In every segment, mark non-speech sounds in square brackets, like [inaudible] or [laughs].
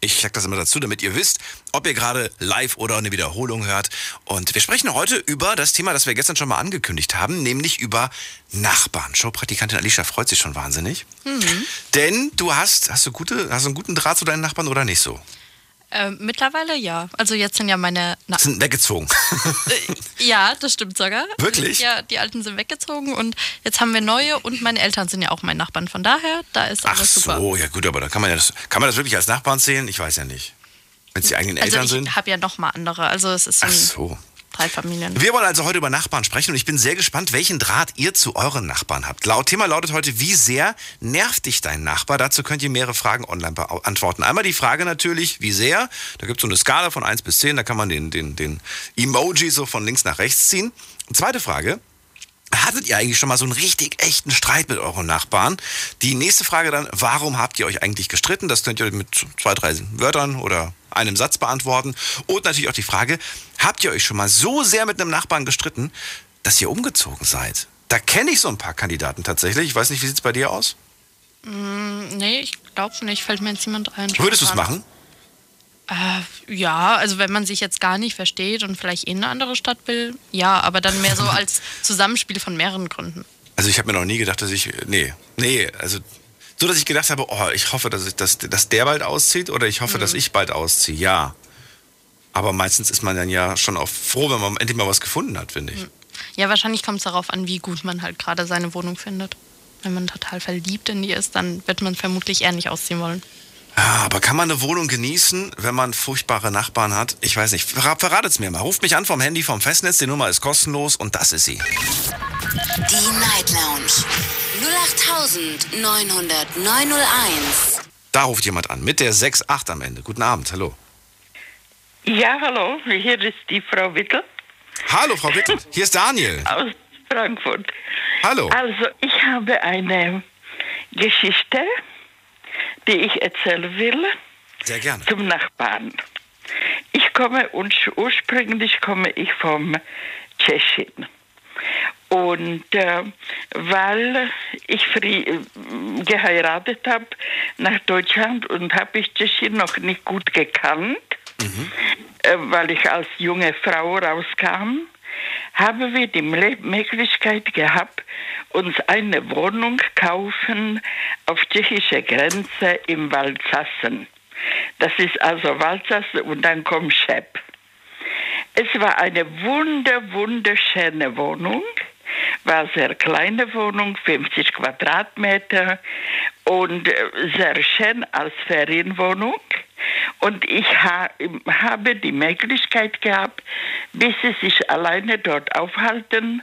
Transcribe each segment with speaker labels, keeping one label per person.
Speaker 1: Ich sage das immer dazu, damit ihr wisst, ob ihr gerade live oder eine Wiederholung hört. Und wir sprechen heute über das Thema, das wir gestern schon mal angekündigt haben, nämlich über Nachbarn. Showpraktikantin Alicia freut sich schon wahnsinnig. Denn du hast, hast du gute, hast du einen guten Draht zu deinen Nachbarn oder nicht so?
Speaker 2: Ähm, mittlerweile ja. Also jetzt sind ja meine. Na,
Speaker 1: Sind weggezogen.
Speaker 2: ja, das stimmt sogar.
Speaker 1: Wirklich?
Speaker 2: Ja, die Alten sind weggezogen und jetzt haben wir neue und meine Eltern sind ja auch meine Nachbarn. Von daher, da ist
Speaker 1: Ach
Speaker 2: alles super.
Speaker 1: so, ja gut, aber da kann man ja das, kann man das wirklich als Nachbarn zählen? Ich weiß ja nicht. Wenn es die eigenen
Speaker 2: Also
Speaker 1: Eltern
Speaker 2: ich
Speaker 1: sind.
Speaker 2: habe ja noch mal andere. Also es ist
Speaker 1: Ach so.
Speaker 2: Drei Familien.
Speaker 1: Wir wollen also heute über Nachbarn sprechen und ich bin sehr gespannt, welchen Draht ihr zu euren Nachbarn habt. Laut Thema lautet heute, wie sehr nervt dich dein Nachbar? Dazu könnt ihr mehrere Fragen online beantworten. Einmal die Frage natürlich, wie sehr? Da gibt es so eine Skala von 1 bis 10, da kann man den, den, den Emoji so von links nach rechts ziehen. Zweite Frage, Hattet ihr eigentlich schon mal so einen richtig echten Streit mit euren Nachbarn? Die nächste Frage dann, warum habt ihr euch eigentlich gestritten? Das könnt ihr mit zwei, drei Wörtern oder einem Satz beantworten. Und natürlich auch die Frage, habt ihr euch schon mal so sehr mit einem Nachbarn gestritten, dass ihr umgezogen seid? Da kenne ich so ein paar Kandidaten tatsächlich. Ich weiß nicht, wie sieht's bei dir aus?
Speaker 2: Nee, ich glaube nicht. Fällt mir jetzt niemand ein.
Speaker 1: Würdest du es machen?
Speaker 2: Äh, ja, also wenn man sich jetzt gar nicht versteht und vielleicht in eine andere Stadt will, ja, aber dann mehr so [laughs] als Zusammenspiel von mehreren Gründen.
Speaker 1: Also ich habe mir noch nie gedacht, dass ich, nee, nee, also so, dass ich gedacht habe, oh, ich hoffe, dass, ich, dass, dass der bald auszieht oder ich hoffe, dass ich bald ausziehe, ja. Aber meistens ist man dann ja schon auch froh, wenn man endlich mal was gefunden hat, finde ich.
Speaker 2: Ja, wahrscheinlich kommt es darauf an, wie gut man halt gerade seine Wohnung findet. Wenn man total verliebt in die ist, dann wird man vermutlich eher nicht ausziehen wollen.
Speaker 1: Ja, aber kann man eine Wohnung genießen, wenn man furchtbare Nachbarn hat? Ich weiß nicht. Verra verratet es mir mal. Ruft mich an vom Handy vom Festnetz. Die Nummer ist kostenlos und das ist sie.
Speaker 3: Die Night Lounge. 0890901.
Speaker 1: Da ruft jemand an mit der 68 am Ende. Guten Abend, hallo.
Speaker 4: Ja, hallo, hier ist die Frau Wittel
Speaker 1: Hallo, Frau Wittel. Hier ist Daniel.
Speaker 4: aus Frankfurt.
Speaker 1: Hallo.
Speaker 4: Also, ich habe eine Geschichte, die ich erzählen will,
Speaker 1: Sehr gerne.
Speaker 4: zum Nachbarn. Ich komme, und ursprünglich komme ich vom Tschechien. Und äh, weil ich geheiratet habe nach Deutschland und habe ich Tschechien noch nicht gut gekannt, äh, weil ich als junge Frau rauskam, haben wir die Möglichkeit gehabt, uns eine Wohnung kaufen auf tschechischer Grenze im Waldsassen. Das ist also Waldsassen und dann kommt Schepp. Es war eine wunder, wunderschöne Wohnung, war eine sehr kleine Wohnung, 50 Quadratmeter und äh, sehr schön als Ferienwohnung. Und ich ha habe die Möglichkeit gehabt, bis sie sich alleine dort aufhalten,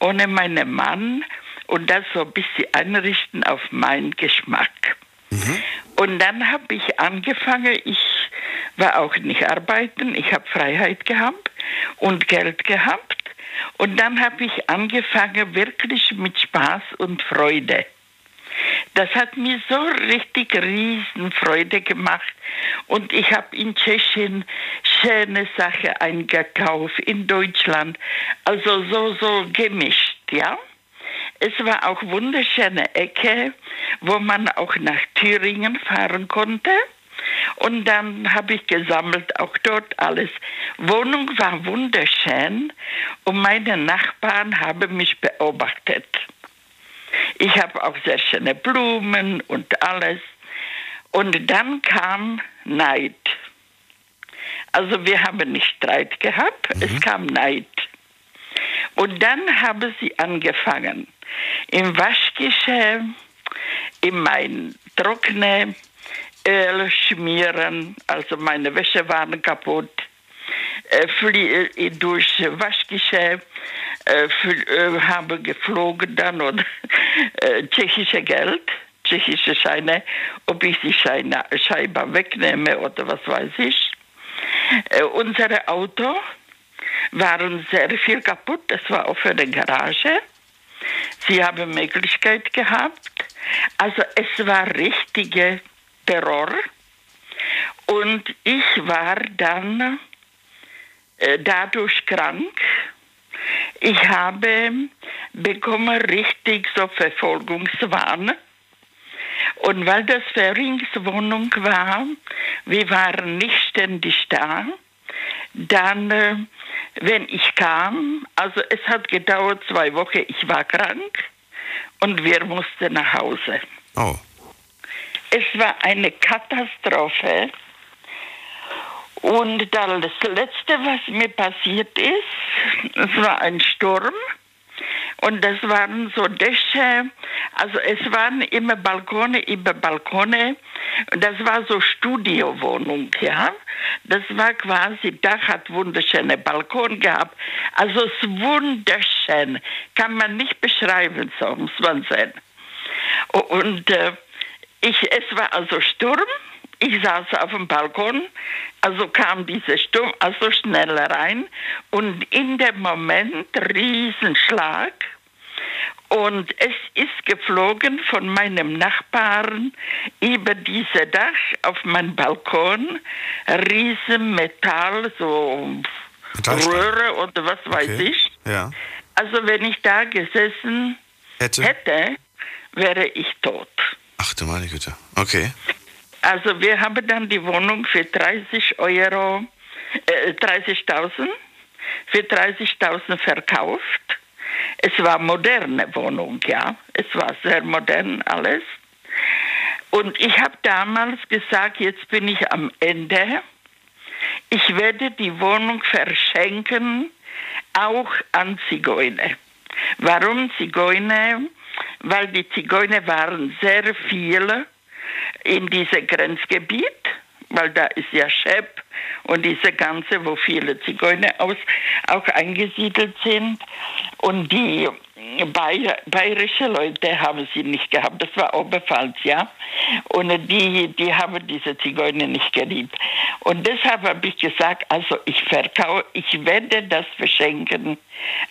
Speaker 4: ohne meinen Mann und das so ein bisschen einrichten auf meinen Geschmack. Und dann habe ich angefangen, ich war auch nicht arbeiten, ich habe Freiheit gehabt und Geld gehabt. Und dann habe ich angefangen, wirklich mit Spaß und Freude. Das hat mir so richtig riesen Freude gemacht. Und ich habe in Tschechien schöne Sachen eingekauft, in Deutschland. Also so, so gemischt, ja. Es war auch wunderschöne Ecke, wo man auch nach Thüringen fahren konnte. Und dann habe ich gesammelt, auch dort alles. Wohnung war wunderschön und meine Nachbarn haben mich beobachtet. Ich habe auch sehr schöne Blumen und alles. Und dann kam Neid. Also wir haben nicht Streit gehabt, es kam Neid. Und dann haben sie angefangen, im Waschgeschäft, in mein trockene Öl schmieren, also meine Wäsche waren kaputt, äh, äh, durch Waschgeschäft, äh, äh, habe geflogen dann und [laughs] tschechische Geld, tschechische Scheine, ob ich die Scheine, Scheibe wegnehme oder was weiß ich. Unsere Auto waren sehr viel kaputt, das war auch für die Garage. Sie haben Möglichkeit gehabt. Also es war richtiger Terror. Und ich war dann äh, dadurch krank. Ich habe bekommen richtig so Verfolgungswahn. Und weil das Verringswohnung war, wir waren nicht ständig da, dann, äh, wenn ich kam, also es hat gedauert zwei Wochen, ich war krank und wir mussten nach Hause.
Speaker 1: Oh.
Speaker 4: Es war eine Katastrophe. Und dann das Letzte, was mir passiert ist, es war ein Sturm. Und das waren so Dächer, also es waren immer Balkone über Balkone. Das war so Studiowohnung, ja. Das war quasi, Dach hat wunderschöne Balkon gehabt. Also es ist wunderschön, kann man nicht beschreiben, so muss man sagen. Und äh, ich, es war also Sturm. Ich saß auf dem Balkon, also kam dieser Sturm also schnell rein und in dem Moment Riesenschlag und es ist geflogen von meinem Nachbarn über diese Dach auf meinen Balkon, Riesenmetall, so. Röhre oder was weiß
Speaker 1: Okay.
Speaker 4: ich.
Speaker 1: Ja.
Speaker 4: Also wenn ich da gesessen
Speaker 1: Hätte.
Speaker 4: hätte, wäre ich tot.
Speaker 1: Ach du meine Güte. Okay.
Speaker 4: Also wir haben dann die Wohnung für 30 Euro, äh, 30.000, für 30.000 verkauft. Es war moderne Wohnung, ja. Es war sehr modern alles. Und ich habe damals gesagt, jetzt bin ich am Ende. Ich werde die Wohnung verschenken, auch an Zigeuner. Warum Zigeuner? Weil die Zigeuner waren sehr viele in diesem Grenzgebiet, weil da ist ja Schep und diese ganze, wo viele Zigeuner aus, auch eingesiedelt sind. Und die Bayer, bayerische Leute haben sie nicht gehabt, das war Oberpfalz, ja. Und die, die haben diese Zigeuner nicht geliebt. Und deshalb habe ich gesagt, also ich verkaufe, ich werde das verschenken,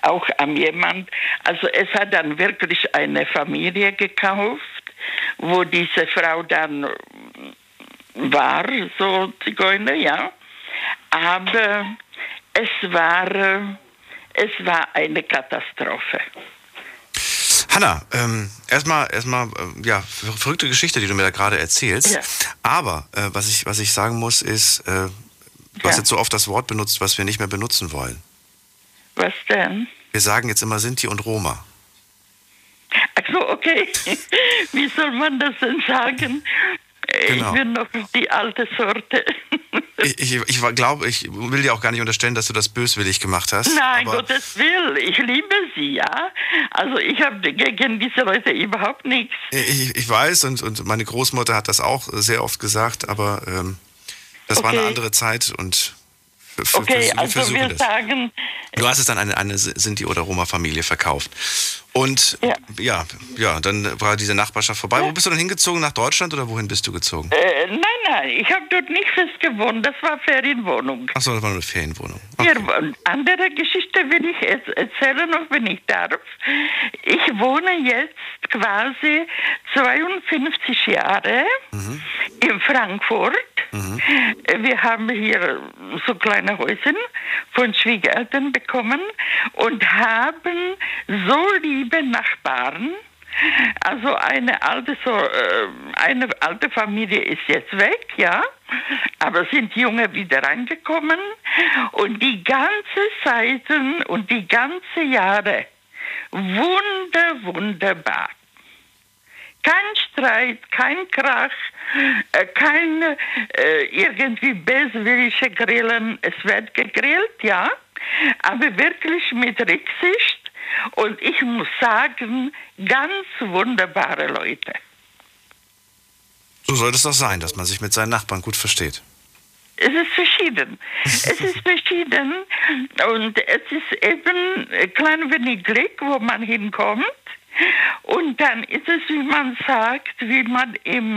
Speaker 4: auch an jemand. Also es hat dann wirklich eine Familie gekauft, wo diese Frau dann war, so Zigeuner, ja. Aber es war, es war eine Katastrophe.
Speaker 1: Hanna, ähm, erstmal, erstmal, äh, ja, ver- verrückte Geschichte, die du mir da gerade erzählst.
Speaker 4: Ja.
Speaker 1: Aber äh, was ich, was ich sagen muss, ist, äh, du hast
Speaker 4: Ja.
Speaker 1: jetzt so oft das Wort benutzt, was wir nicht mehr benutzen wollen.
Speaker 4: Was denn?
Speaker 1: Wir sagen jetzt immer Sinti und Roma.
Speaker 4: Ach so, okay. [laughs] Wie soll man das denn sagen?
Speaker 1: Genau.
Speaker 4: Ich bin noch die alte Sorte.
Speaker 1: Ich, ich, ich glaube, ich will dir auch gar nicht unterstellen, dass du das böswillig gemacht hast.
Speaker 4: Nein, Gottes Willen, ich liebe sie, ja. Also ich habe gegen diese Leute überhaupt nichts.
Speaker 1: Ich, ich weiß und, und meine Großmutter hat das auch sehr oft gesagt, aber ähm, das war eine
Speaker 4: Okay.
Speaker 1: andere Zeit und für, für,
Speaker 4: Okay,
Speaker 1: für,
Speaker 4: also wir
Speaker 1: das.
Speaker 4: sagen,
Speaker 1: Du hast es dann eine, eine Sinti- oder Roma-Familie verkauft. Und
Speaker 4: Ja.
Speaker 1: ja. ja, dann war diese Nachbarschaft vorbei. Wo bist du dann hingezogen? Nach Deutschland oder wohin bist du gezogen?
Speaker 4: äh, nein, nein, ich habe dort nicht fest gewohnt, das war Ferienwohnung.
Speaker 1: Achso, das war eine Ferienwohnung.
Speaker 4: Ja,
Speaker 1: Okay.
Speaker 4: und andere Geschichte will ich erzählen, noch wenn ich darf. Ich wohne jetzt quasi 52 Jahre in Frankfurt. Wir haben hier so kleine Häuschen von Schwiegereltern bekommen und haben so liebe Nachbarn. Also eine alte, so, äh, eine alte Familie ist jetzt weg, ja, aber sind junge wieder reingekommen und die ganze Zeiten und die ganze Jahre wunder, wunderbar. Kein Streit, kein Krach, äh, kein äh, irgendwie böswillige Grillen. Es wird gegrillt, ja, aber wirklich mit Rücksicht. Und ich muss sagen, ganz wunderbare Leute.
Speaker 1: So soll es doch sein, dass man sich mit seinen Nachbarn gut versteht.
Speaker 4: Es ist verschieden. es ist verschieden und es ist eben ein klein wenig Glück, wo man hinkommt. Und dann ist es, wie man sagt, wie man im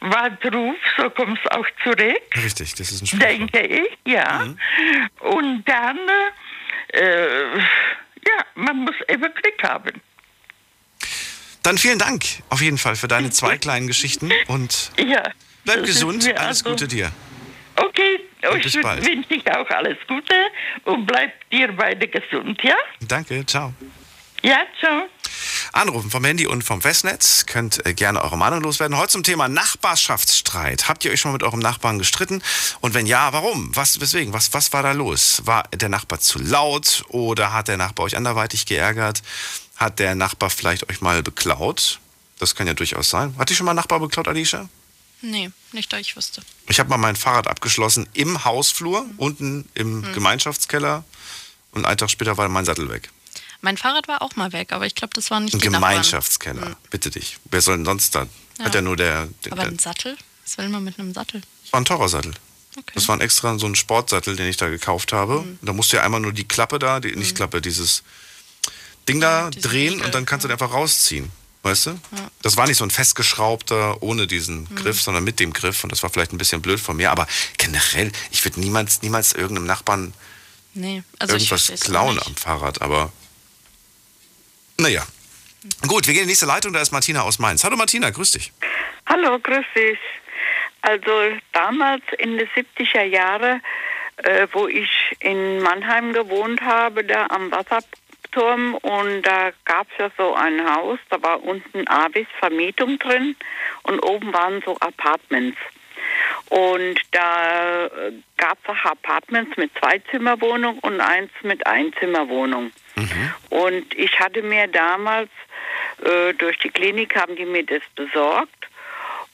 Speaker 4: Wald ruft, so kommt es auch zurück,
Speaker 1: Richtig, das ist ein Sprichwort.
Speaker 4: denke ich, ja. Und dann, äh, ja, man muss eben Glück haben.
Speaker 1: Dann vielen Dank auf jeden Fall für deine zwei kleinen Geschichten und
Speaker 4: Ja.
Speaker 1: bleib gesund. Alles
Speaker 4: also-
Speaker 1: Gute dir.
Speaker 4: Okay,
Speaker 1: bis
Speaker 4: ich wünsche dich auch alles Gute und bleib dir beide gesund, ja?
Speaker 1: Danke, ciao.
Speaker 4: Ja, ciao.
Speaker 1: Anrufen vom Handy und vom Festnetz. Könnt äh, gerne eure Meinung loswerden. Heute zum Thema Nachbarschaftsstreit. Habt ihr euch schon mal mit eurem Nachbarn gestritten? Und wenn ja, warum? Was, weswegen? Was, was war da los? War der Nachbar zu laut oder hat der Nachbar euch anderweitig geärgert? Hat der Nachbar vielleicht euch mal beklaut? Das kann ja durchaus sein. Hat dich schon mal ein Nachbar beklaut, Alicia?
Speaker 2: Nee, nicht da ich wüsste.
Speaker 1: Ich habe mal mein Fahrrad abgeschlossen im Hausflur, unten im
Speaker 2: Hm.
Speaker 1: Gemeinschaftskeller. Und einen Tag später war mein Sattel weg.
Speaker 2: Mein Fahrrad war auch mal weg, aber ich glaube, das war nicht
Speaker 1: Ein. Gemeinschaftskeller. Bitte dich. Wer soll denn sonst da?
Speaker 2: Ja.
Speaker 1: Hat ja nur der. der,
Speaker 2: Aber ein Sattel? Was will man mit einem Sattel?
Speaker 1: das war ein teurer Sattel.
Speaker 2: Okay.
Speaker 1: Das war ein extra so ein Sportsattel, den ich da gekauft habe.
Speaker 2: Mhm.
Speaker 1: Da musst du ja einmal nur die Klappe da, die, nicht Klappe, dieses Ding da
Speaker 2: diesen
Speaker 1: drehen
Speaker 2: Riegel,
Speaker 1: und dann kannst du
Speaker 2: ja.
Speaker 1: den einfach rausziehen. Weißt du? Das war nicht so ein festgeschraubter ohne diesen
Speaker 2: Mhm.
Speaker 1: Griff, sondern mit dem Griff. Und das war vielleicht ein bisschen blöd von mir. Aber generell, ich würde niemals, niemals irgendeinem Nachbarn
Speaker 2: Nee, also ich
Speaker 1: irgendwas klauen am Fahrrad. Aber naja. Gut, wir gehen in die nächste Leitung. Da ist Martina aus Mainz. Hallo Martina, grüß dich.
Speaker 5: Hallo, grüß dich. Also damals in den 70er Jahren, äh, wo ich in Mannheim gewohnt habe, da am Wasserturm und da gab es ja so ein Haus, da war unten Avis Vermietung drin und oben waren so Apartments. Und da gab es auch Apartments mit Zweizimmerwohnung und eins mit Einzimmerwohnung. Und ich hatte mir damals, äh, durch die Klinik haben die mir das besorgt.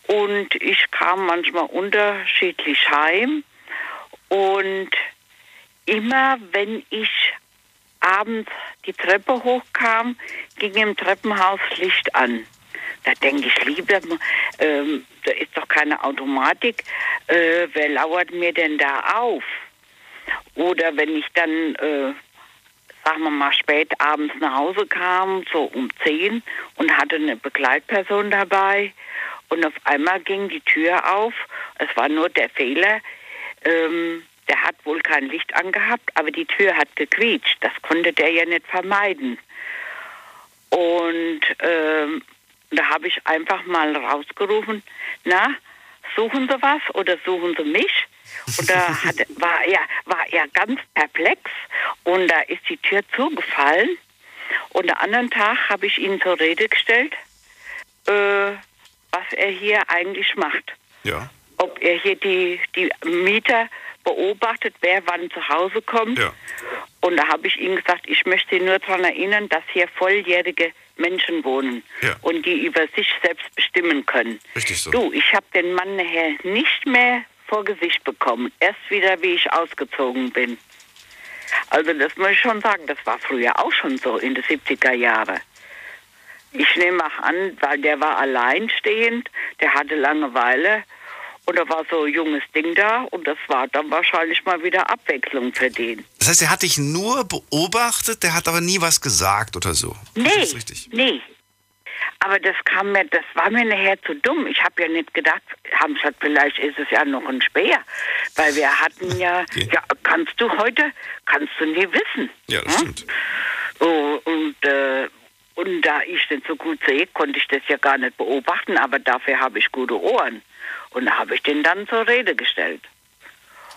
Speaker 5: Und ich kam manchmal unterschiedlich heim. Und immer wenn ich abends die Treppe hochkam, ging im Treppenhaus Licht an. Da denke ich lieber, ähm, da ist doch keine Automatik. Äh, wer lauert mir denn da auf? Oder wenn ich dann, äh, sagen wir mal, spät abends nach Hause kam, so um 10 und hatte eine Begleitperson dabei und auf einmal ging die Tür auf. Es war nur der Fehler. Ähm, der hat wohl kein Licht angehabt, aber die Tür hat gequietscht. Das konnte der ja nicht vermeiden. Und ähm, da habe ich einfach mal rausgerufen, na, suchen Sie was oder suchen Sie mich? Und da [laughs] hat, war, er, war er ganz perplex und da ist die Tür zugefallen. Und am anderen Tag habe ich ihn zur Rede gestellt, äh, was er hier eigentlich macht.
Speaker 1: Ja.
Speaker 5: Ob er hier die, die Mieter beobachtet, wer wann zu Hause kommt.
Speaker 1: Ja.
Speaker 5: Und da habe ich ihm gesagt, ich möchte Sie nur daran erinnern, dass hier volljährige Menschen wohnen
Speaker 1: Ja.
Speaker 5: und die über sich selbst bestimmen können.
Speaker 1: Richtig so.
Speaker 5: Du, ich habe den Mann nachher nicht mehr vor Gesicht bekommen. Erst wieder, wie ich ausgezogen bin. Also das muss ich schon sagen, das war früher auch schon so in den 70er Jahren. Ich nehme auch an, weil der war alleinstehend, der hatte Langeweile und da war so ein junges Ding da und das war dann wahrscheinlich mal wieder Abwechslung für den.
Speaker 1: Das heißt, er hat dich nur beobachtet, der hat aber nie was gesagt oder so. Das
Speaker 5: Nee,
Speaker 1: ist richtig.
Speaker 5: nee. Aber das kam mir, das war mir nachher zu dumm. Ich habe ja nicht gedacht, haben gesagt, vielleicht ist es ja noch ein Speer. Weil wir hatten ja,
Speaker 1: Okay.
Speaker 5: ja, kannst du heute, kannst du nie wissen.
Speaker 1: Ja, das
Speaker 5: Hm?
Speaker 1: stimmt.
Speaker 5: Oh, und, äh, und da ich nicht so gut sehe, konnte ich das ja gar nicht beobachten, aber dafür habe ich gute Ohren. Und da habe ich den dann zur Rede gestellt.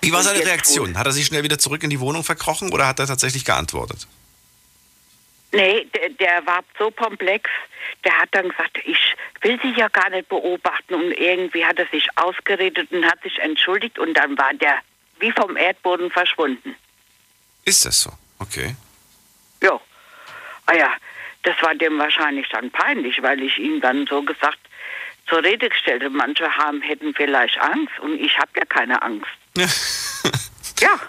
Speaker 1: Wie war seine Reaktion? Hat er sich schnell wieder zurück in die Wohnung verkrochen oder hat er tatsächlich geantwortet?
Speaker 5: Nee, der, der war so komplex, der hat dann gesagt, ich will sie ja gar nicht beobachten und irgendwie hat er sich ausgeredet und hat sich entschuldigt und dann war der wie vom Erdboden verschwunden.
Speaker 1: Ist das so? Okay.
Speaker 5: Ja. Ah ja, das war dem wahrscheinlich dann peinlich, weil ich ihm dann so gesagt zur Rede gestellt habe. Manche haben, hätten vielleicht Angst und ich habe ja keine Angst. [laughs] Ja.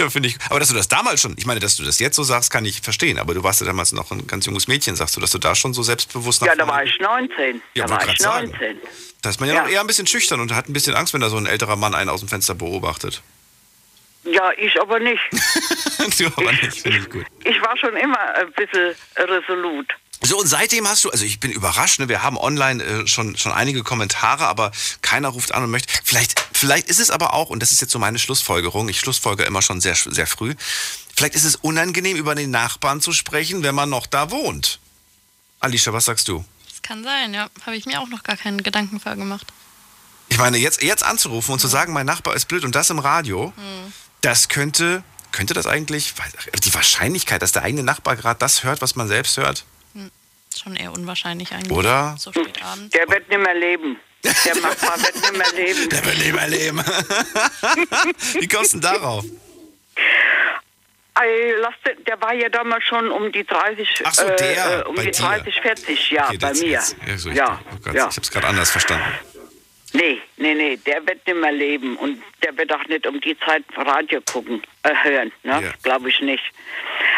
Speaker 1: Ja, finde ich. Aber dass du das damals schon, ich meine, dass du das jetzt so sagst, kann ich verstehen. Aber du warst ja damals noch ein ganz junges Mädchen, sagst du, dass du da schon so selbstbewusst nach
Speaker 5: Ja, da war ich 19.
Speaker 1: Ja,
Speaker 5: da war ich
Speaker 1: grad sagen.
Speaker 5: 19.
Speaker 1: Da ist man ja,
Speaker 5: Ja.
Speaker 1: noch eher ein bisschen schüchtern und hat ein bisschen Angst, wenn da so ein älterer Mann einen aus dem Fenster beobachtet.
Speaker 5: Ja, ich aber nicht. [laughs]
Speaker 1: du aber nicht, finde ich gut.
Speaker 5: Ich war schon immer ein bisschen resolut.
Speaker 1: So, und seitdem hast du, also ich bin überrascht, ne? wir haben online äh, schon, schon einige Kommentare, aber keiner ruft an und möchte. Vielleicht, vielleicht ist es aber auch, und das ist jetzt so meine Schlussfolgerung, ich schlussfolge immer schon sehr, sehr früh, vielleicht ist es unangenehm, über den Nachbarn zu sprechen, wenn man noch da wohnt. Alicia, was sagst du?
Speaker 2: Das kann sein, ja. Habe ich mir auch noch gar keinen Gedankenfall gemacht.
Speaker 1: Ich meine, jetzt, jetzt anzurufen und zu sagen, mein Nachbar ist blöd und das im Radio, das könnte, könnte das eigentlich, die Wahrscheinlichkeit, dass der eigene Nachbar gerade das hört, was man selbst hört,
Speaker 2: Schon eher unwahrscheinlich eigentlich.
Speaker 1: Oder?
Speaker 2: So spät abends.
Speaker 5: Der wird nicht mehr leben. Der Nachbar wird nicht mehr leben. [laughs]
Speaker 1: der will nicht mehr leben. [laughs] Wie kommst du denn darauf?
Speaker 5: Der war ja damals schon um die 30,
Speaker 1: Ach so, der,
Speaker 5: äh, um
Speaker 1: bei
Speaker 5: die
Speaker 1: dir.
Speaker 5: 30, 40, ja,
Speaker 1: Okay,
Speaker 5: bei mir.
Speaker 1: Ja, so, ich,
Speaker 5: ja,
Speaker 1: oh Gott,
Speaker 5: ja.
Speaker 1: ich habe es gerade anders verstanden.
Speaker 5: Nee, nee, nee, der wird nicht mehr leben und der wird auch nicht um die Zeit Radio gucken, äh, hören, ne?
Speaker 1: Ja.
Speaker 5: Glaube ich nicht.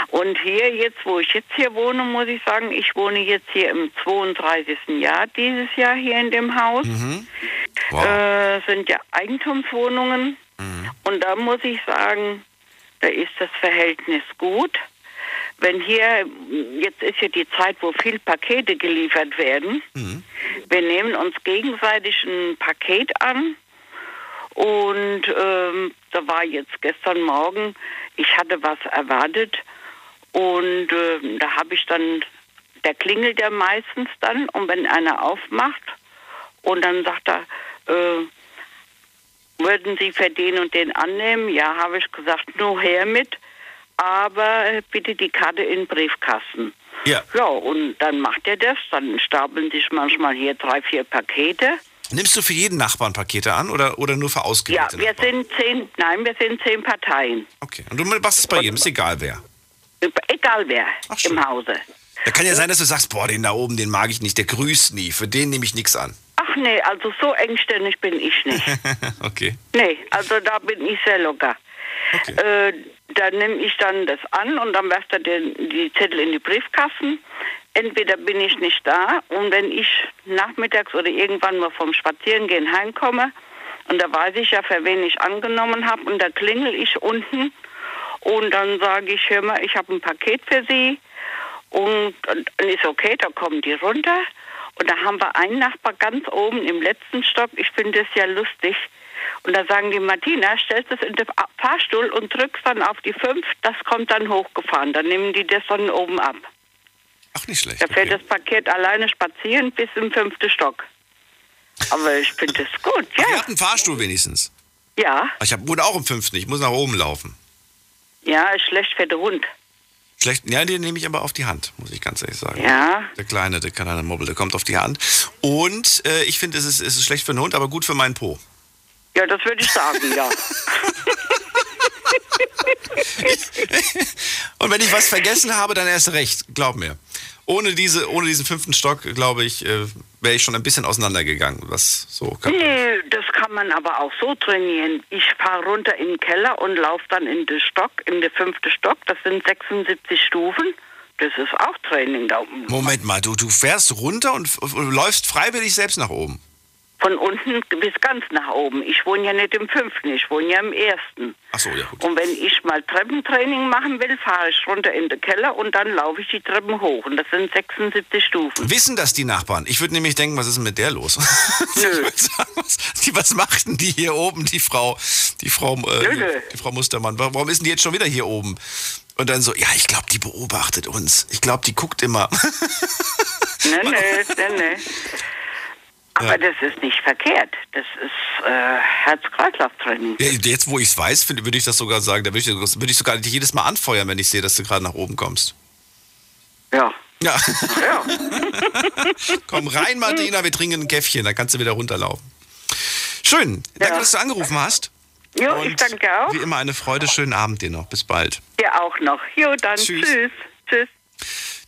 Speaker 5: Und hier jetzt, wo ich jetzt hier wohne, muss ich sagen, ich wohne jetzt hier im 32. Jahr dieses Jahr hier in dem Haus.
Speaker 1: Mhm. Wow.
Speaker 5: Äh, sind ja Eigentumswohnungen. Und da muss ich sagen, da ist das Verhältnis gut. Wenn hier, jetzt ist ja die Zeit, wo viel Pakete geliefert werden. Wir nehmen uns gegenseitig ein Paket an. Und ähm, da war jetzt gestern Morgen, ich hatte was erwartet. Und äh, da habe ich dann, der klingelt ja meistens dann. Und wenn einer aufmacht, und dann sagt er, äh, würden Sie für den und den annehmen? Ja, habe ich gesagt, nur her mit, aber bitte die Karte in den Briefkasten.
Speaker 1: Ja.
Speaker 5: Ja, und dann macht er das, dann stapeln sich manchmal hier drei, vier Pakete.
Speaker 1: Nimmst du für jeden Nachbarn Pakete an oder, oder nur für
Speaker 5: Ja,
Speaker 1: ausgewählte
Speaker 5: wir
Speaker 1: Nachbarn?
Speaker 5: sind zehn, nein, wir sind zehn Parteien.
Speaker 1: Okay. Und du machst es bei jedem, ist egal wer.
Speaker 5: Egal wer
Speaker 1: Ach, schön.
Speaker 5: im Hause.
Speaker 1: Da kann ja sein, dass du sagst, boah, den da oben, den mag ich nicht, der grüßt nie, für den nehme ich nichts an.
Speaker 5: Ach nee, also so engständig bin ich nicht. [laughs]
Speaker 1: okay.
Speaker 5: Nee, also da bin ich sehr locker.
Speaker 1: Okay.
Speaker 5: Äh, da nehme ich dann das an und dann werft er den, die Zettel in die Briefkasten. Entweder bin ich nicht da und wenn ich nachmittags oder irgendwann mal vom Spazierengehen heimkomme und da weiß ich ja, für wen ich angenommen habe und da klingel ich unten und dann sage ich, hör mal, ich habe ein Paket für Sie und dann ist okay, da kommen die runter und da haben wir einen Nachbar ganz oben im letzten Stock. Ich finde das ja lustig. Und da sagen die, Martina, stellst es in den Fahrstuhl und drückst dann auf die 5, das kommt dann hochgefahren. Dann nehmen die das dann oben ab.
Speaker 1: Ach, nicht schlecht.
Speaker 5: Da fährt
Speaker 1: Okay.
Speaker 5: das Paket alleine spazieren bis im fünften Stock. Aber ich finde das gut,
Speaker 1: Ach, ihr
Speaker 5: ja.
Speaker 1: habt einen Fahrstuhl wenigstens.
Speaker 5: Ja,
Speaker 1: Ich hab, wohne auch im fünften, ich muss nach oben laufen.
Speaker 5: ja, ist schlecht für den Hund.
Speaker 1: Schlecht, ja, den nehme ich aber auf die Hand, muss ich ganz ehrlich sagen.
Speaker 5: Ja,
Speaker 1: Der Kleine, der kann einen Mobbel, der kommt auf die Hand. Und äh, ich finde, es ist, es ist schlecht für den Hund, aber gut für meinen Po.
Speaker 5: Ja, das würde ich sagen, ja.
Speaker 1: Und wenn ich was vergessen habe, dann erst recht, glaub mir. Ohne, diese, ohne diesen fünften Stock, glaube ich, äh, wäre ich schon ein bisschen auseinandergegangen. Was so kann.
Speaker 5: Nee, das kann man aber auch so trainieren. Ich fahre runter in den Keller und laufe dann in den Stock, in den fünften Stock. Das sind 76 Stufen. Das ist auch Training da oben.
Speaker 1: Moment mal, du, du fährst runter und, und läufst freiwillig selbst nach oben.
Speaker 5: Von unten bis ganz nach oben. Ich wohne ja nicht im fünften, ich wohne ja im ersten.
Speaker 1: Ach so, ja gut.
Speaker 5: Und wenn ich mal Treppentraining machen will, fahre ich runter in den Keller und dann laufe ich die Treppen hoch. Und das sind 76 Stufen.
Speaker 1: Wissen das die Nachbarn? Ich würde nämlich denken, was ist denn mit der los? [laughs]
Speaker 5: Nö.
Speaker 1: Sagen, was, die, was macht denn die hier oben, die Frau, die Frau, äh,
Speaker 5: Nö, nö.
Speaker 1: die Frau Mustermann? Warum ist denn die jetzt schon wieder hier oben? Und dann so, ja, ich glaube, die beobachtet uns. Ich glaube, die guckt immer.
Speaker 5: Nee, nee, nee, nee. Aber das ist nicht verkehrt. Das ist äh, Herz-Kreislauf-Training.
Speaker 1: Ja, Jetzt, wo ich es weiß, würde ich das sogar sagen. Da würde ich, würde ich sogar dich jedes Mal anfeuern, wenn ich sehe, dass du gerade nach oben kommst.
Speaker 5: Ja.
Speaker 1: Ja,
Speaker 5: Ja. [laughs]
Speaker 1: komm rein, Martina, wir trinken ein Käffchen, dann kannst du wieder runterlaufen. Schön. Danke,
Speaker 5: Ja.
Speaker 1: dass du angerufen hast.
Speaker 5: Jo, ich danke auch.
Speaker 1: Wie immer eine Freude. Schönen Abend dir noch. Bis bald.
Speaker 5: Dir auch noch. Jo, dann
Speaker 1: Tschüss.
Speaker 5: tschüss. Tschüss.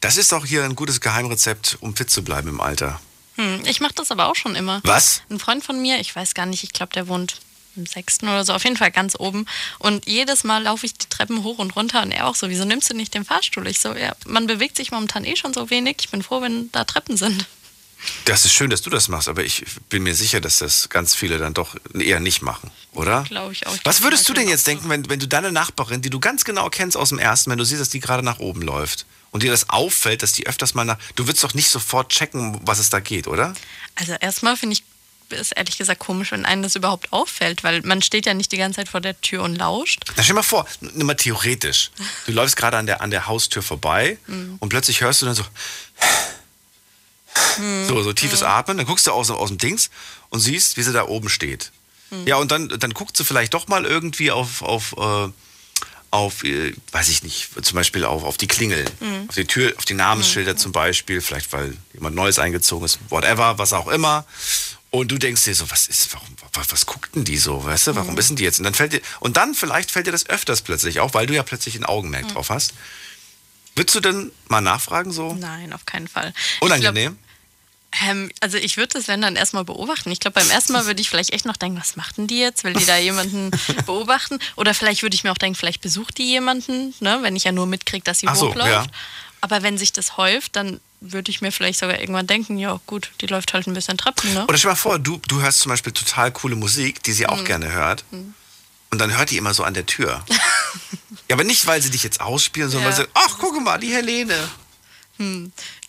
Speaker 1: Das ist doch hier ein gutes Geheimrezept, um fit zu bleiben im Alter.
Speaker 2: Hm, ich mache das aber auch schon immer.
Speaker 1: Was?
Speaker 2: Ein Freund von mir, ich weiß gar nicht, ich glaube, der wohnt im sechsten oder so, auf jeden Fall ganz oben. Und jedes Mal laufe ich die Treppen hoch und runter und er auch so, wieso nimmst du nicht den Fahrstuhl? Ich so, ja, man bewegt sich momentan eh schon so wenig. Ich bin froh, wenn da Treppen sind.
Speaker 1: Das ist schön, dass du das machst, aber ich bin mir sicher, dass das ganz viele dann doch eher nicht machen, oder?
Speaker 2: Glaube ich auch. Ich
Speaker 1: Was würdest du denn jetzt denken, wenn, wenn du deine Nachbarin, die du ganz genau kennst aus dem ersten, wenn du siehst, dass die gerade nach oben läuft und dir das auffällt, dass die öfters mal nach. Du würdest doch nicht sofort checken, was es da geht, oder?
Speaker 2: Also erstmal finde ich es ehrlich gesagt komisch, wenn einem das überhaupt auffällt, weil man steht ja nicht die ganze Zeit vor der Tür und lauscht.
Speaker 1: Na, stell dir mal vor, nur mal theoretisch. Du läufst gerade an der, an der Haustür vorbei
Speaker 2: Mhm.
Speaker 1: und plötzlich hörst du dann so. So, so tiefes Atmen, dann guckst du aus, aus dem Dings und siehst, wie sie da oben steht. Ja, und dann, dann guckst du vielleicht doch mal irgendwie auf, auf, äh, auf äh, weiß ich nicht, zum Beispiel auf, auf die Klingel, auf die Tür, auf die Namensschilder zum Beispiel, vielleicht weil jemand Neues eingezogen ist, whatever, was auch immer. Und du denkst dir so, was ist, warum, was, was guckten die so, weißt du, warum wissen die jetzt? Und dann fällt dir, und dann vielleicht fällt dir das öfters plötzlich auf, weil du ja plötzlich ein Augenmerk drauf hast. Würdest du denn mal nachfragen so?
Speaker 2: Nein, auf keinen Fall.
Speaker 1: Unangenehm?
Speaker 2: Ähm, also ich würde das, wenn dann erstmal beobachten. Ich glaube, beim ersten Mal würde ich vielleicht echt noch denken, was macht denn die jetzt? Will die da jemanden [laughs] beobachten? Oder vielleicht würde ich mir auch denken, vielleicht besucht die jemanden, ne? wenn ich ja nur mitkriege, dass sie
Speaker 1: Ach so,
Speaker 2: hochläuft.
Speaker 1: ja.
Speaker 2: Aber wenn sich das häuft, dann würde ich mir vielleicht sogar irgendwann denken, ja gut, die läuft halt ein bisschen Treppen, ne?
Speaker 1: Oder stell dir mal vor, du, du hörst zum Beispiel total coole Musik, die sie auch
Speaker 2: Mhm.
Speaker 1: gerne hört. Und dann hört die immer so an der Tür. [laughs] ja, aber nicht, weil sie dich jetzt ausspielen, sondern
Speaker 2: Ja.
Speaker 1: weil sie, ach, guck mal, die Helene.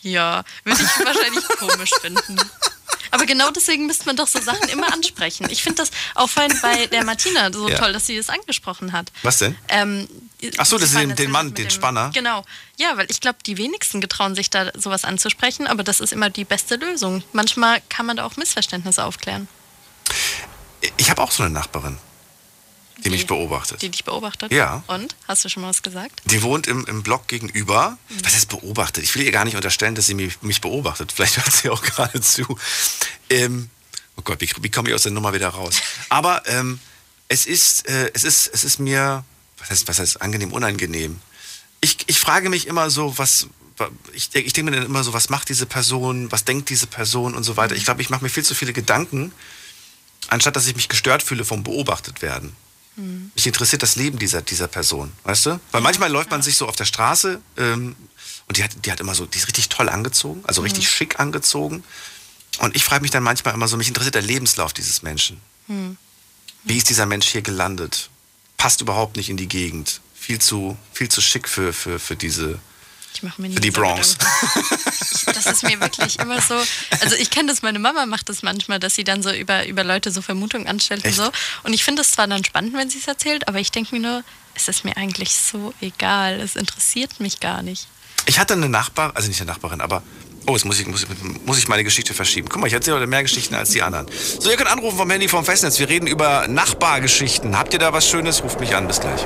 Speaker 2: Ja, würde ich wahrscheinlich [laughs] komisch finden. Aber genau deswegen müsste man doch so Sachen immer ansprechen. Ich finde das auch vorhin bei der Martina so
Speaker 1: Ja.
Speaker 2: toll, dass sie das angesprochen hat.
Speaker 1: Was denn?
Speaker 2: Ähm,
Speaker 1: Ach so, das ist den- den Mann,
Speaker 2: dem-
Speaker 1: den Spanner?
Speaker 2: Genau. Ja, weil ich glaube, die wenigsten getrauen sich da sowas anzusprechen, aber das ist immer die beste Lösung. Manchmal kann man da auch Missverständnisse aufklären,
Speaker 1: Ich habe auch so eine Nachbarin, die mich
Speaker 2: Die-
Speaker 1: beobachtet.
Speaker 2: die dich beobachtet.
Speaker 1: Ja.
Speaker 2: Und? Hast du schon mal was gesagt?
Speaker 1: Die wohnt im, im Block gegenüber. Was heißt beobachtet? Ich will ihr gar nicht unterstellen, dass sie mich, mich beobachtet. Vielleicht hört sie auch [laughs] gerade zu. Ähm, oh Gott, wie, wie komme ich aus der Nummer wieder raus? Aber ähm, es, ist, äh, es, ist, es ist mir, was heißt, was heißt angenehm, unangenehm. Ich, ich frage mich immer so, was. wa- Ich, ich denke mir dann immer so, was macht diese Person, was denkt diese Person und so weiter. Ich glaube, ich mache mir viel zu viele Gedanken, anstatt dass ich mich gestört fühle vom beobachtet werden. Mich interessiert das Leben dieser, dieser Person, weißt du? Weil manchmal läuft man sich so auf der Straße ähm, und die hat, die hat immer so, die ist richtig toll angezogen, also richtig schick angezogen. Und ich frage mich dann manchmal immer so, mich interessiert der Lebenslauf dieses Menschen. Wie ist dieser Mensch hier gelandet? Passt überhaupt nicht in die Gegend. Viel zu, viel zu schick für, für, für diese,
Speaker 2: Ich mache mir nie
Speaker 1: für die
Speaker 2: so. Gedanken. [laughs] Das ist mir wirklich immer so. Also ich kenne das, meine Mama macht das manchmal, dass sie dann so über, über Leute so Vermutungen anstellt
Speaker 1: Echt?
Speaker 2: und so. Und ich finde es zwar dann spannend, wenn sie es erzählt, aber ich denke mir nur, es ist mir eigentlich so egal. Es interessiert mich gar nicht.
Speaker 1: Ich hatte eine Nachbarin, also nicht eine Nachbarin, aber. Oh, jetzt muss ich, muss, muss ich meine Geschichte verschieben. Guck mal, ich erzähle heute mehr Geschichten als die anderen. So, ihr könnt anrufen vom Handy vom Festnetz. Wir reden über Nachbargeschichten. Habt ihr da was Schönes? Ruft mich an. Bis gleich.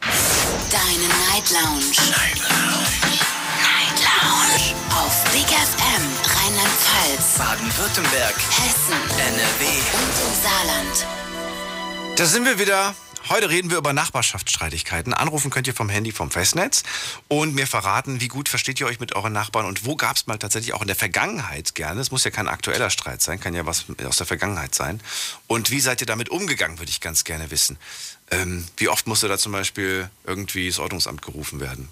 Speaker 3: Deine Night Lounge. Night Lounge. Auf Big FM Rheinland-Pfalz,
Speaker 6: Baden-Württemberg,
Speaker 3: Hessen
Speaker 6: NRW.
Speaker 3: und im Saarland.
Speaker 1: Da sind wir wieder. Heute reden wir über Nachbarschaftsstreitigkeiten. Anrufen könnt ihr vom Handy vom Festnetz und mir verraten, wie gut versteht ihr euch mit euren Nachbarn und wo gab es mal tatsächlich auch in der Vergangenheit gerne, es muss ja kein aktueller Streit sein, kann ja was aus der Vergangenheit sein. Und wie seid ihr damit umgegangen, würde ich ganz gerne wissen. Ähm, wie oft musste da zum Beispiel irgendwie das Ordnungsamt gerufen werden?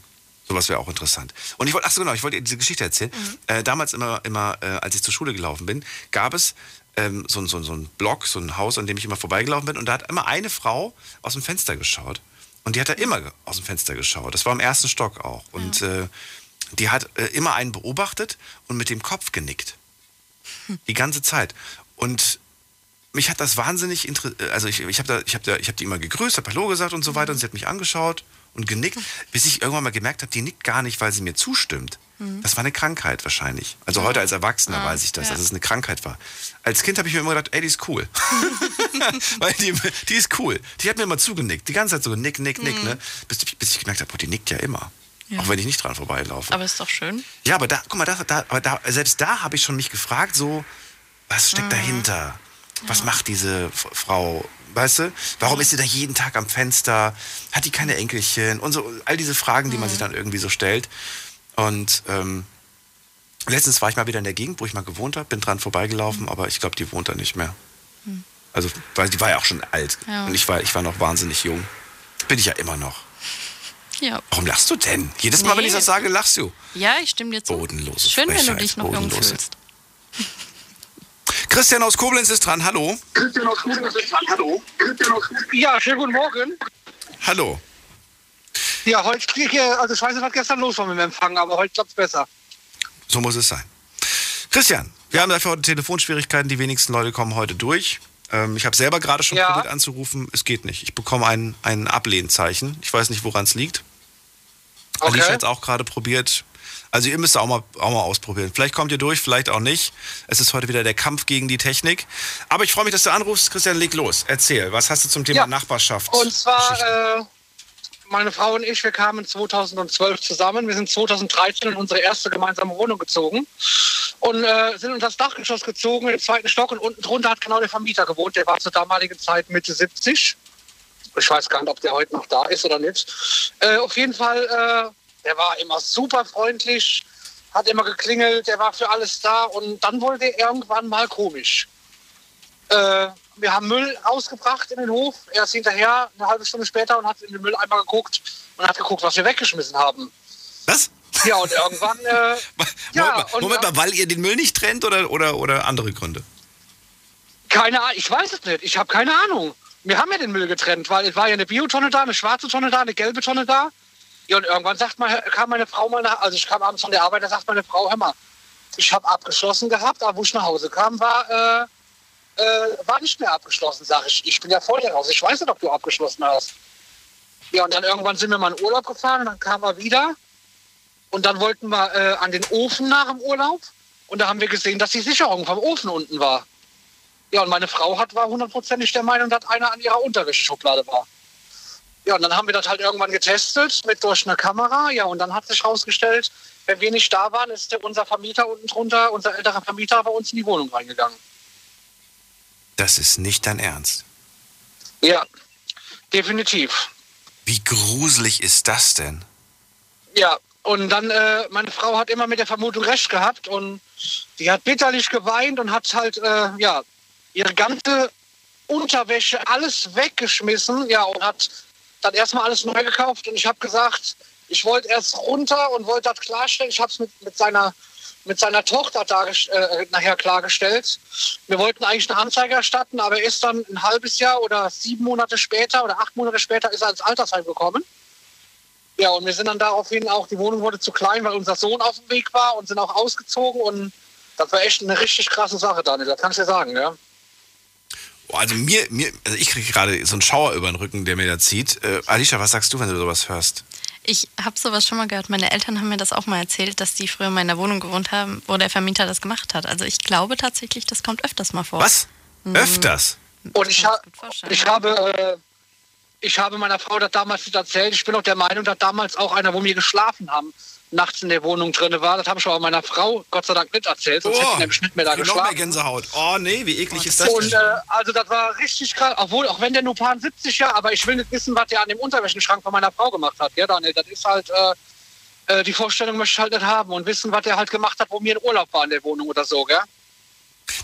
Speaker 1: Sowas wäre auch interessant. Und ich wollte, ach so genau, ich wollte dir diese Geschichte erzählen. Äh, damals immer, immer äh, als ich zur Schule gelaufen bin, gab es ähm, so, ein- so, so ein Block, so ein Haus, an dem ich immer vorbeigelaufen bin. Und da hat immer eine Frau aus dem Fenster geschaut. Und die hat da immer aus dem Fenster geschaut. Das war im ersten Stock auch. Und äh, die hat äh, immer einen beobachtet und mit dem Kopf genickt. [laughs] Die ganze Zeit. Und mich hat das wahnsinnig interessiert. Also ich, ich habe da, ich hab da, ich hab die immer gegrüßt, habe Hallo gesagt und so weiter. Und sie hat mich angeschaut und genickt, bis ich irgendwann mal gemerkt habe, die nickt gar nicht, weil sie mir zustimmt. Das war eine Krankheit wahrscheinlich. Also heute als Erwachsener
Speaker 2: Ah,
Speaker 1: weiß ich das,
Speaker 2: ja.
Speaker 1: dass es eine Krankheit war. Als Kind habe ich mir immer gedacht, ey, die ist cool. [laughs] weil die, die ist cool. Die hat mir immer zugenickt. Die ganze Zeit so nick, nick, nick, ne? Bis, bis ich gemerkt habe, boah, die nickt ja immer.
Speaker 2: Ja.
Speaker 1: Auch wenn ich nicht dran vorbeilaufe.
Speaker 2: Aber ist doch schön.
Speaker 1: Ja, aber da, guck mal, da, da, aber da, selbst da habe ich schon mich gefragt, so, was steckt dahinter? Was macht diese Frau? Weißt du? Warum ist sie da jeden Tag am Fenster? Hat die keine Enkelchen? Und so, all diese Fragen, die man sich dann irgendwie so stellt. Und ähm, letztens war ich mal wieder in der Gegend, wo ich mal gewohnt habe, bin dran vorbeigelaufen, aber ich glaube, die wohnt da nicht mehr. Also, weil die war ja auch schon alt.
Speaker 2: Ja.
Speaker 1: Und ich war, ich war noch wahnsinnig jung. Bin ich ja immer noch.
Speaker 2: Ja.
Speaker 1: Warum lachst du denn? Jedes Mal, wenn
Speaker 2: Nee.
Speaker 1: ich das sage, lachst du.
Speaker 2: Ja, ich stimme dir zu.
Speaker 1: Bodenlose
Speaker 2: Schön, wenn du
Speaker 1: Frechheit,
Speaker 2: dich noch jung fühlst. [laughs]
Speaker 1: Christian aus Koblenz ist dran. Hallo.
Speaker 7: Ja, schönen guten Morgen.
Speaker 1: Hallo.
Speaker 7: Ja, heute kriege ich, also ich weiß nicht, was gestern los war mit dem Empfang, aber heute klappt es besser.
Speaker 1: So muss es sein. Christian, wir haben dafür heute Telefonschwierigkeiten. Die wenigsten Leute kommen heute durch. Ähm, ich habe selber gerade schon
Speaker 7: Ja.
Speaker 1: probiert anzurufen. Es geht nicht. Ich bekomme ein, ein Ablehnzeichen. Ich weiß nicht, woran es liegt. Alicia hat es auch gerade probiert. Also ihr müsst auch mal, auch mal ausprobieren. Vielleicht kommt ihr durch, vielleicht auch nicht. Es ist heute wieder der Kampf gegen die Technik. Aber ich freue mich, dass du anrufst. Christian, leg los. Erzähl, was hast du zum Thema
Speaker 7: Ja.
Speaker 1: Nachbarschaft?
Speaker 7: Und zwar, äh, meine Frau und ich, wir kamen 2012 zusammen. Wir sind 2013 in unsere erste gemeinsame Wohnung gezogen und äh, sind unter das Dachgeschoss gezogen, im zweiten Stock. Und unten drunter hat genau der Vermieter gewohnt. Der war zur damaligen Zeit Mitte 70. Ich weiß gar nicht, ob der heute noch da ist oder nicht. Äh, auf jeden Fall, äh, der war immer super freundlich, hat immer geklingelt, der war für alles da. Und dann wurde er irgendwann mal komisch. Äh, wir haben Müll rausgebracht in den Hof. Er ist hinterher eine halbe Stunde später und hat in den Mülleimer geguckt und hat geguckt, was wir weggeschmissen haben.
Speaker 1: Was?
Speaker 7: Ja, und irgendwann. Äh, [laughs] ja,
Speaker 1: Moment, Moment mal, weil ihr den Müll nicht trennt oder, oder, oder andere Gründe?
Speaker 7: Keine Ahnung, ich weiß es nicht. Ich habe keine Ahnung. Wir haben ja den Müll getrennt, weil es war ja eine Biotonne da, eine schwarze Tonne da, eine gelbe Tonne da. Ja, und irgendwann sagt mal, kam meine Frau mal nach, also ich kam abends von der Arbeit, da sagt meine Frau, hör mal, ich habe abgeschlossen gehabt, aber wo ich nach Hause kam, war, äh, äh, war nicht mehr abgeschlossen, sag ich. Ich bin ja dir raus, ich weiß nicht, ob du abgeschlossen hast. Ja, und dann irgendwann sind wir mal in Urlaub gefahren und dann kamen wir wieder. Und dann wollten wir äh, an den Ofen nach dem Urlaub. Und da haben wir gesehen, dass die Sicherung vom Ofen unten war. Ja, und meine Frau hat, war hundertprozentig der Meinung, dass einer an ihrer Unterwäscheschublade war. Ja, und dann haben wir das halt irgendwann getestet mit durch eine Kamera. Ja, und dann hat sich herausgestellt, wenn wir nicht da waren, ist unser Vermieter unten drunter, unser älterer Vermieter, bei uns in die Wohnung reingegangen.
Speaker 1: Das ist nicht dein Ernst.
Speaker 7: Ja, definitiv.
Speaker 1: Wie gruselig ist das denn?
Speaker 7: Ja, und dann, äh, meine Frau hat immer mit der Vermutung recht gehabt und die hat bitterlich geweint und hat halt, äh, ja, ihre ganze Unterwäsche, alles weggeschmissen, ja, und hat dann erstmal alles neu gekauft und ich habe gesagt, ich wollte erst runter und wollte das klarstellen. Ich habe es mit, mit, seiner, mit seiner Tochter äh, nachher klargestellt. Wir wollten eigentlich eine Anzeige erstatten, aber er ist dann ein halbes Jahr oder sieben Monate später oder acht Monate später ist er ins Altersheim gekommen. Ja, und wir sind dann daraufhin auch, die Wohnung wurde zu klein, weil unser Sohn auf dem Weg war und sind auch ausgezogen und das war echt eine richtig krasse Sache, Daniel, das kann ich dir sagen, ja.
Speaker 1: Also mir, mir also ich kriege gerade so einen Schauer über den Rücken, der mir da zieht. Äh, Alicia, was sagst du, wenn du sowas hörst?
Speaker 2: Ich habe sowas schon mal gehört. Meine Eltern haben mir das auch mal erzählt, dass die früher mal in der Wohnung gewohnt haben, wo der Vermieter das gemacht hat. Also ich glaube tatsächlich, das kommt öfters mal vor.
Speaker 1: Was? Öfters?
Speaker 7: Und ich, ha
Speaker 2: ich
Speaker 7: habe äh, ich habe meiner Frau das damals nicht erzählt. Ich bin auch der Meinung, dass damals auch einer, wo wir geschlafen haben, nachts in der Wohnung drin war. Das habe ich aber meiner Frau Gott sei Dank nicht erzählt, sonst hätte ich nämlich nicht mehr da
Speaker 1: krieg noch mehr
Speaker 7: geschlafen.
Speaker 1: Gänsehaut. Oh nee, wie eklig ist das
Speaker 7: Und äh, also das war richtig krass, obwohl, auch wenn der nur paar 70 Jahre, aber ich will nicht wissen, was der an dem Unterwäschenschrank von meiner Frau gemacht hat. Ja, Daniel, das ist halt, äh, äh, die Vorstellung möchte ich halt nicht haben und wissen, was der halt gemacht hat, wo wir in Urlaub waren in der Wohnung oder so, gell?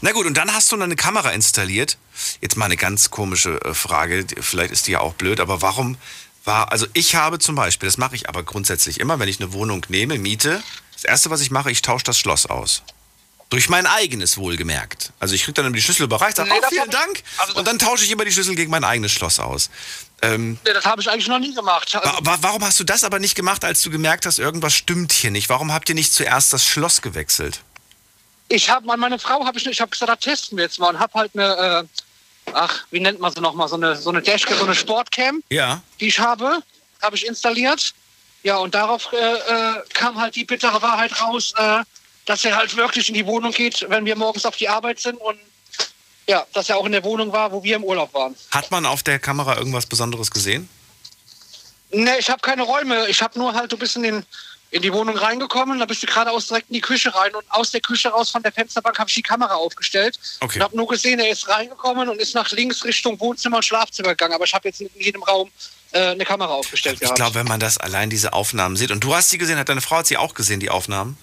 Speaker 1: Na gut, und dann hast du noch eine Kamera installiert. Jetzt mal eine ganz komische äh, Frage, vielleicht ist die ja auch blöd, aber warum war, also ich habe zum Beispiel, das mache ich aber grundsätzlich immer, wenn ich eine Wohnung nehme, miete, das erste, was ich mache, ich tausche das Schloss aus. Durch mein eigenes wohlgemerkt. Also ich kriege dann immer die Schlüssel überreicht, sage,
Speaker 7: Nee,
Speaker 1: oh, vielen Dank.
Speaker 7: also
Speaker 1: und dann tausche ich immer die Schlüssel gegen mein eigenes Schloss aus. Ähm,
Speaker 7: Nee, das habe ich eigentlich noch nie gemacht. Also,
Speaker 1: wa wa warum hast du das aber nicht gemacht, als du gemerkt hast, irgendwas stimmt hier nicht? Warum habt ihr nicht zuerst das Schloss gewechselt?
Speaker 7: Ich habe meine Frau habe ich ich habe gesagt, das testen wir jetzt mal und habe halt eine, äh, ach, wie nennt man sie nochmal, so eine, so eine Dashcam, so eine Sportcam,
Speaker 1: Ja.
Speaker 7: die ich habe, habe ich installiert. Ja, und darauf äh, äh, kam halt die bittere Wahrheit raus, äh, dass er halt wirklich in die Wohnung geht, wenn wir morgens auf die Arbeit sind und ja, dass er auch in der Wohnung war, wo wir im Urlaub waren.
Speaker 1: Hat man auf der Kamera irgendwas Besonderes gesehen?
Speaker 7: Ne, ich habe keine Räume. Ich habe nur halt, du bist in, den, in die Wohnung reingekommen, da bist du geradeaus direkt in die Küche rein und aus der Küche raus von der Fensterbank habe ich die Kamera aufgestellt
Speaker 1: Okay.
Speaker 7: und habe nur gesehen, er ist reingekommen und ist nach links Richtung Wohnzimmer und Schlafzimmer gegangen. Aber ich habe jetzt in jedem Raum äh, eine Kamera aufgestellt
Speaker 1: Ich
Speaker 7: gehabt.
Speaker 1: glaube, wenn man das allein diese Aufnahmen sieht, und du hast sie gesehen, hat deine Frau hat sie auch gesehen, die Aufnahmen?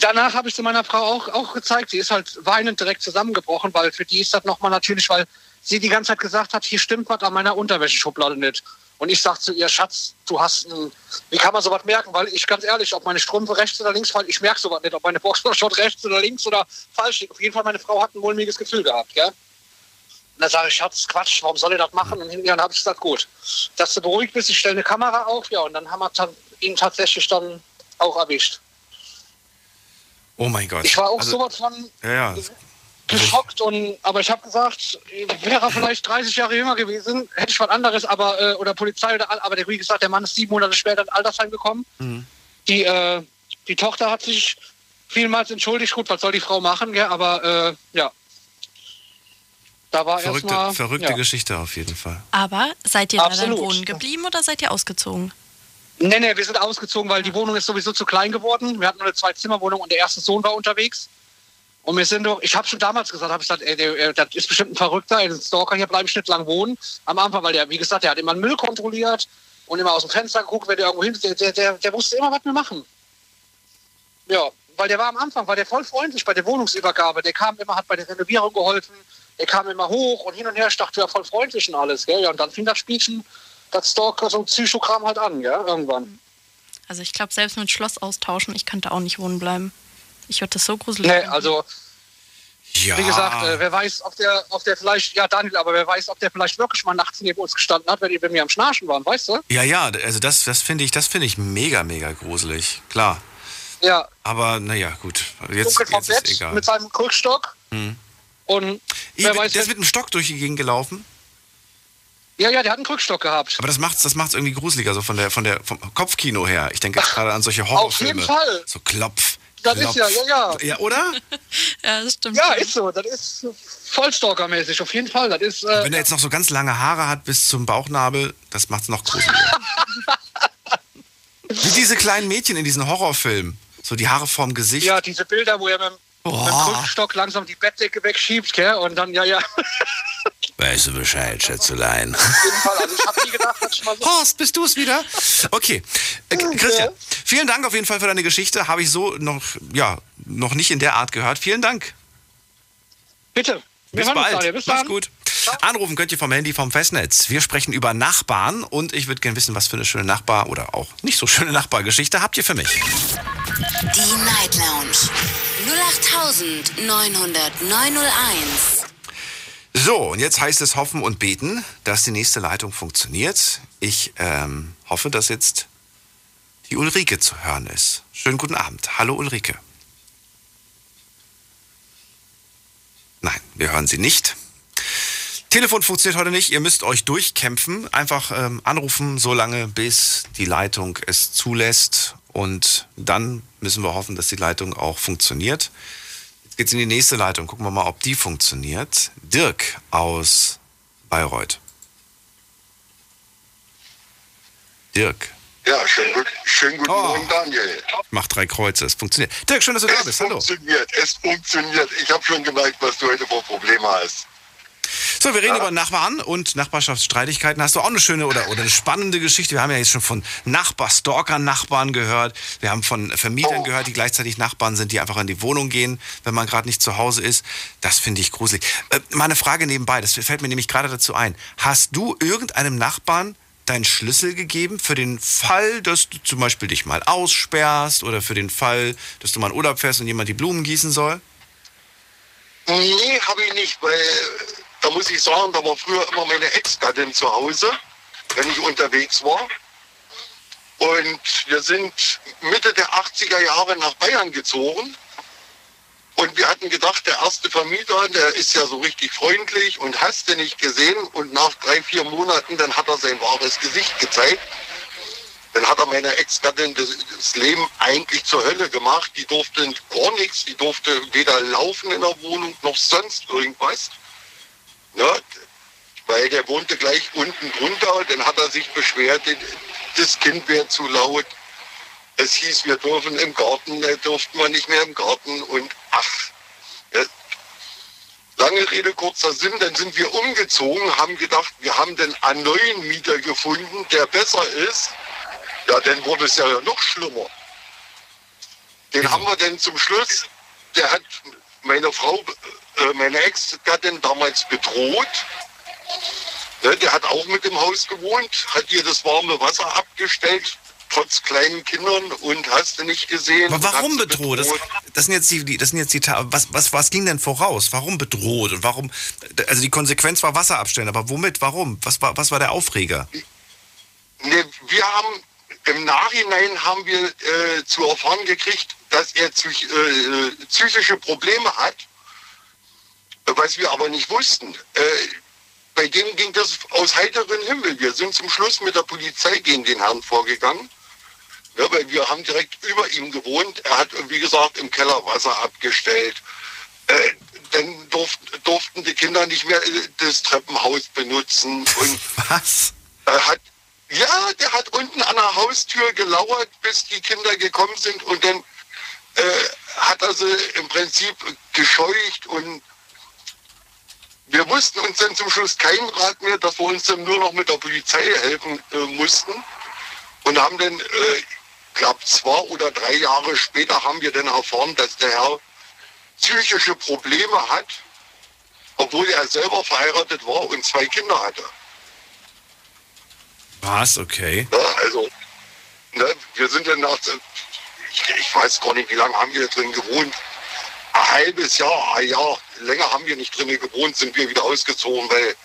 Speaker 7: Danach habe ich sie meiner Frau auch, auch gezeigt. Sie ist halt weinend direkt zusammengebrochen, weil für die ist das nochmal natürlich, weil sie die ganze Zeit gesagt hat, hier stimmt was an meiner Unterwäscheschublade nicht. Und ich sag zu ihr, Schatz, du hast ein, wie kann man sowas merken? Weil ich ganz ehrlich, ob meine Strümpfe rechts oder links fallen, ich merke sowas nicht, ob meine Boxershot [laughs] rechts oder links oder falsch liegt. Auf jeden Fall, meine Frau hat ein mulmiges Gefühl gehabt, gell? Und dann sage ich, Schatz, Quatsch, warum soll ich das machen? Und hinterher habe ich gesagt, gut, dass du beruhigt bist, ich stelle eine Kamera auf, ja, und dann haben wir ihn tatsächlich dann auch erwischt.
Speaker 1: Oh mein Gott.
Speaker 7: Ich war auch
Speaker 1: Also,
Speaker 7: sowas von
Speaker 1: Ja, ja.
Speaker 7: Geschockt und aber ich habe gesagt, wäre er vielleicht 30 Jahre jünger gewesen, hätte ich was anderes, aber äh, oder Polizei oder all- aber der wie gesagt, der Mann ist sieben Monate später in Altersheim gekommen.
Speaker 1: Mhm.
Speaker 7: Die äh, die Tochter hat sich vielmals entschuldigt, gut, was soll die Frau machen, gell? aber äh, ja. Da war
Speaker 1: Verrückte,
Speaker 7: erstmal
Speaker 1: verrückte
Speaker 7: ja.
Speaker 1: Geschichte auf jeden Fall.
Speaker 2: Aber seid ihr da dann
Speaker 7: Absolut.
Speaker 2: wohnen geblieben oder seid ihr ausgezogen?
Speaker 7: Nee, nee, wir sind ausgezogen, weil die Wohnung ist sowieso zu klein geworden. Wir hatten nur eine Zwei-Zimmer-Wohnung und der erste Sohn war unterwegs. Und wir sind doch, ich habe schon damals gesagt, habe ich gesagt, ey, der, äh, das ist bestimmt ein Verrückter, ein Stalker, hier bleibe ich nicht lang wohnen. Am Anfang, weil der, wie gesagt, der hat immer Müll kontrolliert und immer aus dem Fenster geguckt, wenn der irgendwo hin. Der, der, der, der wusste immer, was wir machen. Ja, weil der war am Anfang, war der voll freundlich bei der Wohnungsübergabe. Der kam immer, hat bei der Renovierung geholfen. Der kam immer hoch und hin und her. Ich dachte, ja, voll freundlich und alles. Gell? Ja, und dann fing das Spielchen, das Stalker, so ein Psychokram halt an, gell? irgendwann.
Speaker 2: Also ich glaube, selbst mit Schloss austauschen, ich könnte auch nicht wohnen bleiben. Ich würde das so gruselig
Speaker 7: Nee, also
Speaker 1: Ja.
Speaker 7: wie gesagt, äh, wer weiß, ob der, ob der vielleicht, ja Daniel, aber wer weiß, ob der vielleicht wirklich mal nachts neben uns gestanden hat, wenn die bei mir am Schnarchen waren, weißt du?
Speaker 1: ja, ja, also das, das finde ich, das finde ich mega, mega gruselig. Klar.
Speaker 7: Ja,
Speaker 1: Aber naja, gut. Jetzt,
Speaker 7: dunkel
Speaker 1: jetzt ist
Speaker 7: Bett
Speaker 1: egal.
Speaker 7: mit seinem Krückstock. Und
Speaker 1: Ich,
Speaker 7: wer weiß,
Speaker 1: der ist mit dem Stock durch die Gegend gelaufen.
Speaker 7: ja, ja, der hat einen Krückstock gehabt.
Speaker 1: Aber das macht's, das macht's irgendwie gruseliger, so von der, von der, vom Kopfkino her. Ich denke [laughs] gerade an solche
Speaker 7: Auf
Speaker 1: Horrorfilme.
Speaker 7: jeden Fall.
Speaker 1: So Klopf.
Speaker 7: Das
Speaker 1: Klopf.
Speaker 7: ist ja, ja, ja.
Speaker 1: Ja, oder? [laughs]
Speaker 2: ja, das stimmt.
Speaker 7: Ja, ist so. Das ist Vollstalker-mäßig, auf jeden Fall. Das ist, äh,
Speaker 1: Wenn er jetzt noch so ganz lange Haare hat bis zum Bauchnabel, das macht's noch gruseliger. [laughs] Wie diese kleinen Mädchen in diesen Horrorfilmen. So die Haare vorm Gesicht.
Speaker 7: ja, diese Bilder, wo er mit, dem- mit dem
Speaker 1: Boah.
Speaker 7: Krückstock langsam die Bettdecke wegschiebt, gell? Und dann, ja, ja, auf [laughs]
Speaker 1: Weißt du Bescheid, Schätzelein.
Speaker 7: jeden Fall. Also ich habe nie gedacht, dass ich mal so
Speaker 1: Horst, bist du es wieder? Okay. Äh, Christian, vielen Dank auf jeden Fall für deine Geschichte. Habe ich so noch, ja, noch nicht in der Art gehört. Vielen Dank.
Speaker 7: Bitte. Wir
Speaker 1: Bis bald.
Speaker 7: Bis
Speaker 1: Mach's
Speaker 7: dann.
Speaker 1: gut. Anrufen könnt ihr vom Handy vom Festnetz. Wir sprechen über Nachbarn und ich würde gerne wissen, was für eine schöne Nachbar- oder auch nicht so schöne Nachbargeschichte habt ihr für mich.
Speaker 3: Die Night Lounge 0890901.
Speaker 1: So, und jetzt heißt es hoffen und beten, dass die nächste Leitung funktioniert. Ich ähm, hoffe, dass jetzt die Ulrike zu hören ist. Schönen guten Abend. Hallo Ulrike. Nein, wir hören sie nicht. Telefon funktioniert heute nicht. Ihr müsst euch durchkämpfen. Einfach ähm, anrufen, so lange, bis die Leitung es zulässt. Und dann müssen wir hoffen, dass die Leitung auch funktioniert. Jetzt geht's in die nächste Leitung. Gucken wir mal, ob die funktioniert. Dirk aus Bayreuth. Dirk
Speaker 8: Ja, schönen, gut, schönen guten
Speaker 1: Oh.
Speaker 8: Morgen, Daniel.
Speaker 1: macht drei Kreuze. Es funktioniert. Dirk, schön, dass du da
Speaker 8: Es
Speaker 1: bist. Hallo.
Speaker 8: funktioniert, es funktioniert. Ich habe schon gemerkt, was du heute für Probleme hast.
Speaker 1: So, wir reden über Nachbarn und Nachbarschaftsstreitigkeiten. Hast du auch eine schöne oder, oder eine spannende Geschichte? Wir haben ja jetzt schon von Nachbar-Stalker-Nachbarn gehört. Wir haben von Vermietern
Speaker 8: Oh.
Speaker 1: gehört, die gleichzeitig Nachbarn sind, die einfach in die Wohnung gehen, wenn man gerade nicht zu Hause ist. Das finde ich gruselig. Äh, mal eine Frage nebenbei, das fällt mir nämlich gerade dazu ein. Hast du irgendeinem Nachbarn deinen Schlüssel gegeben für den Fall, dass du zum Beispiel dich mal aussperrst oder für den Fall, dass du mal in Urlaub fährst und jemand die Blumen gießen soll?
Speaker 8: Nee, habe ich nicht, weil da muss ich sagen, da war früher immer meine Ex-Gattin zu Hause, wenn ich unterwegs war. Und wir sind Mitte der 80er Jahre nach Bayern gezogen. Und wir hatten gedacht, der erste Vermieter, der ist ja so richtig freundlich und hast du nicht gesehen. Und nach drei, vier Monaten, dann hat er sein wahres Gesicht gezeigt. Dann hat er meiner Ex-Gattin das, das Leben eigentlich zur Hölle gemacht. Die durfte gar nichts, die durfte weder laufen in der Wohnung noch sonst irgendwas. Ja, weil der wohnte gleich unten drunter. Dann hat er sich beschwert, das Kind wäre zu laut. Es hieß, wir dürfen im Garten, da durften wir nicht mehr im Garten. Und ach, ja, lange Rede, kurzer Sinn, dann sind wir umgezogen, haben gedacht, wir haben den einen neuen Mieter gefunden, der besser ist. Ja, dann wurde es ja noch schlimmer. Den haben wir dann zum Schluss, der hat meine Frau, äh, meine Ex-Gattin damals bedroht. Ne, der hat auch mit im Haus gewohnt, hat ihr das warme Wasser abgestellt, trotz kleinen Kindern und hast du nicht gesehen.
Speaker 1: Aber warum
Speaker 8: hat's
Speaker 1: bedroht? Das, das sind jetzt die, das sind jetzt die, was, was, was ging denn voraus? Warum bedroht und warum? Also die Konsequenz war Wasser abstellen, aber womit? Warum? Was war, was war der Aufreger?
Speaker 8: Ne, wir haben im Nachhinein haben wir äh, zu erfahren gekriegt, dass er psych, äh, psychische Probleme hat, was wir aber nicht wussten. Äh, bei dem ging das aus heiterem Himmel. Wir sind zum Schluss mit der Polizei gegen den Herrn vorgegangen. Ja, weil wir haben direkt über ihm gewohnt. Er hat, wie gesagt, im Keller Wasser abgestellt. Äh, dann durft, durften die Kinder nicht mehr äh, das Treppenhaus benutzen. Und
Speaker 1: Was?
Speaker 8: er hat, ja, der hat unten an der Haustür gelauert, bis die Kinder gekommen sind und dann äh, hat er sie im Prinzip gescheucht und wir wussten uns dann zum Schluss keinen Rat mehr, dass wir uns dann nur noch mit der Polizei helfen äh, mussten und haben dann, äh, ich glaube zwei oder drei Jahre später haben wir dann erfahren, dass der Herr psychische Probleme hat, obwohl er selber verheiratet war und zwei Kinder hatte.
Speaker 1: Was? Okay.
Speaker 8: Ja, also, ne, wir sind dann nach, ich, weiß gar nicht, wie lange haben wir drin gewohnt. Ein halbes Jahr, ein Jahr, länger haben wir nicht drin gewohnt, sind wir wieder ausgezogen, weil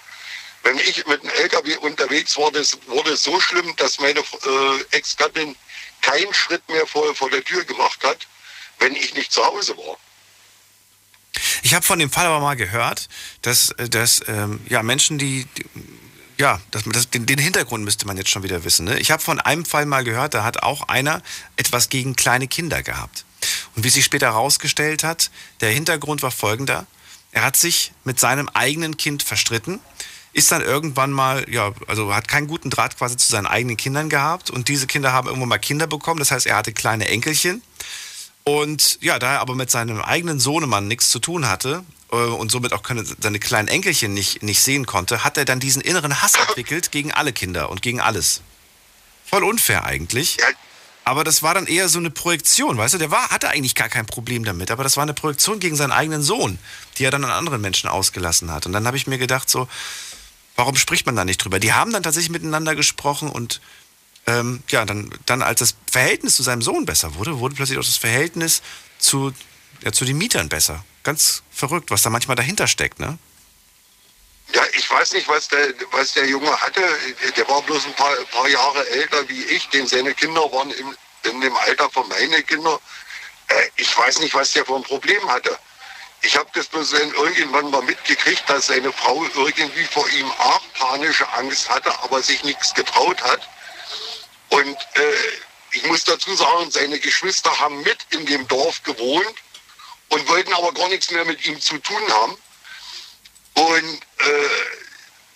Speaker 8: wenn ich mit dem LKW unterwegs war, das wurde es so schlimm, dass meine äh, Ex-Gattin keinen Schritt mehr vor, vor der Tür gemacht hat, wenn ich nicht zu Hause war.
Speaker 1: Ich habe von dem Fall aber mal gehört, dass, äh, dass ähm, ja, Menschen, die, die ja, das, das, den, den Hintergrund müsste man jetzt schon wieder wissen. Ne? Ich habe von einem Fall mal gehört, da hat auch einer etwas gegen kleine Kinder gehabt. Und wie sich später herausgestellt hat, der Hintergrund war folgender. Er hat sich mit seinem eigenen Kind verstritten, ist dann irgendwann mal, ja, also hat keinen guten Draht quasi zu seinen eigenen Kindern gehabt und diese Kinder haben irgendwann mal Kinder bekommen. Das heißt, er hatte kleine Enkelchen. Und ja, da er aber mit seinem eigenen Sohnemann nichts zu tun hatte und somit auch seine kleinen Enkelchen nicht, nicht sehen konnte, hat er dann diesen inneren Hass entwickelt gegen alle Kinder und gegen alles. Voll unfair eigentlich. Aber das war dann eher so eine Projektion, weißt du? Der war, hatte eigentlich gar kein Problem damit, aber das war eine Projektion gegen seinen eigenen Sohn, die er dann an anderen Menschen ausgelassen hat. Und dann habe ich mir gedacht, so, warum spricht man da nicht drüber? Die haben dann tatsächlich miteinander gesprochen und ähm, ja, dann, dann als das Verhältnis zu seinem Sohn besser wurde, wurde plötzlich auch das Verhältnis zu, ja, zu den Mietern besser. Ganz verrückt, was da manchmal dahinter steckt, ne?
Speaker 8: Ja, ich weiß nicht, was der, was der Junge hatte. Der war bloß ein paar, paar Jahre älter wie ich, denn seine Kinder waren im, in dem Alter von meinen Kindern. Äh, ich weiß nicht, was der für ein Problem hatte. Ich habe das bloß irgendwann mal mitgekriegt, dass seine Frau irgendwie vor ihm auch panische Angst hatte, aber sich nichts getraut hat. Und äh, ich muss dazu sagen, seine Geschwister haben mit in dem Dorf gewohnt und wollten aber gar nichts mehr mit ihm zu tun haben. Und äh,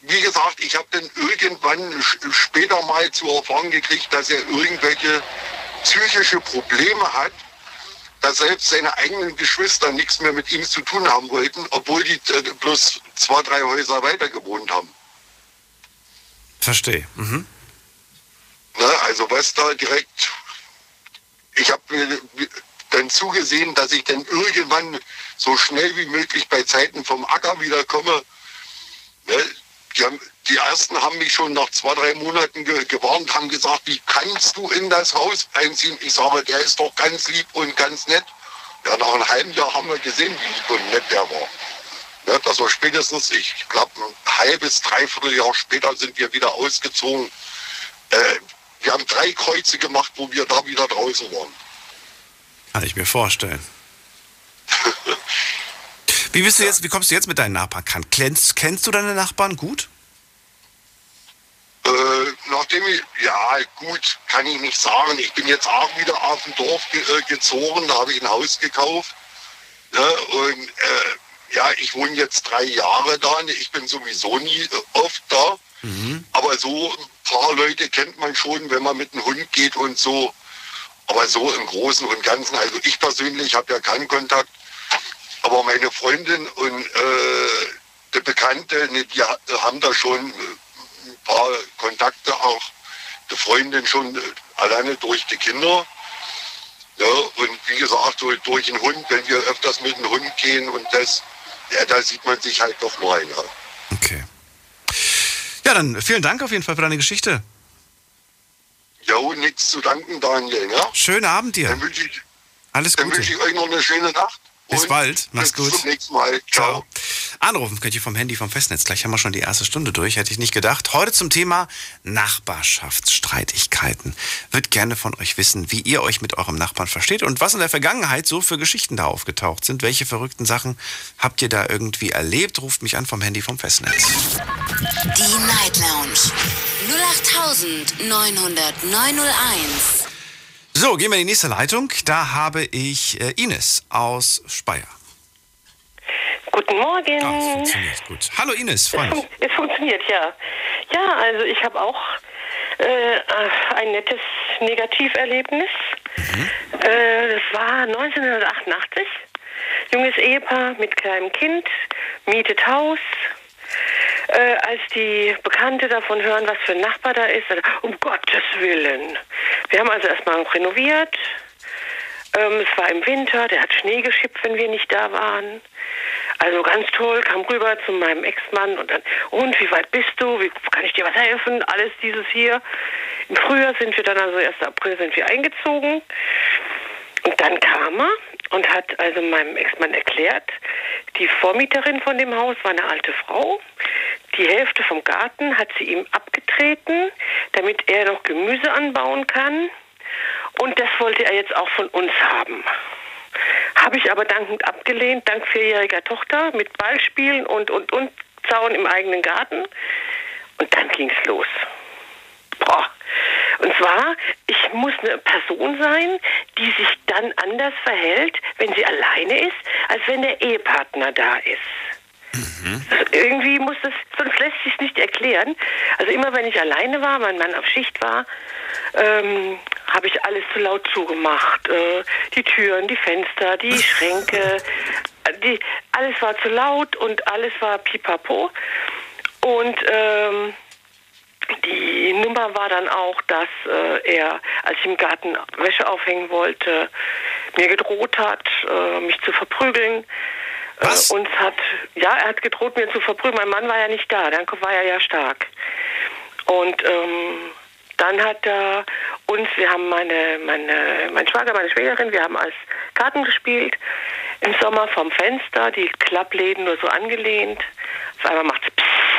Speaker 8: wie gesagt, ich habe dann irgendwann später mal zu erfahren gekriegt, dass er irgendwelche psychische Probleme hat, dass selbst seine eigenen Geschwister nichts mehr mit ihm zu tun haben wollten, obwohl die äh, bloß zwei, drei Häuser weiter gewohnt haben.
Speaker 1: Verstehe. Mhm.
Speaker 8: Ne? Also was da direkt, ich habe mir dann zugesehen, dass ich dann irgendwann so schnell wie möglich bei Zeiten vom Acker wiederkomme. Ne? Die, haben, die ersten haben mich schon nach zwei, drei Monaten ge gewarnt, haben gesagt, wie kannst du in das Haus einziehen? Ich sage, der ist doch ganz lieb und ganz nett. Ja, nach einem halben Jahr haben wir gesehen, wie lieb und nett der war. Ne? Das war spätestens, ich glaube, ein halbes, dreiviertel Jahr später sind wir wieder ausgezogen. Äh, wir haben drei Kreuze gemacht, wo wir da wieder draußen waren.
Speaker 1: Kann ich mir vorstellen. [laughs] Wie bist du jetzt, wie kommst du jetzt mit deinen Nachbarn? Kann, kennst, kennst du deine Nachbarn gut?
Speaker 8: Äh, nachdem ich, ja gut, kann ich nicht sagen. Ich bin jetzt auch wieder auf dem Dorf ge äh, gezogen, da habe ich ein Haus gekauft. Ne? Und äh, ja, ich wohne jetzt drei Jahre da. Ich bin sowieso nie äh, oft da. Aber so ein paar Leute kennt man schon, wenn man mit einem Hund geht und so. Aber so im Großen und Ganzen, also ich persönlich habe ja keinen Kontakt. Aber meine Freundin und äh, der Bekannte, ne, die ha- haben da schon äh, ein paar Kontakte auch. Die Freundin schon äh, alleine durch die Kinder. Ja, und wie gesagt, so durch den Hund, wenn wir öfters mit dem Hund gehen und das, ja, da sieht man sich halt doch mal. Ja.
Speaker 1: Okay. Ja, dann vielen Dank auf jeden Fall für deine Geschichte.
Speaker 8: Jo, nichts zu danken, Daniel. Ja?
Speaker 1: Schönen Abend dir.
Speaker 8: Dann wünsche ich,
Speaker 1: Alles
Speaker 8: dann wünsche ich euch noch eine schöne Nacht.
Speaker 1: Bis
Speaker 8: Und
Speaker 1: bald. Mach's
Speaker 8: bis
Speaker 1: gut.
Speaker 8: zum nächsten Mal. Ciao.
Speaker 1: Anrufen könnt ihr vom Handy vom Festnetz. Gleich haben wir schon die erste Stunde durch, hätte ich nicht gedacht. Heute zum Thema Nachbarschaftsstreitigkeiten. Wird gerne von euch wissen, wie ihr euch mit eurem Nachbarn versteht und was in der Vergangenheit so für Geschichten da aufgetaucht sind. Welche verrückten Sachen habt ihr da irgendwie erlebt? Ruft mich an vom Handy vom Festnetz.
Speaker 3: Die Night Lounge 0890901.
Speaker 1: So, gehen wir in die nächste Leitung. Da habe ich äh, Ines aus Speyer.
Speaker 9: Guten Morgen.
Speaker 1: Ah, es funktioniert gut. Hallo Ines,
Speaker 9: es,
Speaker 1: freue mich.
Speaker 9: fun es funktioniert, ja. Ja, also ich habe auch äh, ein nettes Negativerlebnis. Äh, das war 1988. Junges Ehepaar mit kleinem Kind, mietet Haus. Äh, als die Bekannte davon hören, was für ein Nachbar da ist, er, um Gottes Willen. Wir haben also erstmal renoviert. Ähm, es war im Winter, der hat Schnee geschippt, wenn wir nicht da waren. Also ganz toll, kam rüber zu meinem Ex-Mann und dann, und wie weit bist du? Wie kann ich dir was helfen? Alles dieses hier. Im Frühjahr sind wir dann, also 1. April sind wir eingezogen. Und dann kam er und hat also meinem Ex-Mann erklärt, die Vormieterin von dem Haus war eine alte Frau. Die Hälfte vom Garten hat sie ihm abgetreten, damit er noch Gemüse anbauen kann. Und das wollte er jetzt auch von uns haben. Habe ich aber dankend abgelehnt, dank vierjähriger Tochter mit Ballspielen und, und, und Zaun im eigenen Garten. Und dann ging's los. Boah. Und zwar, ich muss eine Person sein, die sich dann anders verhält, wenn sie alleine ist, als wenn der Ehepartner da ist. Also irgendwie muss das, sonst lässt sich nicht erklären. Also immer wenn ich alleine war, mein Mann auf Schicht war, ähm, habe ich alles zu laut zugemacht. Äh, die Türen, die Fenster, die [laughs] Schränke, äh, die, alles war zu laut und alles war pipapo. Und ähm, die Nummer war dann auch, dass äh, er, als ich im Garten Wäsche aufhängen wollte, mir gedroht hat, äh, mich zu verprügeln.
Speaker 1: Was?
Speaker 9: Äh, uns hat, ja, er hat gedroht, mir zu verprügeln. Mein Mann war ja nicht da, dann war er ja stark. Und ähm, dann hat er uns, wir haben meine, meine, mein Schwager, meine Schwägerin, wir haben als Karten gespielt. Im Sommer vom Fenster, die Klappläden nur so angelehnt. Auf einmal macht's pssst.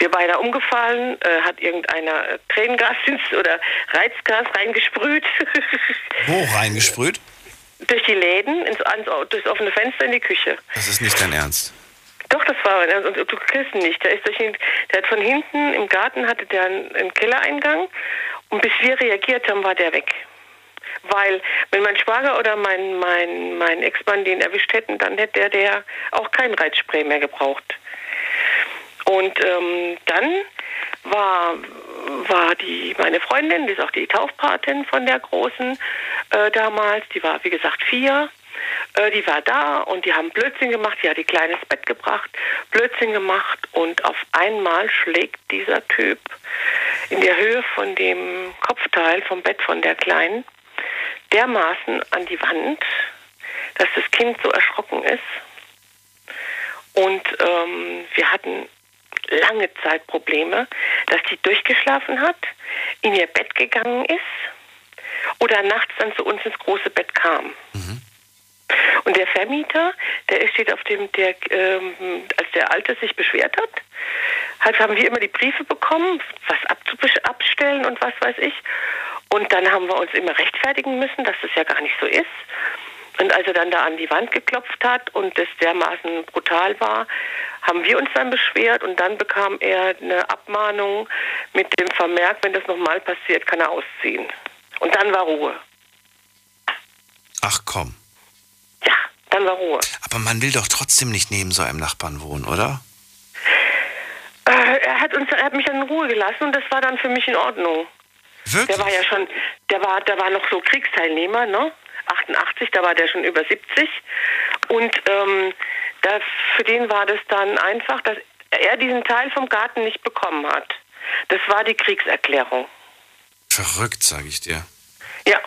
Speaker 9: Wir beide umgefallen, äh, hat irgendeiner äh, Tränengas oder Reizgas reingesprüht. [laughs]
Speaker 1: Wo reingesprüht?
Speaker 9: Durch die Läden, ins, ans, durchs offene Fenster in die Küche.
Speaker 1: Das ist nicht dein Ernst.
Speaker 9: Doch, das war, also, du kriegst ihn nicht. Der, ist durch den, der hat von hinten im Garten hatte der einen, einen Kellereingang und bis wir reagiert haben, war der weg. Weil, wenn mein Schwager oder mein, mein, mein Ex-Mann den erwischt hätten, dann hätte der, der auch kein Reizspray mehr gebraucht. Und ähm, dann war, war die meine Freundin, die ist auch die Taufpatin von der Großen äh, damals, die war wie gesagt vier, äh, die war da und die haben Blödsinn gemacht, die hat die Kleine ins Bett gebracht, Blödsinn gemacht und auf einmal schlägt dieser Typ in der Höhe von dem Kopfteil vom Bett von der Kleinen dermaßen an die Wand, dass das Kind so erschrocken ist. Und ähm, wir hatten lange Zeit Probleme, dass die durchgeschlafen hat, in ihr Bett gegangen ist oder nachts dann zu uns ins große Bett kam. Und der Vermieter, der steht auf dem, der, ähm, als der Alte sich beschwert hat, halt haben wir immer die Briefe bekommen, was abstellen und was weiß ich. Und dann haben wir uns immer rechtfertigen müssen, dass das ja gar nicht so ist. Und als er dann da an die Wand geklopft hat und das dermaßen brutal war, haben wir uns dann beschwert und dann bekam er eine Abmahnung mit dem Vermerk, wenn das nochmal passiert, kann er ausziehen. Und dann war Ruhe.
Speaker 1: Ach komm.
Speaker 9: Ja, dann war Ruhe.
Speaker 1: Aber man will doch trotzdem nicht neben so einem Nachbarn wohnen, oder?
Speaker 9: Äh, er hat uns, er hat mich dann in Ruhe gelassen und das war dann für mich in Ordnung.
Speaker 1: Wirklich?
Speaker 9: Der war ja schon, der war, der war noch so Kriegsteilnehmer, ne? 88, da war der schon über 70. Und ähm, das, für den war das dann einfach, dass er diesen Teil vom Garten nicht bekommen hat. Das war die Kriegserklärung.
Speaker 1: Verrückt, sage ich dir.
Speaker 9: Ja,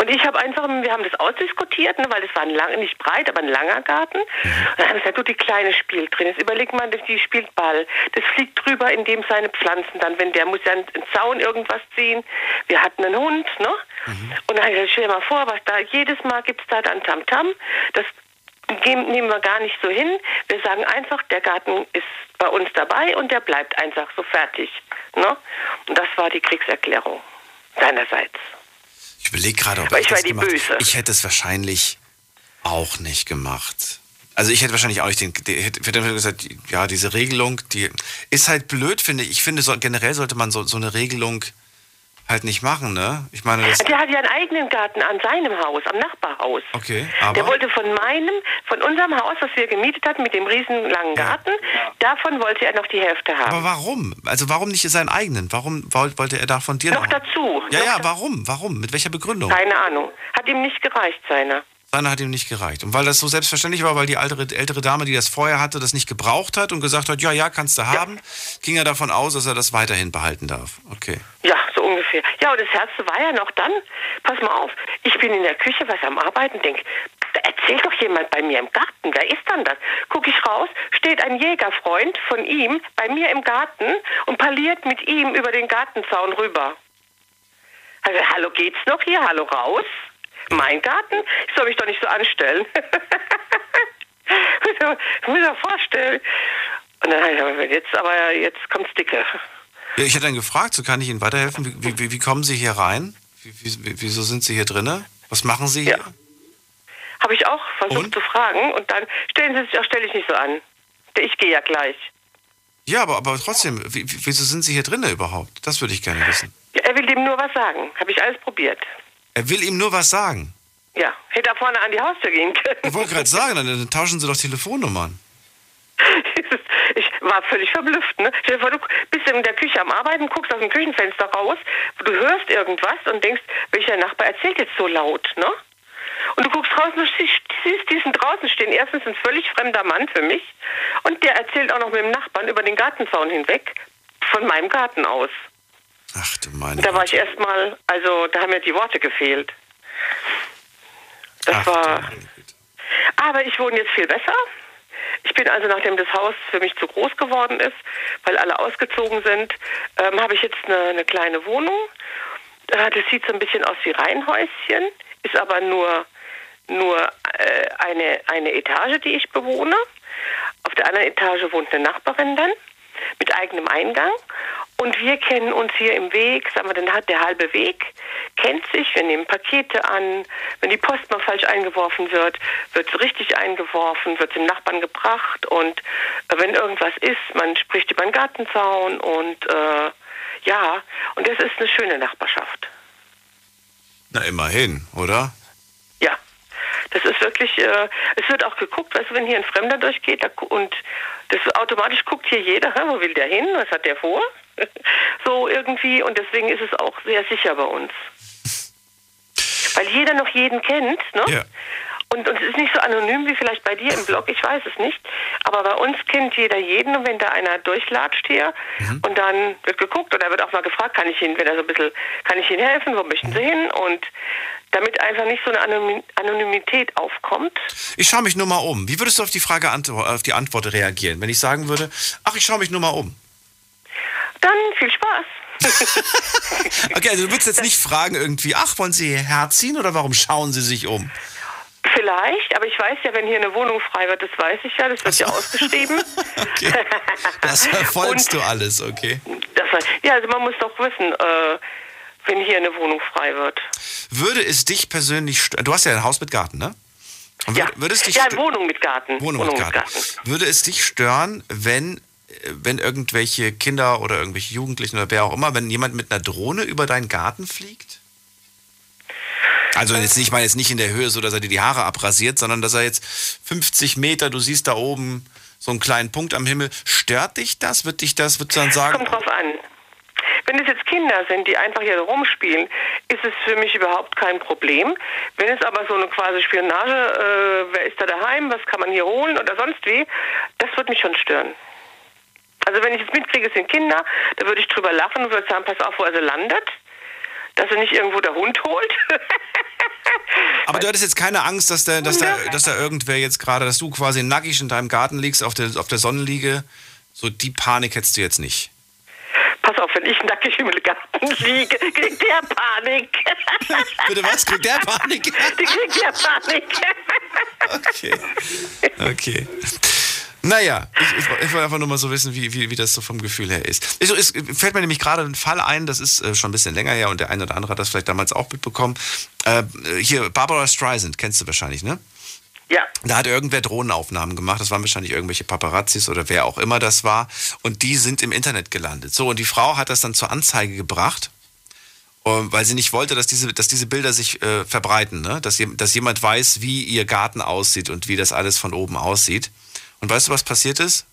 Speaker 9: und ich habe einfach, wir haben das ausdiskutiert, ne, weil es war ein lang, nicht breit, aber ein langer Garten. Und dann haben wir gesagt, du, die Kleine spielt drin. Jetzt überleg mal, die spielt Ball. Das fliegt drüber, in dem seine Pflanzen dann, wenn der muss ja einen Zaun irgendwas ziehen. Wir hatten einen Hund, ne? Und dann habe ich gesagt, stell dir mal vor, was da, jedes Mal gibt's da dann Tamtam. Das nehmen wir gar nicht so hin. Wir sagen einfach, der Garten ist bei uns dabei und der bleibt einfach so fertig. Ne? Und das war die Kriegserklärung seinerseits.
Speaker 1: Ich überlege gerade, ob
Speaker 9: Aber
Speaker 1: ich,
Speaker 9: ich war
Speaker 1: das
Speaker 9: die
Speaker 1: gemacht
Speaker 9: Böse.
Speaker 1: Ich hätte es wahrscheinlich auch nicht gemacht. Also ich hätte wahrscheinlich auch nicht den, die, hätte, hätte gesagt, ja, diese Regelung, die ist halt blöd, finde ich. Ich finde, so, generell sollte man so, so eine Regelung halt nicht machen, ne? Ich meine, das,
Speaker 9: Der hat ja einen eigenen Garten an seinem Haus, am Nachbarhaus.
Speaker 1: okay,
Speaker 9: Der
Speaker 1: aber,
Speaker 9: wollte von meinem, von unserem Haus, was wir gemietet hatten, mit dem riesen langen Garten, davon wollte er noch die Hälfte haben.
Speaker 1: aber warum? Also warum nicht seinen eigenen? Warum woll- wollte er da von dir
Speaker 9: noch
Speaker 1: noch?
Speaker 9: dazu.
Speaker 1: Ja,
Speaker 9: noch
Speaker 1: ja, warum? Warum? Mit welcher Begründung?
Speaker 9: Keine Ahnung. Hat ihm nicht gereicht, seiner.
Speaker 1: Seine hat ihm nicht gereicht. Und weil das so selbstverständlich war, weil die ältere, ältere Dame, die das vorher hatte, das nicht gebraucht hat und gesagt hat, ja, ja, kannst du haben, ging er davon aus, dass er das weiterhin behalten darf. Okay.
Speaker 9: Ja, so ungefähr. Ja, und das Herze war ja noch dann, pass mal auf, ich bin in der Küche, was am Arbeiten, denk, da erzählt doch jemand bei mir im Garten, wer ist dann das? Guck ich raus, steht ein Jägerfreund von ihm bei mir im Garten und parliert mit ihm über den Gartenzaun rüber. Also, hallo, geht's noch hier? Hallo, raus? Mein Garten? Ich soll mich doch nicht so anstellen. [laughs] ich muss mir vorstellen. Und dann habe ich aber jetzt, aber jetzt kommt's dicke.
Speaker 1: Ja, ich hätte dann gefragt, so kann ich Ihnen weiterhelfen. Wie, wie, wie kommen Sie hier rein? Wie, wie, wieso sind Sie hier drinne? Was machen Sie hier?
Speaker 9: Habe ich auch versucht
Speaker 1: Und?
Speaker 9: zu fragen und dann stellen Sie sich auch, stelle ich nicht so an. Ich gehe ja gleich.
Speaker 1: Ja, aber, aber trotzdem, wie, wie- wieso sind Sie hier drinne überhaupt? Das würde ich gerne wissen.
Speaker 9: Ja, er will dem nur was sagen. Habe ich alles probiert.
Speaker 1: Er will ihm nur was sagen.
Speaker 9: Ja, hätte er vorne an die Haustür gehen können.
Speaker 1: Ich wollte gerade sagen, dann, dann tauschen Sie doch Telefonnummern. [laughs]
Speaker 9: Ich war völlig verblüfft. Ne? Stell dir vor, du bist in der Küche am Arbeiten, guckst aus dem Küchenfenster raus, du hörst irgendwas und denkst, welcher Nachbar erzählt jetzt so laut, ne? Und du guckst raus und siehst diesen draußen stehen. Erstens ein völlig fremder Mann für mich und der erzählt auch noch mit dem Nachbarn über den Gartenzaun hinweg von meinem Garten aus.
Speaker 1: Ach du meine
Speaker 9: Da war ich erstmal, also da haben mir die Worte gefehlt. Das
Speaker 1: Ach,
Speaker 9: war. Aber ich wohne jetzt viel besser. Ich bin also, nachdem das Haus für mich zu groß geworden ist, weil alle ausgezogen sind, ähm, habe ich jetzt eine, eine kleine Wohnung. Äh, das sieht so ein bisschen aus wie Reihenhäuschen, ist aber nur, nur äh, eine, eine Etage, die ich bewohne. Auf der anderen Etage wohnt eine Nachbarin dann mit eigenem Eingang. Und wir kennen uns hier im Weg, sagen wir, den hat der halbe Weg, kennt sich, wir nehmen Pakete an. Wenn die Post mal falsch eingeworfen wird, wird sie richtig eingeworfen, wird dem Nachbarn gebracht. Und äh, wenn irgendwas ist, man spricht über den Gartenzaun und äh, ja, und das ist eine schöne Nachbarschaft.
Speaker 1: Na, immerhin, oder?
Speaker 9: Das ist wirklich, äh, es wird auch geguckt, weißt du, wenn hier ein Fremder durchgeht da, und das automatisch guckt hier jeder, hä, wo will der hin, was hat der vor? [laughs] so irgendwie und deswegen ist es auch sehr sicher bei uns. Weil jeder noch jeden kennt, ne?
Speaker 1: Ja.
Speaker 9: Und, und es ist nicht so anonym wie vielleicht bei dir im Blog, ich weiß es nicht. Aber bei uns kennt jeder jeden und wenn da einer durchlatscht hier und dann wird geguckt oder wird auch mal gefragt, kann ich Ihnen, wenn er so ein bisschen, kann ich Ihnen helfen, wo möchten Sie hin? Und damit einfach nicht so eine Anonymi- Anonymität aufkommt.
Speaker 1: Ich schaue mich nur mal um. Wie würdest du auf die Frage auf die Antwort reagieren, wenn ich sagen würde, ach, ich schaue mich nur mal um?
Speaker 9: Dann viel Spaß. [laughs]
Speaker 1: Okay, also du würdest jetzt nicht fragen irgendwie, ach, wollen Sie hierher ziehen oder warum schauen Sie sich um?
Speaker 9: Vielleicht, aber ich weiß ja, wenn hier eine Wohnung frei wird, das weiß ich ja, das wird ja ausgeschrieben. [laughs]
Speaker 1: Okay. Das [laughs] verfolgst
Speaker 9: Und-
Speaker 1: du alles, okay.
Speaker 9: Das ja, also man muss doch wissen, äh, wenn hier eine Wohnung frei wird.
Speaker 1: Würde es dich persönlich stören? Du hast ja ein Haus mit Garten, ne? Und
Speaker 9: Ja,
Speaker 1: würde, würde es dich
Speaker 9: ja
Speaker 1: stö-
Speaker 9: Wohnung mit Garten.
Speaker 1: Wohnung mit Garten. Würde es dich stören, wenn, äh, wenn irgendwelche Kinder oder irgendwelche Jugendlichen oder wer auch immer, wenn jemand mit einer Drohne über deinen Garten fliegt? Also jetzt nicht, ich meine jetzt nicht in der Höhe, so dass er dir die Haare abrasiert, sondern dass er jetzt 50 Meter, du siehst da oben so einen kleinen Punkt am Himmel. Stört dich das? Wird dich das, du dann sagen?
Speaker 9: Kommt drauf an. Wenn es jetzt Kinder sind, die einfach hier rumspielen, ist es für mich überhaupt kein Problem. Wenn es aber so eine quasi Spionage, äh, wer ist da daheim, was kann man hier holen oder sonst wie, das wird mich schon stören. Also wenn ich jetzt mitkriege, es sind Kinder, da würde ich drüber lachen und würde sagen, pass auf, wo er so landet. Dass er nicht irgendwo der Hund holt. [laughs]
Speaker 1: Aber du hattest jetzt keine Angst, dass, der, dass, da, dass da irgendwer jetzt gerade, dass du quasi nackig in deinem Garten liegst, auf der, auf der Sonnenliege. So die Panik hättest du jetzt nicht.
Speaker 9: Pass auf, wenn ich nackig im Garten liege, kriegt der Panik. [laughs]
Speaker 1: Bitte was? Kriegt der Panik?
Speaker 9: Die kriegt der Panik. [laughs]
Speaker 1: Okay. Okay. Naja, ich, ich, ich wollte einfach nur mal so wissen, wie, wie, wie das so vom Gefühl her ist. Es, es fällt mir nämlich gerade ein Fall ein, das ist äh, schon ein bisschen länger her und der eine oder andere hat das vielleicht damals auch mitbekommen. Äh, hier, Barbara Streisand, kennst du wahrscheinlich, ne?
Speaker 9: Ja.
Speaker 1: Da hat irgendwer Drohnenaufnahmen gemacht. Das waren wahrscheinlich irgendwelche Paparazzis oder wer auch immer das war. Und die sind im Internet gelandet. So, und die Frau hat das dann zur Anzeige gebracht, ähm, weil sie nicht wollte, dass diese, dass diese Bilder sich äh, verbreiten. Ne? Dass, dass jemand weiß, wie ihr Garten aussieht und wie das alles von oben aussieht. Und weißt du, was passiert ist?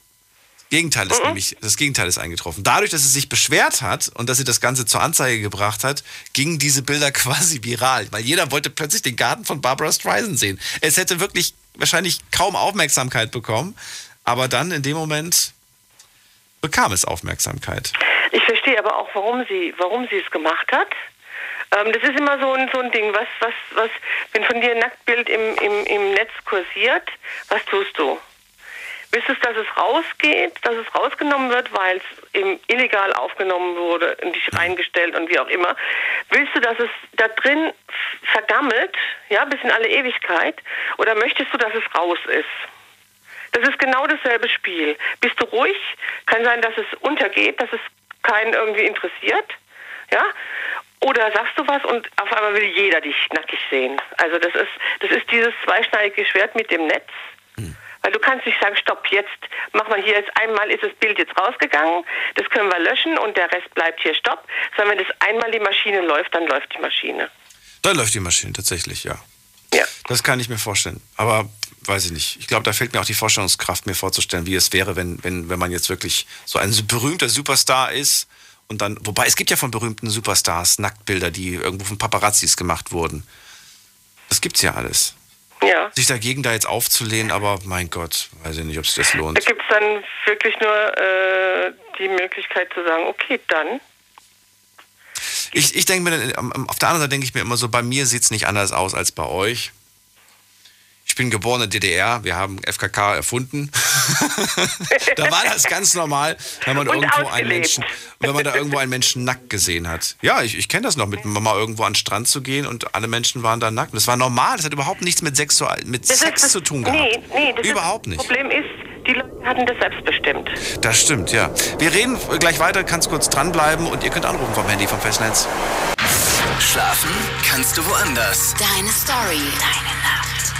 Speaker 1: Das Gegenteil ist
Speaker 9: Mhm.
Speaker 1: nämlich, das Gegenteil ist eingetroffen. Dadurch, dass sie sich beschwert hat und dass sie das Ganze zur Anzeige gebracht hat, gingen diese Bilder [laughs] quasi viral, weil jeder wollte plötzlich den Garten von Barbara Streisand sehen. Es hätte wirklich wahrscheinlich kaum Aufmerksamkeit bekommen, aber dann in dem Moment bekam es Aufmerksamkeit.
Speaker 9: Ich verstehe aber auch, warum sie, warum sie es gemacht hat. Ähm, das ist immer so ein, so ein Ding, was, was, was, wenn von dir ein Nacktbild im, im, im Netz kursiert, was tust du? Willst du, es, dass es rausgeht, dass es rausgenommen wird, weil es eben illegal aufgenommen wurde und dich reingestellt und wie auch immer? Willst du, dass es da drin vergammelt, ja, bis in alle Ewigkeit? Oder möchtest du, dass es raus ist? Das ist genau dasselbe Spiel. Bist du ruhig? Kann sein, dass es untergeht, dass es keinen irgendwie interessiert. Ja? Oder sagst du was und auf einmal will jeder dich nackig sehen. Also das ist, das ist dieses zweischneidige Schwert mit dem Netz. Weil du kannst nicht sagen, stopp, jetzt machen wir hier jetzt einmal ist das Bild jetzt rausgegangen, das können wir löschen und der Rest bleibt hier stopp. Sondern wenn das einmal die Maschine läuft, dann läuft die Maschine.
Speaker 1: Da läuft die Maschine tatsächlich, ja.
Speaker 9: Ja.
Speaker 1: Das kann ich mir vorstellen. Aber weiß ich nicht. Ich glaube, da fehlt mir auch die Vorstellungskraft, mir vorzustellen, wie es wäre, wenn, wenn, wenn man jetzt wirklich so ein berühmter Superstar ist und dann, wobei es gibt ja von berühmten Superstars Nacktbilder, die irgendwo von Paparazzis gemacht wurden. Das gibt's ja alles.
Speaker 9: Ja.
Speaker 1: Sich dagegen da jetzt aufzulehnen, aber mein Gott, weiß ich nicht, ob sich das
Speaker 9: Da
Speaker 1: lohnt.
Speaker 9: gibt es dann wirklich nur äh, die Möglichkeit zu sagen, okay, dann.
Speaker 1: Ich, ich denke mir, auf der anderen Seite denke ich mir immer so, bei mir sieht's nicht anders aus als bei euch. Ich bin geboren in der DDR, wir haben FKK erfunden. [laughs] da war das ganz normal, wenn man
Speaker 9: Und
Speaker 1: irgendwo einen. Menschen, wenn man da irgendwo einen Menschen nackt gesehen hat. Ja, ich, ich kenne das noch, mit Mama irgendwo an den Strand zu gehen und alle Menschen waren da nackt. Das war normal, das hat überhaupt nichts mit, Sexual, mit
Speaker 9: Das
Speaker 1: Sex
Speaker 9: ist,
Speaker 1: zu tun gehabt.
Speaker 9: Nee, nee, das
Speaker 1: Überhaupt
Speaker 9: ist,
Speaker 1: nicht.
Speaker 9: Das Problem ist, die Leute hatten das selbstbestimmt.
Speaker 1: Das stimmt, ja. Wir reden gleich weiter, kannst kurz dranbleiben und ihr könnt anrufen vom Handy, vom Festnetz.
Speaker 6: Schlafen kannst du woanders.
Speaker 3: Deine Story. Deine Nacht.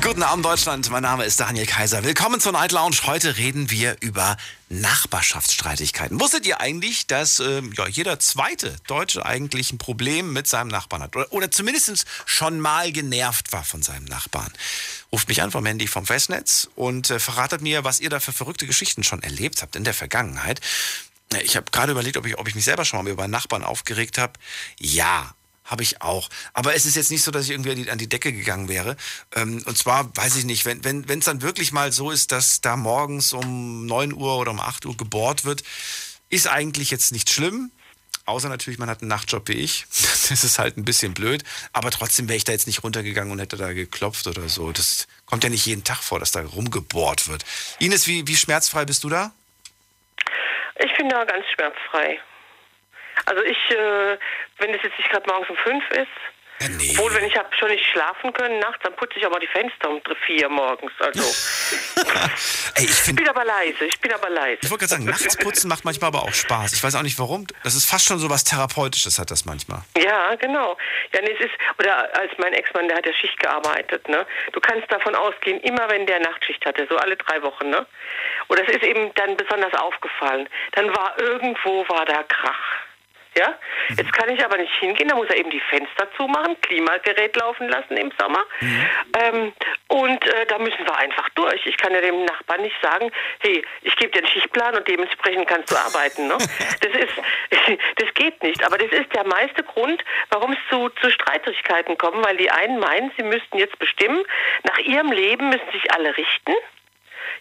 Speaker 1: Guten Abend Deutschland, mein Name ist Daniel Kaiser. Willkommen zur Night Lounge. Heute reden wir über Nachbarschaftsstreitigkeiten. Wusstet ihr eigentlich, dass ähm, ja, jeder zweite Deutsche eigentlich ein Problem mit seinem Nachbarn hat? Oder, oder zumindest schon mal genervt war von seinem Nachbarn? Ruft mich an vom Handy vom Festnetz und äh, verratet mir, was ihr da für verrückte Geschichten schon erlebt habt in der Vergangenheit. Ja, Ich habe gerade überlegt, ob ich, ob ich mich selber schon mal über Nachbarn aufgeregt habe. Ja, habe ich auch. Aber es ist jetzt nicht so, dass ich irgendwie an die, Decke gegangen wäre. Ähm, und zwar, weiß ich nicht, wenn es wenn, dann wirklich mal so ist, dass da morgens um 9 Uhr oder um 8 Uhr gebohrt wird, ist eigentlich jetzt nicht schlimm. Außer natürlich, man hat einen Nachtjob wie ich. [laughs] Das ist halt ein bisschen blöd. Aber trotzdem wäre ich da jetzt nicht runtergegangen und hätte da geklopft oder so. Das kommt ja nicht jeden Tag vor, dass da rumgebohrt wird. Ines, wie, wie schmerzfrei bist du da?
Speaker 9: Ich bin da ganz schmerzfrei. Also ich, äh, wenn es jetzt nicht gerade morgens um fünf ist,
Speaker 1: Ja, nee.
Speaker 9: obwohl wenn ich habe schon nicht schlafen können nachts, dann putze ich aber die Fenster um drei, vier morgens. Also [laughs]
Speaker 1: Ey, ich
Speaker 9: ich
Speaker 1: finde
Speaker 9: bin aber leise, ich bin aber leise.
Speaker 1: Ich wollte gerade sagen, nachts putzen macht manchmal aber auch Spaß. Ich weiß auch nicht warum. Das ist fast schon so was Therapeutisches, hat das manchmal.
Speaker 9: Ja, genau. Ja, nee, es ist, oder als mein Ex-Mann, der hat ja Schicht gearbeitet, ne? Du kannst davon ausgehen, immer wenn der Nachtschicht hatte, so alle drei Wochen, ne? Und das ist eben dann besonders aufgefallen. Dann war irgendwo war da Krach. Ja, jetzt kann ich aber nicht hingehen, da muss er eben die Fenster zumachen, Klimagerät laufen lassen im Sommer. Ähm, und äh, da müssen wir einfach durch. Ich kann ja dem Nachbarn nicht sagen, hey, ich gebe dir einen Schichtplan und dementsprechend kannst du arbeiten. Ne? [laughs] Das ist, [laughs] das geht nicht. Aber das ist der meiste Grund, warum es zu, zu Streitigkeiten kommt, weil die einen meinen, sie müssten jetzt bestimmen, nach ihrem Leben müssen sich alle richten.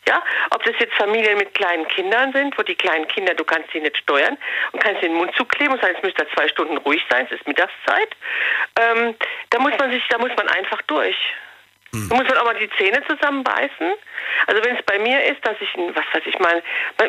Speaker 9: Ja, ob das jetzt Familien mit kleinen Kindern sind, wo die kleinen Kinder, du kannst sie nicht steuern und kannst den Mund zukleben und sagen, es müsste zwei Stunden ruhig sein, es ist Mittagszeit. Ähm, da muss man sich, da muss man einfach durch. Da muss man auch mal die Zähne zusammenbeißen. Also wenn es bei mir ist, dass ich, was weiß ich mal,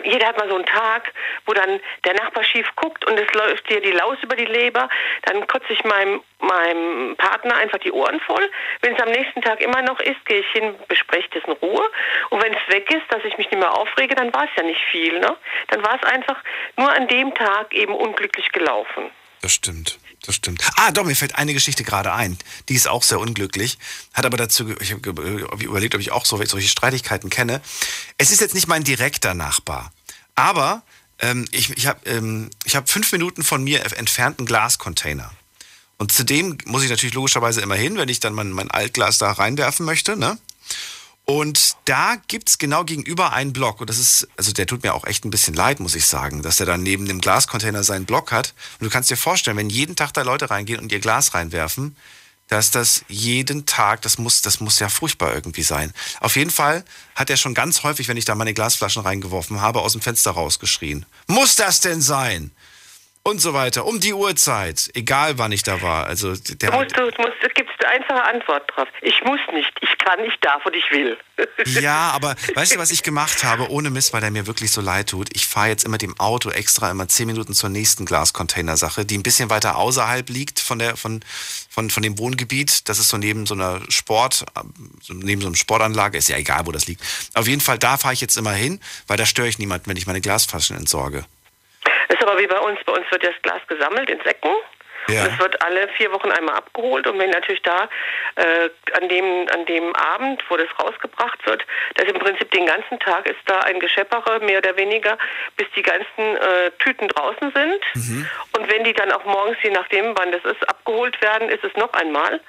Speaker 9: jeder hat mal so einen Tag, wo dann der Nachbar schief guckt und es läuft dir die Laus über die Leber, dann kotze ich meinem, meinem Partner einfach die Ohren voll. Wenn es am nächsten Tag immer noch ist, gehe ich hin, bespreche das in Ruhe. Und wenn es weg ist, dass ich mich nicht mehr aufrege, dann war es ja nicht viel. Ne? Dann war es einfach nur an dem Tag eben unglücklich gelaufen.
Speaker 1: Das stimmt. Das stimmt. Ah, doch, mir fällt eine Geschichte gerade ein. Die ist auch sehr unglücklich. Hat aber dazu, ich habe überlegt, ob ich auch so, solche Streitigkeiten kenne. Es ist jetzt nicht mein direkter Nachbar. Aber ähm, ich, ich habe ähm, hab fünf Minuten von mir entfernt einen Glascontainer. Und zudem muss ich natürlich logischerweise immer hin, wenn ich dann mein, mein Altglas da reinwerfen möchte. Ne? Und da gibt's genau gegenüber einen Block. Und das ist, also der tut mir auch echt ein bisschen leid, muss ich sagen, dass er dann neben dem Glascontainer seinen Block hat. Und du kannst dir vorstellen, wenn jeden Tag da Leute reingehen und ihr Glas reinwerfen, dass das jeden Tag, das muss, das muss ja furchtbar irgendwie sein. Auf jeden Fall hat er schon ganz häufig, wenn ich da meine Glasflaschen reingeworfen habe, aus dem Fenster rausgeschrien. Muss das denn sein? Und so weiter. Um die Uhrzeit. Egal wann ich da war. Also der
Speaker 9: Du musst, du musst, es gibt eine einfache Antwort drauf. Ich muss nicht, ich kann, ich darf und ich will. [laughs]
Speaker 1: Ja, aber weißt du, was ich gemacht habe? Ohne Mist, weil er mir wirklich so leid tut. Ich fahre jetzt immer dem Auto extra immer zehn Minuten zur nächsten Glascontainer-Sache, die ein bisschen weiter außerhalb liegt von, der, von, von, von dem Wohngebiet. Das ist so neben so einer Sport, neben so einer Sportanlage. Ist ja egal, wo das liegt. Auf jeden Fall, da fahre ich jetzt immer hin, weil da störe ich niemanden, wenn ich meine Glasflaschen entsorge.
Speaker 9: Das ist aber wie bei uns. Bei uns wird das Glas gesammelt in Säcken.
Speaker 1: Ja.
Speaker 9: Und es wird alle vier Wochen einmal abgeholt. Und wenn natürlich da äh, an, dem, an dem Abend, wo das rausgebracht wird, das im Prinzip den ganzen Tag ist da ein Gescheppere, mehr oder weniger, bis die ganzen äh, Tüten draußen sind. Und wenn die dann auch morgens, je nachdem, wann das ist, abgeholt werden, ist es noch einmal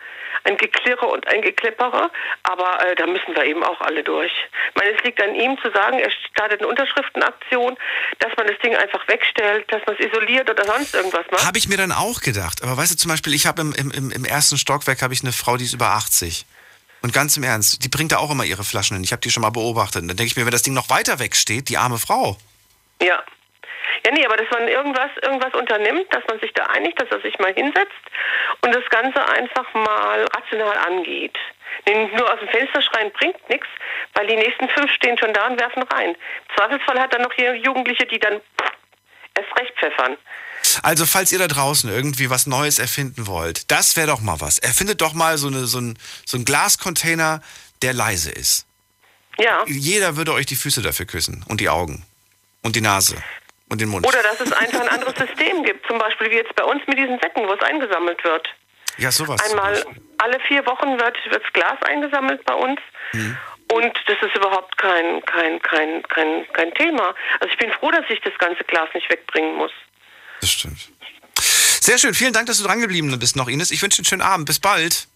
Speaker 9: ein Geklirre und ein Geklippere. Aber äh, da müssen wir eben auch alle durch. Ich meine, es liegt an ihm zu sagen, er startet eine Unterschriftenaktion, dass man das Ding einfach wegstellt, dass man es isoliert oder sonst irgendwas macht.
Speaker 1: Habe ich mir dann auch gedacht. Aber weißt du, zum Beispiel, ich habe im, im, im ersten Stockwerk habe ich eine Frau, die ist über 80. Und ganz im Ernst, die bringt da auch immer ihre Flaschen hin. Ich habe die schon mal beobachtet. Und dann denke ich mir, wenn das Ding noch weiter weg steht, die arme Frau.
Speaker 9: Ja. Ja, nee, aber dass man irgendwas, irgendwas unternimmt, dass man sich da einigt, dass er sich mal hinsetzt und das Ganze einfach mal rational angeht. Denn nur aus dem Fenster schreien bringt nichts, weil die nächsten fünf stehen schon da und werfen rein. Im Zweifelsfall hat er noch hier Jugendliche, die dann erst recht pfeffern.
Speaker 1: Also, falls ihr da draußen irgendwie was Neues erfinden wollt, das wäre doch mal was. Erfindet doch mal so, eine, so, ein, so ein Glascontainer, der leise ist.
Speaker 9: Ja.
Speaker 1: Jeder würde euch die Füße dafür küssen und die Augen und die Nase und den Mund.
Speaker 9: Oder dass es einfach ein anderes System gibt, zum Beispiel wie jetzt bei uns mit diesen Säcken, wo es eingesammelt wird.
Speaker 1: ja, sowas.
Speaker 9: Einmal alle vier Wochen wird das Glas eingesammelt bei uns.
Speaker 1: Mhm.
Speaker 9: Und das ist überhaupt kein, kein, kein, kein, kein Thema. Also ich bin froh, dass ich das ganze Glas nicht wegbringen muss.
Speaker 1: Das stimmt. Sehr schön. Vielen Dank, dass du dran geblieben bist noch, Ines. Ich wünsche dir einen schönen Abend. Bis bald.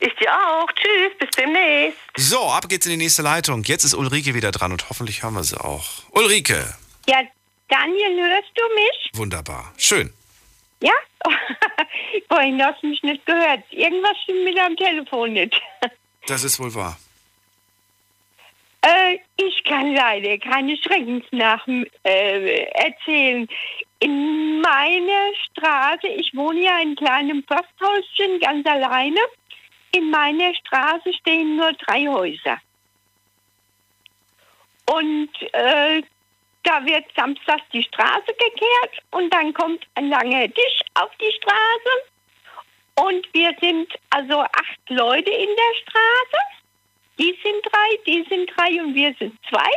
Speaker 9: Ich dir auch. Tschüss, bis demnächst.
Speaker 1: So, ab geht's in die nächste Leitung. Jetzt ist Ulrike wieder dran und hoffentlich hören wir sie auch. Ulrike,
Speaker 10: Ja, Daniel, hörst du mich?
Speaker 1: wunderbar. Schön.
Speaker 10: Ja? [laughs] Vorhin hast du mich nicht gehört. Irgendwas stimmt mit am Telefon nicht. [laughs]
Speaker 1: Das ist wohl wahr.
Speaker 10: Äh, ich kann leider keine Schreckensnachen äh, erzählen. In meiner Straße, ich wohne ja in einem kleinen Forsthäuschen ganz alleine. In meiner Straße stehen nur drei Häuser. Und äh, da wird samstags die Straße gekehrt und dann kommt ein langer Tisch auf die Straße. Und wir sind also acht Leute in der Straße. Die sind drei, die sind drei und wir sind zwei.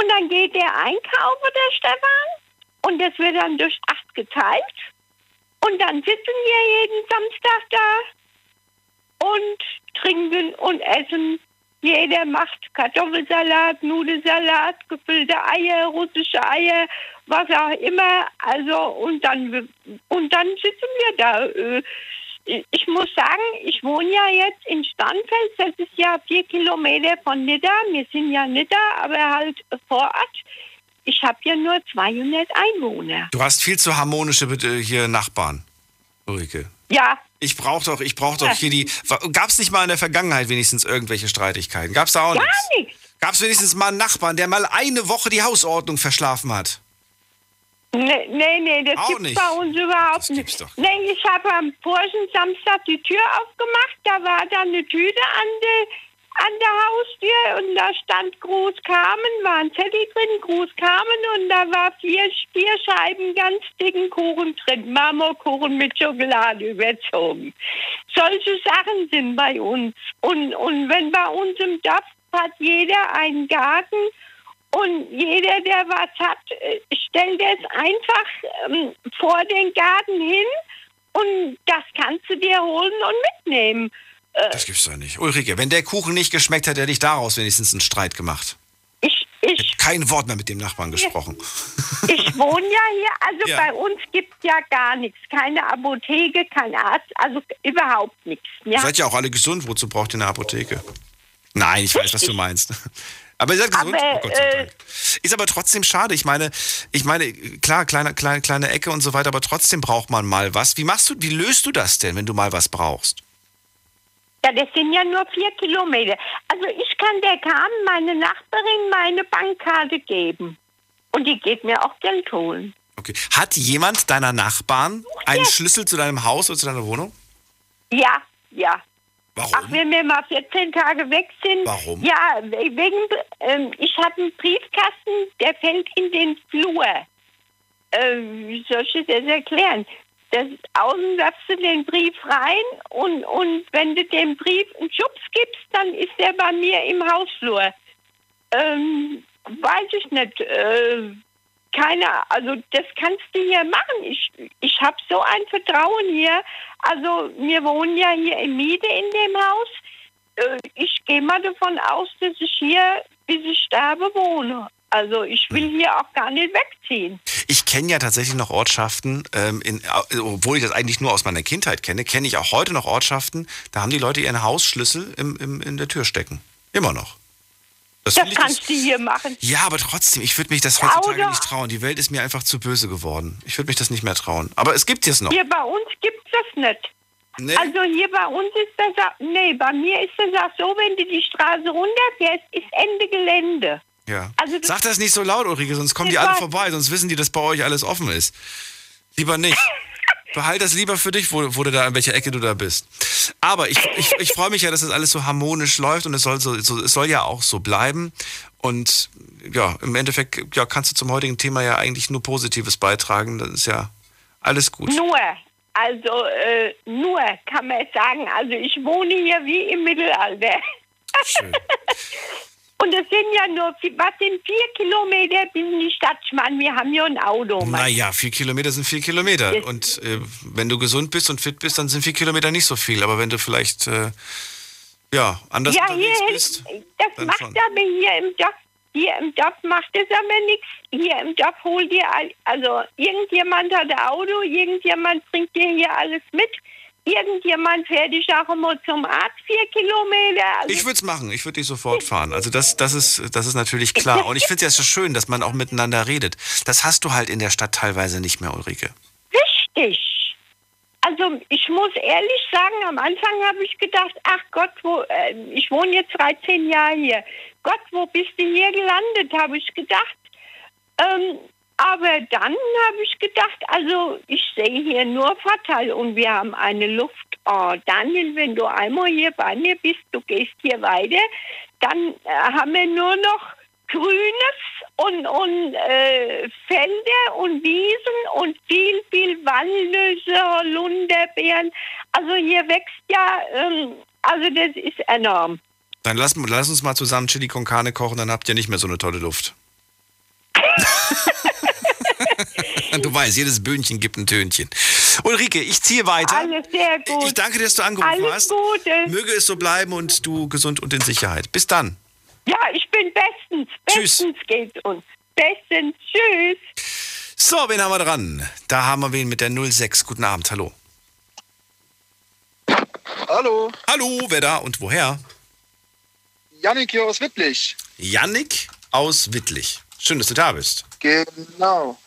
Speaker 10: Und dann geht der Einkaufer, der Stefan, und das wird dann durch acht geteilt. Und dann sitzen wir jeden Samstag da und trinken und essen Jeder macht Kartoffelsalat, Nudelsalat, gefüllte Eier, russische Eier, was auch immer. Also und dann und dann sitzen wir da. Äh, Ich muss sagen, ich wohne ja jetzt in Starnfels. Das ist ja vier Kilometer von Nidda. Wir sind ja Nidda, aber halt vor Ort. Ich habe ja nur 200 Einwohner.
Speaker 1: Du hast viel zu harmonische hier Nachbarn, Ulrike.
Speaker 10: Ja,
Speaker 1: Ich brauche doch, ich brauch doch hier die. Gab es nicht mal in der Vergangenheit wenigstens irgendwelche Streitigkeiten? Gab es da auch
Speaker 10: gar
Speaker 1: nichts?
Speaker 10: nichts.
Speaker 1: Gab es wenigstens mal einen Nachbarn, der mal eine Woche die Hausordnung verschlafen hat?
Speaker 10: Nee, nee, nee das
Speaker 1: Auch
Speaker 10: gibt's
Speaker 1: nicht.
Speaker 10: bei uns überhaupt
Speaker 1: Das
Speaker 10: nicht.
Speaker 1: doch
Speaker 10: Nee, ich habe am vorigen Samstag die Tür aufgemacht, da war da eine Tüte an der an der Haustür und da stand Gruß Carmen, war ein Zettel drin, Gruß Carmen und da war vier, vier Scheiben ganz dicken Kuchen drin, Marmorkuchen mit Schokolade überzogen. Solche Sachen sind bei uns. Und, und wenn bei uns im Dorf hat jeder einen Garten und jeder, der was hat, äh, stellt es einfach ähm, vor den Garten hin und das kannst du dir holen und mitnehmen.
Speaker 1: Das gibt's doch nicht. Ulrike, wenn der Kuchen nicht geschmeckt hat, hätte ich daraus wenigstens einen Streit gemacht.
Speaker 10: Ich, ich,
Speaker 1: Kein Wort mehr mit dem Nachbarn gesprochen.
Speaker 10: ich wohne ja hier, also
Speaker 1: Ja.
Speaker 10: bei uns gibt es ja gar nichts. Keine Apotheke, kein Arzt, also überhaupt nichts. Ja.
Speaker 1: Seid ja auch alle gesund, wozu braucht ihr eine Apotheke? Nein, ich weiß, was du meinst. Aber ihr seid gesund,
Speaker 10: Aber,
Speaker 1: oh
Speaker 10: äh.
Speaker 1: Ist aber trotzdem schade. Ich meine, ich meine, klar, kleine, kleine, kleine Ecke und so weiter, aber trotzdem braucht man mal was. Wie machst du, wie löst du das denn, wenn du mal was brauchst?
Speaker 10: Ja, das sind ja nur vier Kilometer. Also ich kann der Carmen, meine Nachbarin, meine Bankkarte geben. Und die geht mir auch Geld holen.
Speaker 1: Okay. Hat jemand deiner Nachbarn einen Schlüssel zu deinem Haus oder zu deiner Wohnung?
Speaker 10: Ja, ja.
Speaker 1: Warum?
Speaker 10: Ach, wenn wir mal 14 Tage weg sind.
Speaker 1: Warum?
Speaker 10: Ja, we- wegen, ähm, ich habe einen Briefkasten, der fällt in den Flur. Ähm, wie soll ich das erklären? Das außen werfst du den Brief rein und, und wenn du dem Brief einen Schubs gibst, dann ist der bei mir im Hausflur. Ähm, weiß ich nicht. Äh, keine, also das kannst du hier machen. Ich, ich habe so ein Vertrauen hier. Also wir wohnen ja hier in Miete in dem Haus. Äh, ich gehe mal davon aus, dass ich hier, bis ich sterbe, wohne. Also ich will hier auch gar nicht wegziehen.
Speaker 1: Ich kenne ja tatsächlich noch Ortschaften, ähm, in, obwohl ich das eigentlich nur aus meiner Kindheit kenne, kenne ich auch heute noch Ortschaften, da haben die Leute ihren Hausschlüssel im, im, in der Tür stecken. Immer noch. Das,
Speaker 10: Das kannst du hier machen.
Speaker 1: Ja, aber trotzdem, ich würde mich das heutzutage
Speaker 10: oder-
Speaker 1: nicht trauen. Die Welt ist mir einfach zu böse geworden. Ich würde mich das nicht mehr trauen. Aber es gibt es noch.
Speaker 10: Hier bei uns gibt es das nicht.
Speaker 1: Nee?
Speaker 10: Also hier bei uns ist das, auch- nee, bei mir ist das auch so, wenn du die Straße runterfährst, ist Ende Gelände.
Speaker 1: Ja.
Speaker 10: Also das-
Speaker 1: Sag das nicht so laut, Ulrike, sonst kommen die alle vorbei, sonst wissen die, dass bei euch alles offen ist. Lieber nicht. Behalt das lieber für dich, wo, wo du da, in welcher Ecke du da bist. Aber ich, ich, ich freue mich ja, dass das alles so harmonisch läuft und es soll, so, so, es soll ja auch so bleiben. Und ja, im Endeffekt ja, kannst du zum heutigen Thema ja eigentlich nur Positives beitragen. Das ist ja alles gut.
Speaker 10: Nur, also äh, nur kann man sagen, also ich wohne hier wie im Mittelalter.
Speaker 1: Schön.
Speaker 10: Und es sind ja nur, was sind vier Kilometer bis in die Stadt? Ich meine, wir haben ja ein Auto. Mann.
Speaker 1: Naja, vier Kilometer sind vier Kilometer.
Speaker 10: Jetzt-
Speaker 1: Und äh, wenn du gesund bist und fit bist, dann sind vier Kilometer nicht so viel. Aber wenn du vielleicht äh, ja, anders
Speaker 10: ja, hier,
Speaker 1: bist,
Speaker 10: das macht
Speaker 1: schon.
Speaker 10: aber hier im Dorf, hier im Dorf macht es aber nichts. Hier im Dorf holt dir, also irgendjemand hat ein Auto, irgendjemand bringt dir hier alles mit. Irgendjemand fährt dich auch immer zum Arzt, vier Kilometer. Also
Speaker 1: Ich würde es machen, ich würde dich sofort fahren. Also das, das, ist, das ist natürlich klar. Und ich finde es ja so schön, dass man auch miteinander redet. Das hast du halt in der Stadt teilweise nicht mehr, Ulrike.
Speaker 10: Richtig. Also ich muss ehrlich sagen, am Anfang habe ich gedacht, ach Gott, wo, äh, ich wohne jetzt 13 Jahre hier. Gott, wo bist du hier gelandet, habe ich gedacht. Ähm, aber dann habe ich gedacht, also ich sehe hier nur Vorteil und wir haben eine Luft. Oh, Daniel, wenn du einmal hier bei mir bist, du gehst hier weiter, dann äh, haben wir nur noch Grünes und, und äh, Felder und Wiesen und viel, viel Walnüsse, Holunderbeeren. Also hier wächst ja, ähm, also das ist enorm.
Speaker 1: Dann lass, lass uns mal zusammen Chili con Carne kochen, dann habt ihr nicht mehr so eine tolle Luft. [laughs] du weißt, jedes Böhnchen gibt ein Tönchen. Ulrike, ich ziehe weiter.
Speaker 10: Alles sehr gut.
Speaker 1: Ich danke dir, dass du angerufen
Speaker 10: Alles
Speaker 1: hast.
Speaker 10: Gute.
Speaker 1: Möge es so bleiben und du gesund und in Sicherheit. Bis dann.
Speaker 10: Ja, ich bin bestens.
Speaker 1: Tschüss.
Speaker 10: Bestens geht uns. Bestens. Tschüss.
Speaker 1: So, wen haben wir dran? Da haben wir wen mit der 06. Guten Abend, hallo.
Speaker 11: Hallo,
Speaker 1: Hallo, wer da und woher?
Speaker 11: Janik hier aus Wittlich.
Speaker 1: Yannick aus Wittlich. Schön, dass du da bist.
Speaker 11: Genau.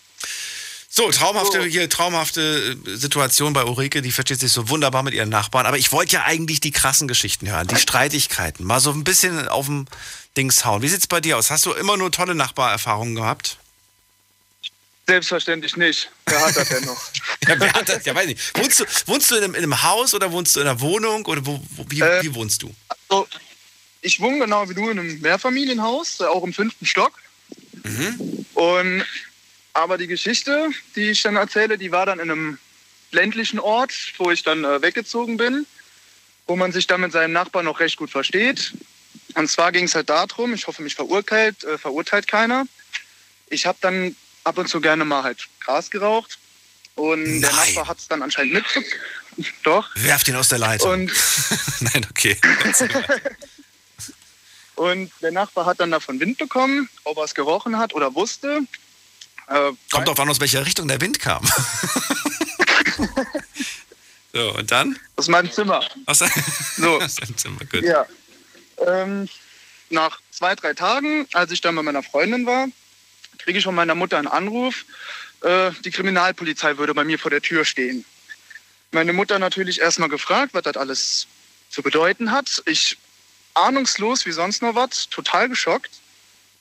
Speaker 1: So, traumhafte, hier, traumhafte äh, Situation bei Ulrike, die versteht sich so wunderbar mit ihren Nachbarn. Aber ich wollte ja eigentlich die krassen Geschichten hören, die Streitigkeiten. Mal so ein bisschen auf dem Dings hauen. Wie sieht's bei dir aus? Hast du immer nur tolle Nachbarerfahrungen gehabt?
Speaker 11: Selbstverständlich nicht. Wer hat das denn noch? [laughs]
Speaker 1: Ja, wer hat das? Ja, weiß nicht. Wohnst du, wohnst du in, einem, in einem Haus oder wohnst du in einer Wohnung? Oder wo, wo, wie,
Speaker 11: Äh,
Speaker 1: wie wohnst du?
Speaker 11: Also, ich wohne genau wie du in einem Mehrfamilienhaus, äh, auch im fünften Stock.
Speaker 1: Mhm.
Speaker 11: Und aber die Geschichte, die ich dann erzähle, die war dann in einem ländlichen Ort, wo ich dann äh, weggezogen bin, wo man sich dann mit seinem Nachbarn noch recht gut versteht. Und zwar ging es halt darum, ich hoffe, mich verurteilt, äh, verurteilt keiner. Ich habe dann ab und zu gerne mal halt Gras geraucht. Und der
Speaker 1: Nein.
Speaker 11: Nachbar hat es dann anscheinend mitgekriegt. [laughs] Doch.
Speaker 1: Werft ihn aus der Leitung.
Speaker 11: Und [laughs]
Speaker 1: Nein, okay. [laughs]
Speaker 11: Und der Nachbar hat dann davon Wind bekommen, ob er es gerochen hat oder wusste. Äh,
Speaker 1: Kommt drauf an, aus welcher Richtung der Wind kam. [laughs] so, und dann?
Speaker 11: aus meinem Zimmer.
Speaker 1: Aus,
Speaker 11: So. [laughs]
Speaker 1: aus deinem Zimmer, gut.
Speaker 11: Ja. Ähm, nach zwei, drei Tagen, als ich dann bei meiner Freundin war, kriege ich von meiner Mutter einen Anruf, äh, die Kriminalpolizei würde bei mir vor der Tür stehen. Meine Mutter natürlich erstmal gefragt, was das alles zu bedeuten hat. Ich ahnungslos wie sonst noch was, total geschockt.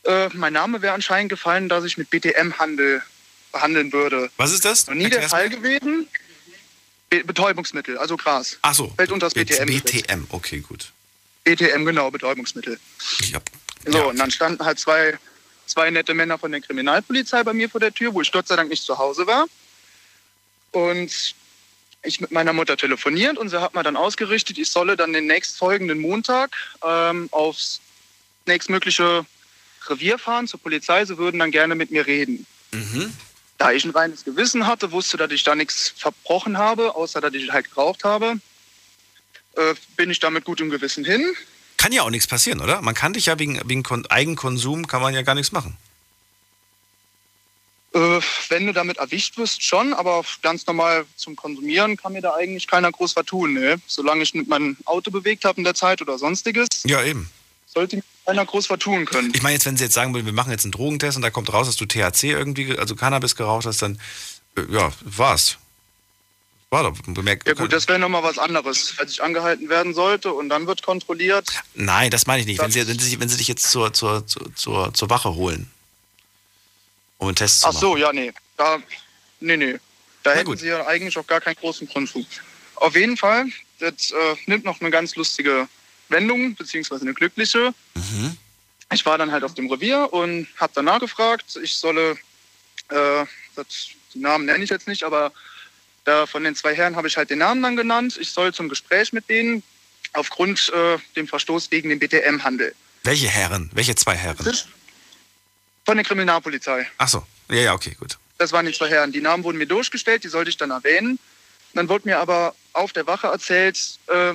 Speaker 11: Äh, mein Name wäre anscheinend gefallen, dass ich mit BTM-Handel behandeln würde.
Speaker 1: Was ist das?
Speaker 11: Noch nie der
Speaker 1: Erklär's
Speaker 11: Fall
Speaker 1: mir.
Speaker 11: gewesen. Be Betäubungsmittel, also Gras.
Speaker 1: Ach so.
Speaker 11: Fällt unter das BTM.
Speaker 1: BTM, okay, gut.
Speaker 11: BTM, genau, Betäubungsmittel.
Speaker 1: Hab,
Speaker 11: So,
Speaker 1: ja.
Speaker 11: und dann standen halt zwei, zwei nette Männer von der Kriminalpolizei bei mir vor der Tür, wo ich Gott sei Dank nicht zu Hause war. Und ich mit meiner Mutter telefoniert und sie hat mir dann ausgerichtet, ich solle dann den nächstfolgenden Montag ähm, aufs nächstmögliche Revier fahren zur Polizei. Sie würden dann gerne mit mir reden.
Speaker 1: Mhm.
Speaker 11: Da ich ein reines Gewissen hatte, wusste, dass ich da nichts verbrochen habe, außer dass ich halt geraucht habe, äh, bin ich da mit gutem Gewissen hin.
Speaker 1: Kann ja auch nichts passieren, oder? Man kann dich ja wegen, wegen Kon Eigenkonsum, kann man ja gar nichts machen.
Speaker 11: Äh, wenn du damit erwischt wirst, schon, aber ganz normal zum Konsumieren kann mir da eigentlich keiner groß was tun. Ne? Solange ich mit meinem Auto bewegt habe in der Zeit oder sonstiges,
Speaker 1: Ja, eben.
Speaker 11: Sollte keiner groß was tun können.
Speaker 1: Ich meine, jetzt, wenn sie jetzt sagen würden, wir machen jetzt einen Drogentest und da kommt raus, dass du THC irgendwie, also Cannabis geraucht hast, dann, äh, ja, war's. War doch bemerkt.
Speaker 11: Ja gut, das wäre nochmal was anderes, als ich angehalten werden sollte und dann wird kontrolliert.
Speaker 1: Nein, das meine ich nicht. Wenn sie, wenn, sie, wenn sie dich jetzt zur, zur, zur, zur, Wache holen, um einen Test zu
Speaker 11: Ach
Speaker 1: machen.
Speaker 11: so, ja, nee. Da, nee, nee. Da hätten sie ja eigentlich auch gar keinen großen Grund zu. Auf jeden Fall, das äh, nimmt noch eine ganz lustige Wendung, beziehungsweise eine glückliche.
Speaker 1: Mhm.
Speaker 11: Ich war dann halt auf dem Revier und habe danach gefragt, ich solle, äh, das, die Namen nenne ich jetzt nicht, aber da von den zwei Herren habe ich halt den Namen dann genannt. Ich soll zum Gespräch mit denen aufgrund äh, dem Verstoß gegen den BTM-Handel.
Speaker 1: Welche Herren? Welche zwei Herren?
Speaker 11: Von der Kriminalpolizei.
Speaker 1: Ach so. Ja, ja, okay, gut.
Speaker 11: Das waren die zwei Herren. Die Namen wurden mir durchgestellt, die sollte ich dann erwähnen. Dann wurde mir aber auf der Wache erzählt, äh,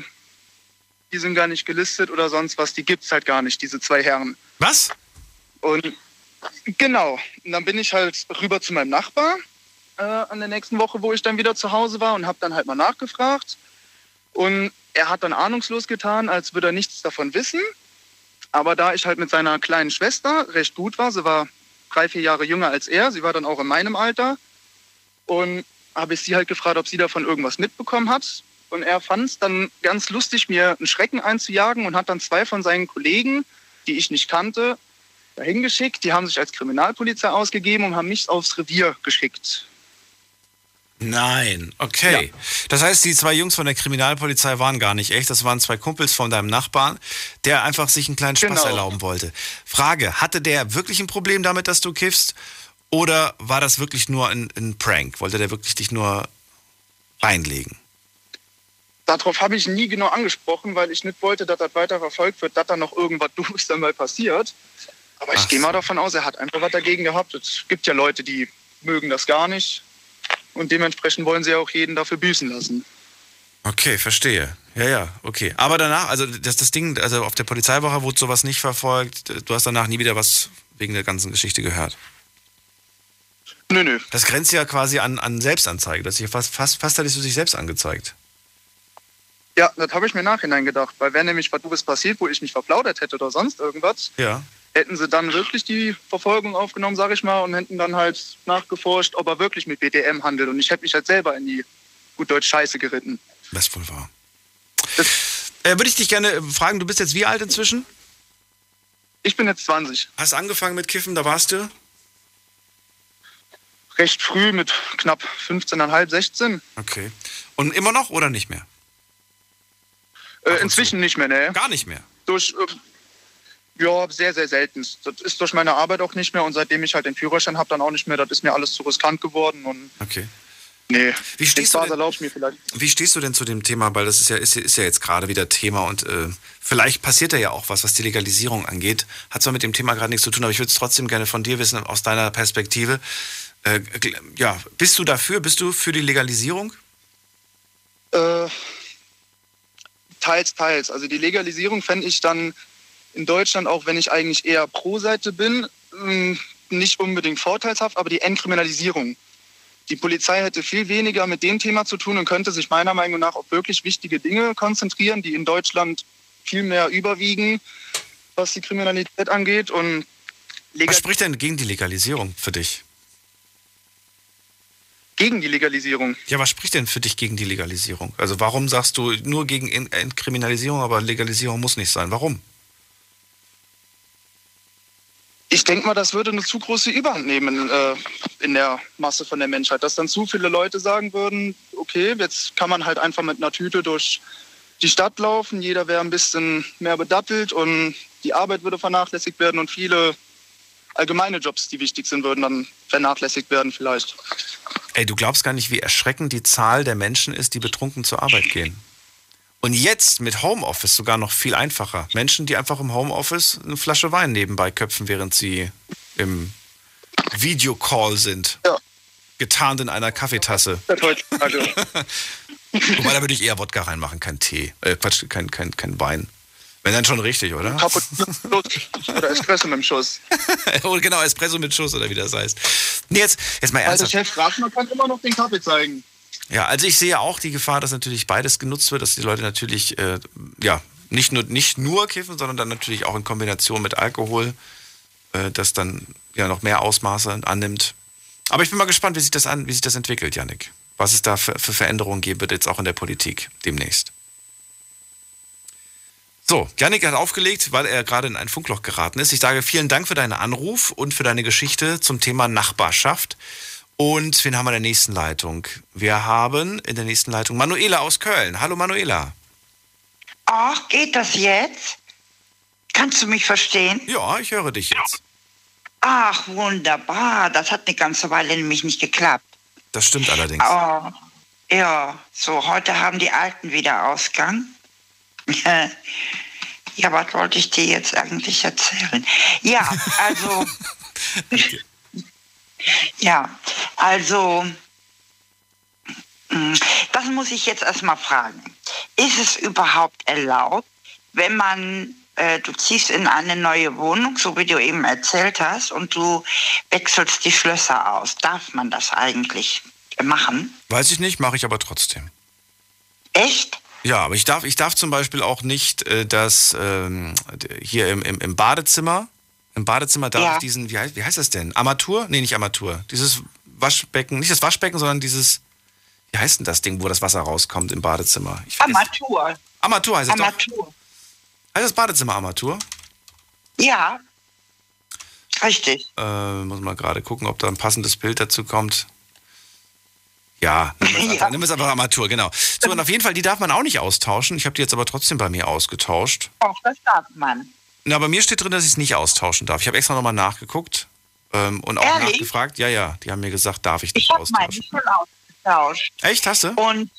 Speaker 11: die sind gar nicht gelistet oder sonst was. Die gibt es halt gar nicht, diese zwei Herren.
Speaker 1: Was?
Speaker 11: Und genau. Und dann bin ich halt rüber zu meinem Nachbar äh, an der nächsten Woche, wo ich dann wieder zu Hause war und habe dann halt mal nachgefragt. Und er hat dann ahnungslos getan, als würde er nichts davon wissen. Aber da ich halt mit seiner kleinen Schwester recht gut war, sie war drei, vier Jahre jünger als er, sie war dann auch in meinem Alter. Und habe ich sie halt gefragt, ob sie davon irgendwas mitbekommen hat. Und er fand es dann ganz lustig, mir einen Schrecken einzujagen und hat dann zwei von seinen Kollegen, die ich nicht kannte, dahin geschickt. Die haben sich als Kriminalpolizei ausgegeben und haben mich aufs Revier geschickt.
Speaker 1: Nein, okay. Das heißt, die zwei Jungs von der Kriminalpolizei waren gar nicht echt. Das waren zwei Kumpels von deinem Nachbarn, der einfach sich einen kleinen Spaß
Speaker 11: Genau.
Speaker 1: erlauben wollte. Frage, hatte der wirklich ein Problem damit, dass du kiffst? Oder war das wirklich nur ein, ein Prank? Wollte der wirklich dich nur reinlegen?
Speaker 11: Darauf habe ich nie genau angesprochen, weil ich nicht wollte, dass das weiter verfolgt wird, dass da noch irgendwas [laughs] Dummes dann mal passiert. Aber ich
Speaker 1: Ach
Speaker 11: gehe mal davon aus, er hat einfach was dagegen gehabt. Es gibt ja Leute, die mögen das gar nicht. Und dementsprechend wollen sie auch jeden dafür büßen lassen.
Speaker 1: Okay, verstehe. Ja, ja, okay. Aber danach, also das, das Ding, also auf der Polizeiwoche wurde sowas nicht verfolgt. Du hast danach nie wieder was wegen der ganzen Geschichte gehört.
Speaker 11: Nö, nö.
Speaker 1: Das grenzt ja quasi an, an Selbstanzeige. Das ist ja fast, fast, fast hättest du dich selbst angezeigt.
Speaker 11: Ja, das habe ich mir Nachhinein gedacht. Weil wäre nämlich was Doofes passiert, wo ich mich verplaudert hätte oder sonst irgendwas,
Speaker 1: Ja.
Speaker 11: hätten sie dann wirklich die Verfolgung aufgenommen, sage ich mal, und hätten dann halt nachgeforscht, ob er wirklich mit BDM handelt. Und ich hätte mich halt selber in die gut Deutsch Scheiße geritten.
Speaker 1: Das ist wohl wahr. Äh, Würde ich dich gerne fragen, du bist jetzt wie alt inzwischen?
Speaker 11: Ich bin jetzt 20.
Speaker 1: Hast angefangen mit Kiffen, da warst du?
Speaker 11: Recht früh mit knapp 15,5, 16.
Speaker 1: Okay. Und immer noch oder nicht mehr?
Speaker 11: Äh, inzwischen nicht mehr, ne?
Speaker 1: Gar nicht mehr.
Speaker 11: Durch, äh, ja, sehr, sehr selten. Das ist durch meine Arbeit auch nicht mehr und seitdem ich halt den Führerschein habe, dann auch nicht mehr. Das ist mir alles zu riskant geworden und
Speaker 1: Okay.
Speaker 11: nee.
Speaker 1: Wie stehst
Speaker 11: Den
Speaker 1: du denn-
Speaker 11: erlaubst mir vielleicht.
Speaker 1: Wie stehst du denn zu dem Thema? Weil das ist ja, ist, ist ja jetzt gerade wieder Thema und äh, vielleicht passiert da ja auch was, was die Legalisierung angeht. Hat zwar mit dem Thema gerade nichts zu tun, aber ich würde es trotzdem gerne von dir wissen, aus deiner Perspektive. Äh, ja, bist du dafür? Bist du für die Legalisierung?
Speaker 11: Äh, teils, teils. Also die Legalisierung fände ich dann in Deutschland, auch wenn ich eigentlich eher pro Seite bin, mh, nicht unbedingt vorteilshaft, aber die Entkriminalisierung. Die Polizei hätte viel weniger mit dem Thema zu tun und könnte sich meiner Meinung nach auf wirklich wichtige Dinge konzentrieren, die in Deutschland viel mehr überwiegen, was die Kriminalität angeht. Und
Speaker 1: Was spricht denn gegen die Legalisierung für dich?
Speaker 11: Gegen die Legalisierung.
Speaker 1: Ja, was spricht denn für dich gegen die Legalisierung? Also warum sagst du nur gegen En- Entkriminalisierung, aber Legalisierung muss nicht sein? Warum?
Speaker 11: Ich denke mal, das würde eine zu große Überhand nehmen äh, in der Masse von der Menschheit, dass dann zu viele Leute sagen würden, okay, jetzt kann man halt einfach mit einer Tüte durch die Stadt laufen, jeder wäre ein bisschen mehr bedattelt und die Arbeit würde vernachlässigt werden und viele allgemeine Jobs, die wichtig sind, würden dann vernachlässigt werden vielleicht.
Speaker 1: Ey, du glaubst gar nicht, wie erschreckend die Zahl der Menschen ist, die betrunken zur Arbeit gehen. Und jetzt mit Homeoffice sogar noch viel einfacher. Menschen, die einfach im Homeoffice eine Flasche Wein nebenbei köpfen, während sie im Videocall sind. Getarnt in einer Kaffeetasse. [laughs] Wobei, da würde ich eher Wodka reinmachen, kein Tee. Äh, Quatsch, kein, kein, kein Wein. Wenn dann schon richtig, oder? [laughs]
Speaker 11: Oder Espresso mit dem Schuss. [laughs]
Speaker 1: oh, genau, Espresso mit Schuss oder wie das heißt. Nee, jetzt, jetzt mal ernsthaft.
Speaker 11: Chef fragt, man kann immer noch den Kaffee zeigen.
Speaker 1: Ja, also ich sehe auch die Gefahr, dass natürlich beides genutzt wird, dass die Leute natürlich äh, ja nicht nur nicht nur kiffen, sondern dann natürlich auch in Kombination mit Alkohol, äh, das dann ja noch mehr Ausmaße annimmt. Aber ich bin mal gespannt, wie sich das an, wie sich das entwickelt, Yannick. Was es da für, für Veränderungen geben wird jetzt auch in der Politik demnächst. So, Yannick hat aufgelegt, weil er gerade in ein Funkloch geraten ist. Ich sage vielen Dank für deinen Anruf und für deine Geschichte zum Thema Nachbarschaft. Und wen haben wir in der nächsten Leitung? Wir haben in der nächsten Leitung Manuela aus Köln. Hallo Manuela.
Speaker 12: Ach, geht das jetzt? Kannst du mich verstehen?
Speaker 1: Ja, ich höre dich jetzt.
Speaker 12: Ach, wunderbar. Das hat eine ganze Weile nämlich nicht geklappt.
Speaker 1: Das stimmt allerdings.
Speaker 12: Oh, ja, so, heute haben die Alten wieder Ausgang. Ja, was wollte ich dir jetzt eigentlich erzählen? Ja, also. [laughs] ja, also. mm, Das muss ich jetzt erstmal fragen. Ist es überhaupt erlaubt, wenn man, äh, du ziehst in eine neue Wohnung, so wie du eben erzählt hast, und du wechselst die Schlösser aus? Darf man das eigentlich machen?
Speaker 1: Weiß ich nicht, mache ich aber trotzdem.
Speaker 12: Echt?
Speaker 1: Ja, aber ich darf, ich darf zum Beispiel auch nicht äh, das ähm, hier im, im, im Badezimmer, im Badezimmer darf
Speaker 12: Ja.
Speaker 1: ich diesen, wie heißt, wie heißt das denn? Armatur? Nee, nicht Armatur. Dieses Waschbecken, nicht das Waschbecken, sondern dieses, wie heißt denn das Ding, wo das Wasser rauskommt im Badezimmer?
Speaker 12: Armatur.
Speaker 1: Armatur heißt es doch.
Speaker 12: Armatur.
Speaker 1: Heißt das Badezimmer Armatur?
Speaker 12: Ja. Richtig.
Speaker 1: Äh, muss mal gerade gucken, ob da ein passendes Bild dazu kommt. [laughs] Ja, nimm es, einfach, nimm es einfach Armatur, genau. So, und auf jeden Fall, die darf man auch nicht austauschen. Ich habe die jetzt aber trotzdem bei mir ausgetauscht.
Speaker 12: Auch das darf man.
Speaker 1: Na, bei mir steht drin, dass ich es nicht austauschen darf. Ich habe extra nochmal nachgeguckt ähm, und auch
Speaker 12: Ehrlich?
Speaker 1: nachgefragt. Ja, ja, die haben mir gesagt, darf ich nicht
Speaker 12: Ich habe
Speaker 1: austauschen.
Speaker 12: meine schon ausgetauscht.
Speaker 1: Echt, hast du?
Speaker 12: Und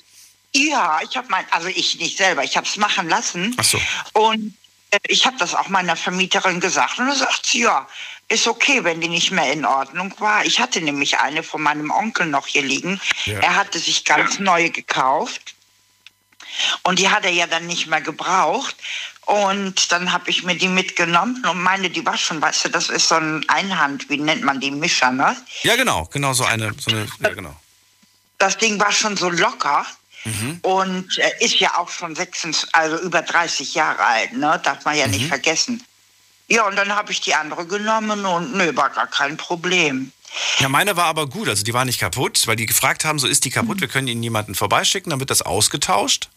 Speaker 12: ja, ich habe mein, also ich nicht selber, ich habe es machen lassen.
Speaker 1: Ach so.
Speaker 12: Und äh, ich habe das auch meiner Vermieterin gesagt und da sagt sie, ja, ist okay, wenn die nicht mehr in Ordnung war. Ich hatte nämlich eine von meinem Onkel noch hier liegen.
Speaker 1: Ja.
Speaker 12: Er hatte sich ganz neu gekauft. Und die hat er ja dann nicht mehr gebraucht. Und dann habe ich mir die mitgenommen und meine, die war schon, weißt du, das ist so ein Einhand, wie nennt man die, Mischer, ne?
Speaker 1: Ja, genau, genau so eine, so eine ja, genau.
Speaker 12: Das Ding war schon so locker
Speaker 1: Mhm.
Speaker 12: und äh, ist ja auch schon 26, also über 30 Jahre alt, ne? Darf man ja nicht vergessen. Ja, und dann habe ich die andere genommen und nö, war gar kein Problem.
Speaker 1: Ja, meine war aber gut, also die war nicht kaputt, weil die gefragt haben, so ist die kaputt, wir können Ihnen jemanden vorbeischicken, dann wird das ausgetauscht.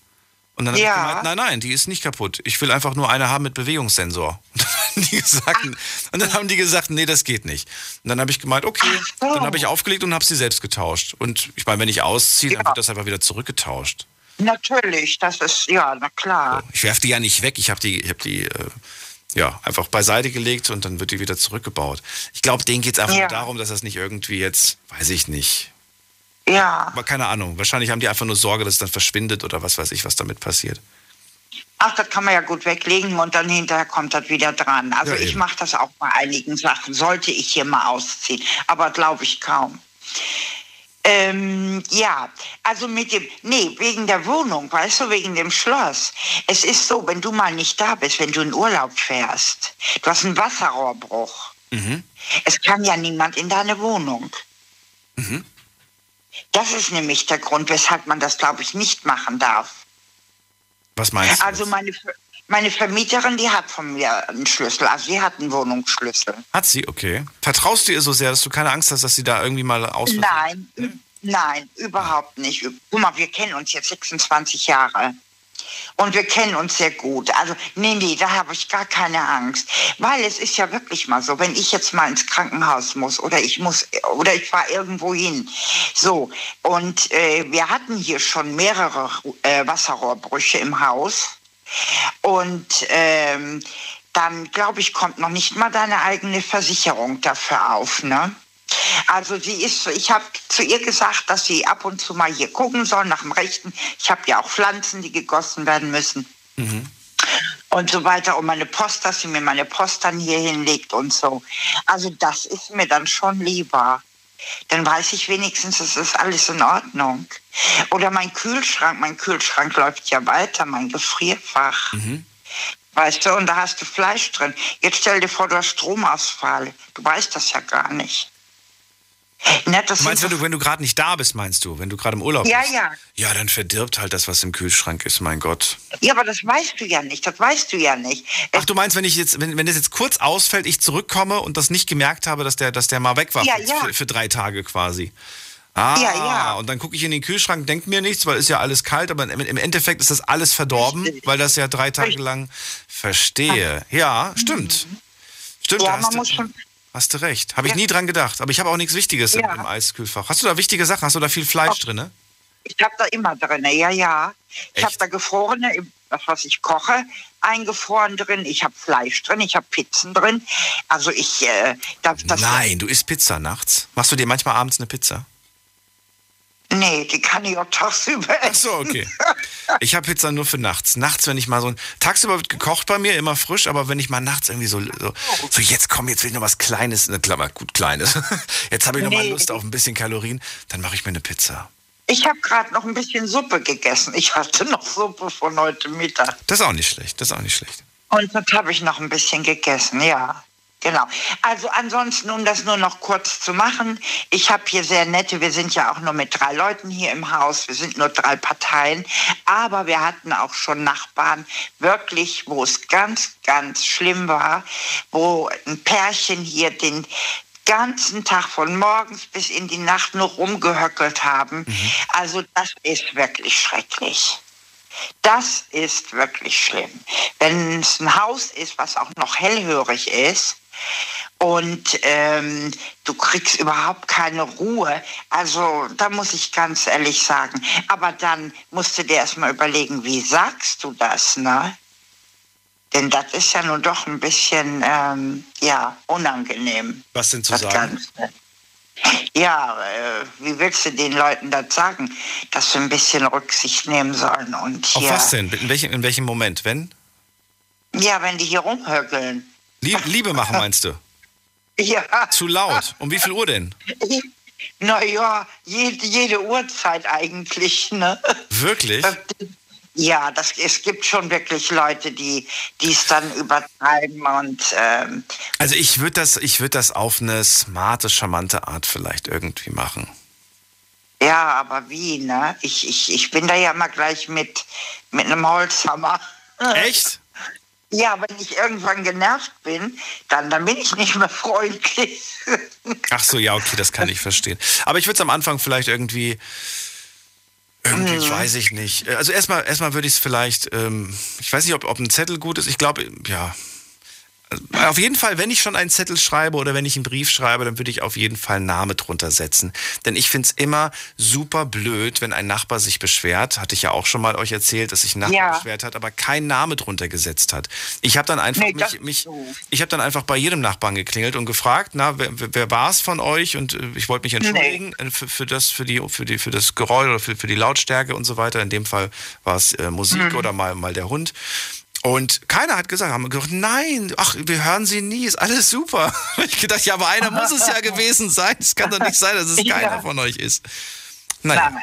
Speaker 1: Und dann
Speaker 12: Ja.
Speaker 1: habe ich gemeint, nein, nein, die ist nicht kaputt. Ich will einfach nur eine haben mit Bewegungssensor. [laughs] Und dann haben die gesagt, und dann haben die gesagt, nee, das geht nicht. Und dann habe ich gemeint, okay, dann habe ich aufgelegt und habe sie selbst getauscht. Und ich meine, wenn ich ausziehe, dann wird das einfach wieder zurückgetauscht.
Speaker 12: Natürlich, das ist, ja, na klar.
Speaker 1: Ich werfe die ja nicht weg, ich habe die, ich habe die äh, ja, einfach beiseite gelegt und dann wird die wieder zurückgebaut. Ich glaube, denen geht es einfach
Speaker 12: Ja.
Speaker 1: nur darum, dass das nicht irgendwie jetzt, weiß ich nicht.
Speaker 12: Ja.
Speaker 1: Aber keine Ahnung. Wahrscheinlich haben die einfach nur Sorge, dass es dann verschwindet oder was weiß ich, was damit passiert.
Speaker 12: Ach, das kann man ja gut weglegen und dann hinterher kommt das wieder dran. Also
Speaker 1: Ja,
Speaker 12: ich mache das auch bei einigen Sachen. Sollte ich hier mal ausziehen, aber glaube ich kaum. Ähm, ja, also mit dem, nee, wegen der Wohnung, weißt du, wegen dem Schloss. Es ist so, wenn du mal nicht da bist, wenn du in Urlaub fährst, du hast einen Wasserrohrbruch.
Speaker 1: Mhm.
Speaker 12: Es kann ja niemand in deine Wohnung.
Speaker 1: Mhm.
Speaker 12: Das ist nämlich der Grund, weshalb man das, glaube ich, nicht machen darf.
Speaker 1: Was meinst du?
Speaker 12: Also meine, meine Vermieterin, die hat von mir einen Schlüssel, also die hat einen Wohnungsschlüssel.
Speaker 1: Hat sie, okay. Vertraust du ihr so sehr, dass du keine Angst hast, dass sie da irgendwie mal aus.
Speaker 12: Nein, nein, überhaupt nicht. Guck mal, wir kennen uns jetzt 26 Jahre. Und wir kennen uns sehr gut. Also, nee, nee, da habe ich gar keine Angst. Weil es ist ja wirklich mal so, wenn ich jetzt mal ins Krankenhaus muss oder ich muss oder ich fahre irgendwo hin. So, und äh, wir hatten hier schon mehrere äh, Wasserrohrbrüche im Haus. Und ähm, dann, glaube ich, kommt noch nicht mal deine eigene Versicherung dafür auf, ne? Also sie ist, so- ich habe zu ihr gesagt, dass sie ab und zu mal hier gucken soll nach dem Rechten. Ich habe ja auch Pflanzen, die gegossen werden müssen und so weiter. Und meine Post, dass sie mir meine Post dann hier hinlegt und so. Also das ist mir dann schon lieber. Dann weiß ich wenigstens, es ist alles in Ordnung. Oder mein Kühlschrank, mein Kühlschrank läuft ja weiter, mein Gefrierfach. Weißt du, und da hast du Fleisch drin. Jetzt stell dir vor, du hast Stromausfall. Du weißt das ja gar nicht.
Speaker 1: Du meinst, wenn du, wenn du gerade nicht da bist, meinst du? Wenn du gerade im Urlaub
Speaker 12: Ja,
Speaker 1: bist?
Speaker 12: ja.
Speaker 1: Ja, dann verdirbt halt das, was im Kühlschrank ist, mein Gott.
Speaker 12: Ja, aber das weißt du ja nicht. Das weißt du ja nicht.
Speaker 1: Ach, du meinst, wenn ich jetzt, wenn, wenn das jetzt kurz ausfällt, ich zurückkomme und das nicht gemerkt habe, dass der, dass der mal weg war
Speaker 12: Ja,
Speaker 1: für,
Speaker 12: ja.
Speaker 1: Für, für drei Tage quasi. Ah,
Speaker 12: Ja, ja.
Speaker 1: und dann gucke ich in den Kühlschrank, denke mir nichts, weil ist ja alles kalt, aber im, Endeffekt ist das alles verdorben, weil das ja drei Tage lang verstehe. Ja, stimmt. Stimmt,
Speaker 12: Ja, man muss schon.
Speaker 1: Hast du recht. Habe ich nie dran gedacht, aber ich habe auch nichts Wichtiges im,
Speaker 12: Ja.
Speaker 1: im Eiskühlfach. Hast du da wichtige Sachen? Hast du da viel Fleisch drin? Ne?
Speaker 12: Ich habe da immer drin, ja, ja. Ich habe da gefrorene, das was ich koche, eingefroren drin. Ich habe Fleisch drin, ich habe Pizzen drin. Also ich, äh, das, das
Speaker 1: Nein, du isst Pizza nachts. Machst du dir manchmal abends eine Pizza?
Speaker 12: Nee, die kann ich auch tagsüber essen.
Speaker 1: Ach so, okay. Ich habe Pizza nur für nachts. Nachts, wenn ich mal so ein. Tagsüber wird gekocht bei mir, immer frisch, aber wenn ich mal nachts irgendwie so. So, so jetzt komm, jetzt will ich noch was Kleines, eine Klammer, gut, Kleines. [laughs] Jetzt habe ich noch mal
Speaker 12: Nee.
Speaker 1: Lust auf ein bisschen Kalorien, dann mache ich mir eine Pizza.
Speaker 12: Ich habe gerade noch ein bisschen Suppe gegessen. Ich hatte noch Suppe von heute Mittag.
Speaker 1: Das ist auch nicht schlecht, das ist auch nicht schlecht.
Speaker 12: Und das habe ich noch ein bisschen gegessen, ja. Genau. Also ansonsten, um das nur noch kurz zu machen, ich habe hier sehr nette, wir sind ja auch nur mit drei Leuten hier im Haus, wir sind nur drei Parteien, aber wir hatten auch schon Nachbarn, wirklich, wo es ganz, ganz schlimm war, wo ein Pärchen hier den ganzen Tag von morgens bis in die Nacht nur rumgehöckelt haben. Also das ist wirklich schrecklich. Das ist wirklich schlimm. Wenn es ein Haus ist, was auch noch hellhörig ist und ähm, du kriegst überhaupt keine Ruhe, also da muss ich ganz ehrlich sagen. Aber dann musst du dir erstmal überlegen, wie sagst du das, ne? Denn das ist ja nun doch ein bisschen, ähm, ja, unangenehm.
Speaker 1: Was denn zu sagen?
Speaker 12: Ganze. Ja, äh, wie willst du den Leuten das sagen, dass sie ein bisschen Rücksicht nehmen sollen? Und
Speaker 1: Auf
Speaker 12: hier,
Speaker 1: was denn? In welchem, in welchem Moment? Wenn?
Speaker 12: Ja, wenn die hier rumhöckeln.
Speaker 1: Lie Liebe machen, meinst du? [laughs]
Speaker 12: Ja.
Speaker 1: Zu laut. Um wie viel Uhr denn?
Speaker 12: Naja, jede, jede Uhrzeit eigentlich, ne?
Speaker 1: Wirklich?
Speaker 12: Ja, das, es gibt schon wirklich Leute, die es dann übertreiben und ähm,
Speaker 1: Also ich würde das, ich würde das auf eine smarte, charmante Art vielleicht irgendwie machen.
Speaker 12: ja, aber wie, ne? Ich, ich, ich bin da ja mal gleich mit, mit einem Holzhammer.
Speaker 1: Echt? [laughs]
Speaker 12: Ja, wenn ich irgendwann genervt bin, dann, dann bin ich nicht mehr freundlich.
Speaker 1: Ach so, ja, okay, das kann ich verstehen. Aber ich würde es am Anfang vielleicht irgendwie, irgendwie,
Speaker 12: Mhm.
Speaker 1: weiß ich nicht. Also erstmal, erstmal würde ich es vielleicht, ähm, ich weiß nicht, ob, ob ein Zettel gut ist. Ich glaube, ja. Auf jeden Fall, wenn ich schon einen Zettel schreibe oder wenn ich einen Brief schreibe, dann würde ich auf jeden Fall einen Name drunter setzen. Denn ich finde es immer super blöd, wenn ein Nachbar sich beschwert. Hatte ich ja auch schon mal euch erzählt, dass sich ein Nachbar
Speaker 12: Ja.
Speaker 1: beschwert hat, aber keinen Name drunter gesetzt hat. Ich habe dann einfach
Speaker 12: Nee,
Speaker 1: mich, mich ich habe dann einfach bei jedem Nachbarn geklingelt und gefragt, na, wer, wer- war es von euch? Und äh, ich wollte mich entschuldigen äh, für, für das, für die, für die, für das Geräusch oder für, für die Lautstärke und so weiter. In dem Fall war es äh, Musik
Speaker 12: Mhm.
Speaker 1: oder mal, mal der Hund. Und keiner hat gesagt, haben gesagt, nein, ach, wir hören sie nie, ist alles super. [laughs] Ich gedacht, ja, aber einer muss es ja gewesen sein. Es kann doch nicht sein, dass es
Speaker 12: Ja.
Speaker 1: keiner von euch ist. Naja.
Speaker 12: Nein.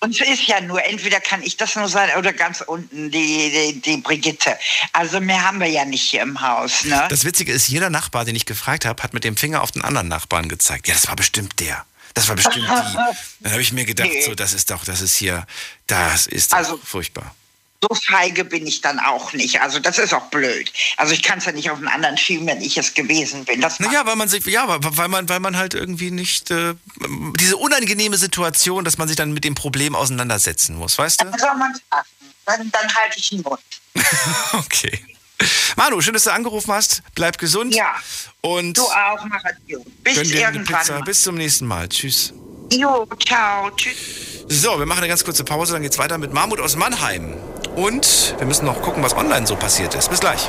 Speaker 12: Und es ist ja nur, entweder kann ich das nur sein oder ganz unten die, die, die Brigitte. Also mehr haben wir ja nicht hier im Haus, ne?
Speaker 1: Das Witzige ist, jeder Nachbar, den ich gefragt habe, hat mit dem Finger auf den anderen Nachbarn gezeigt. Ja, das war bestimmt der. Das war bestimmt die. [laughs] Dann habe ich mir gedacht,
Speaker 12: Nee.
Speaker 1: so, das ist doch, das ist hier, das ist
Speaker 12: Also-
Speaker 1: furchtbar.
Speaker 12: So feige bin ich dann auch nicht. Also das ist auch blöd. Also ich kann es ja nicht auf den anderen schieben, wenn ich es gewesen bin. Das
Speaker 1: Naja, weil man sich, ja, weil man, weil man halt irgendwie nicht, äh, diese unangenehme Situation, dass man sich dann mit dem Problem auseinandersetzen muss, weißt du?
Speaker 12: Dann soll man sagen. Dann, dann halte ich den Mund. [laughs]
Speaker 1: Okay. Manu, schön, dass du angerufen hast. Bleib gesund.
Speaker 12: Ja.
Speaker 1: Und
Speaker 12: Du auch, mach es. Bis irgendwann.
Speaker 1: Bis zum nächsten Mal. Tschüss.
Speaker 12: Jo, ciao. Tschüss.
Speaker 1: So, wir machen eine ganz kurze Pause, dann geht's weiter mit Mahmut aus Mannheim. Und wir müssen noch gucken, was online so passiert ist. Bis gleich.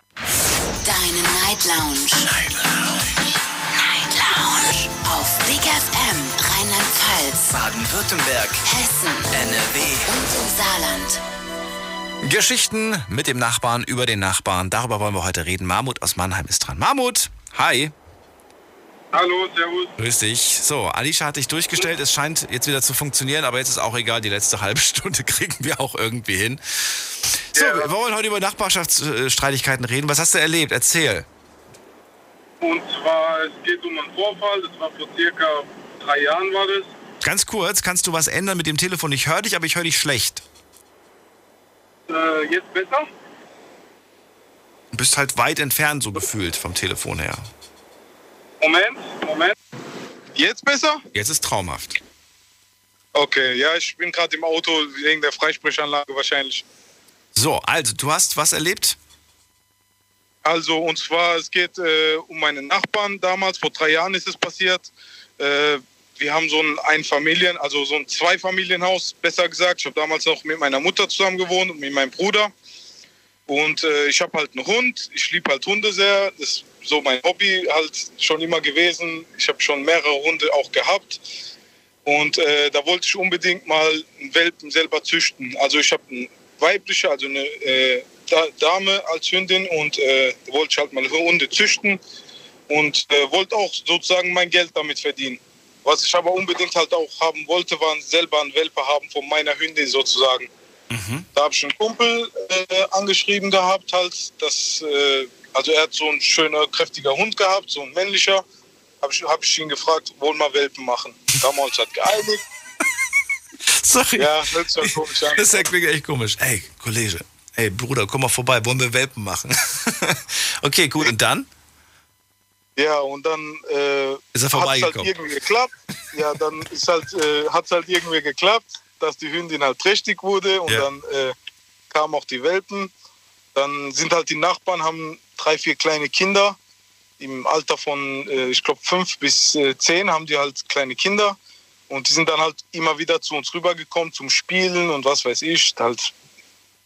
Speaker 3: Deine Night Lounge. Night Lounge. Night Lounge. Auf Big FM Rheinland-Pfalz,
Speaker 6: Baden-Württemberg.
Speaker 3: Hessen,
Speaker 6: NRW.
Speaker 3: und im Saarland.
Speaker 1: Geschichten mit dem Nachbarn über den Nachbarn. Darüber wollen wir heute reden. Mahmut aus Mannheim ist dran. Mahmut, hi.
Speaker 13: Hallo, servus.
Speaker 1: Grüß dich. So, Alicia hat dich durchgestellt. Es scheint jetzt wieder zu funktionieren, aber jetzt ist auch egal. Die letzte halbe [laughs] Stunde kriegen wir auch irgendwie hin. So, wir wollen heute über Nachbarschaftsstreitigkeiten reden. Was hast du erlebt? Erzähl.
Speaker 13: Und zwar, es geht um einen Vorfall, das war vor circa drei Jahren war das.
Speaker 1: Ganz kurz, kannst du was ändern mit dem Telefon? Ich höre dich, aber ich höre dich schlecht.
Speaker 13: Äh, jetzt besser?
Speaker 1: Du bist halt weit entfernt, so gefühlt vom Telefon her.
Speaker 13: Moment, Moment.
Speaker 14: Jetzt besser?
Speaker 1: Jetzt ist traumhaft.
Speaker 14: Okay, ja, ich bin gerade im Auto wegen der Freisprechanlage wahrscheinlich.
Speaker 1: So, also, du hast was erlebt?
Speaker 14: Also, und zwar, es geht äh, um meinen Nachbarn damals, vor drei Jahren ist es passiert. Äh, wir haben so ein Einfamilien, also so ein Zweifamilienhaus, besser gesagt. Ich habe damals noch mit meiner Mutter zusammen gewohnt und mit meinem Bruder. Und äh, ich habe halt einen Hund. Ich liebe halt Hunde sehr. Das so mein Hobby halt schon immer gewesen. Ich habe schon mehrere Hunde auch gehabt. Und äh, da wollte ich unbedingt mal einen Welpen selber züchten. Also ich habe eine weibliche, also eine äh, Da- Dame als Hündin und äh, wollte ich halt mal Hunde züchten und äh, wollte auch sozusagen mein Geld damit verdienen. Was ich aber unbedingt halt auch haben wollte, war selber einen Welpe haben von meiner Hündin sozusagen. Da habe ich einen Kumpel äh, angeschrieben gehabt, halt, dass, äh, also er hat so einen schöner, kräftiger Hund gehabt, so ein männlicher. Habe ich, hab ich ihn gefragt, wollen wir Welpen machen? Da haben wir uns halt geeinigt. [laughs]
Speaker 1: Sorry.
Speaker 14: Ja, hört sich halt komisch an. [laughs]
Speaker 1: Das ist ja klingt echt komisch. Ey, Kollege, ey, Bruder, komm mal vorbei, wollen wir Welpen machen? [laughs] okay, gut, und dann?
Speaker 14: Ja, und dann äh,
Speaker 1: Ist er
Speaker 14: hat's
Speaker 1: vorbeigekommen?
Speaker 14: halt irgendwie geklappt. Ja, dann ist halt, äh, hat es halt irgendwie geklappt, dass die Hündin halt trächtig wurde und
Speaker 1: Ja.
Speaker 14: dann äh, kamen auch die Welpen. Dann sind halt die Nachbarn, haben drei, vier kleine Kinder im Alter von, äh, ich glaube, fünf bis äh, zehn haben die halt kleine Kinder. Und die sind dann halt immer wieder zu uns rübergekommen zum Spielen und was weiß ich. Halt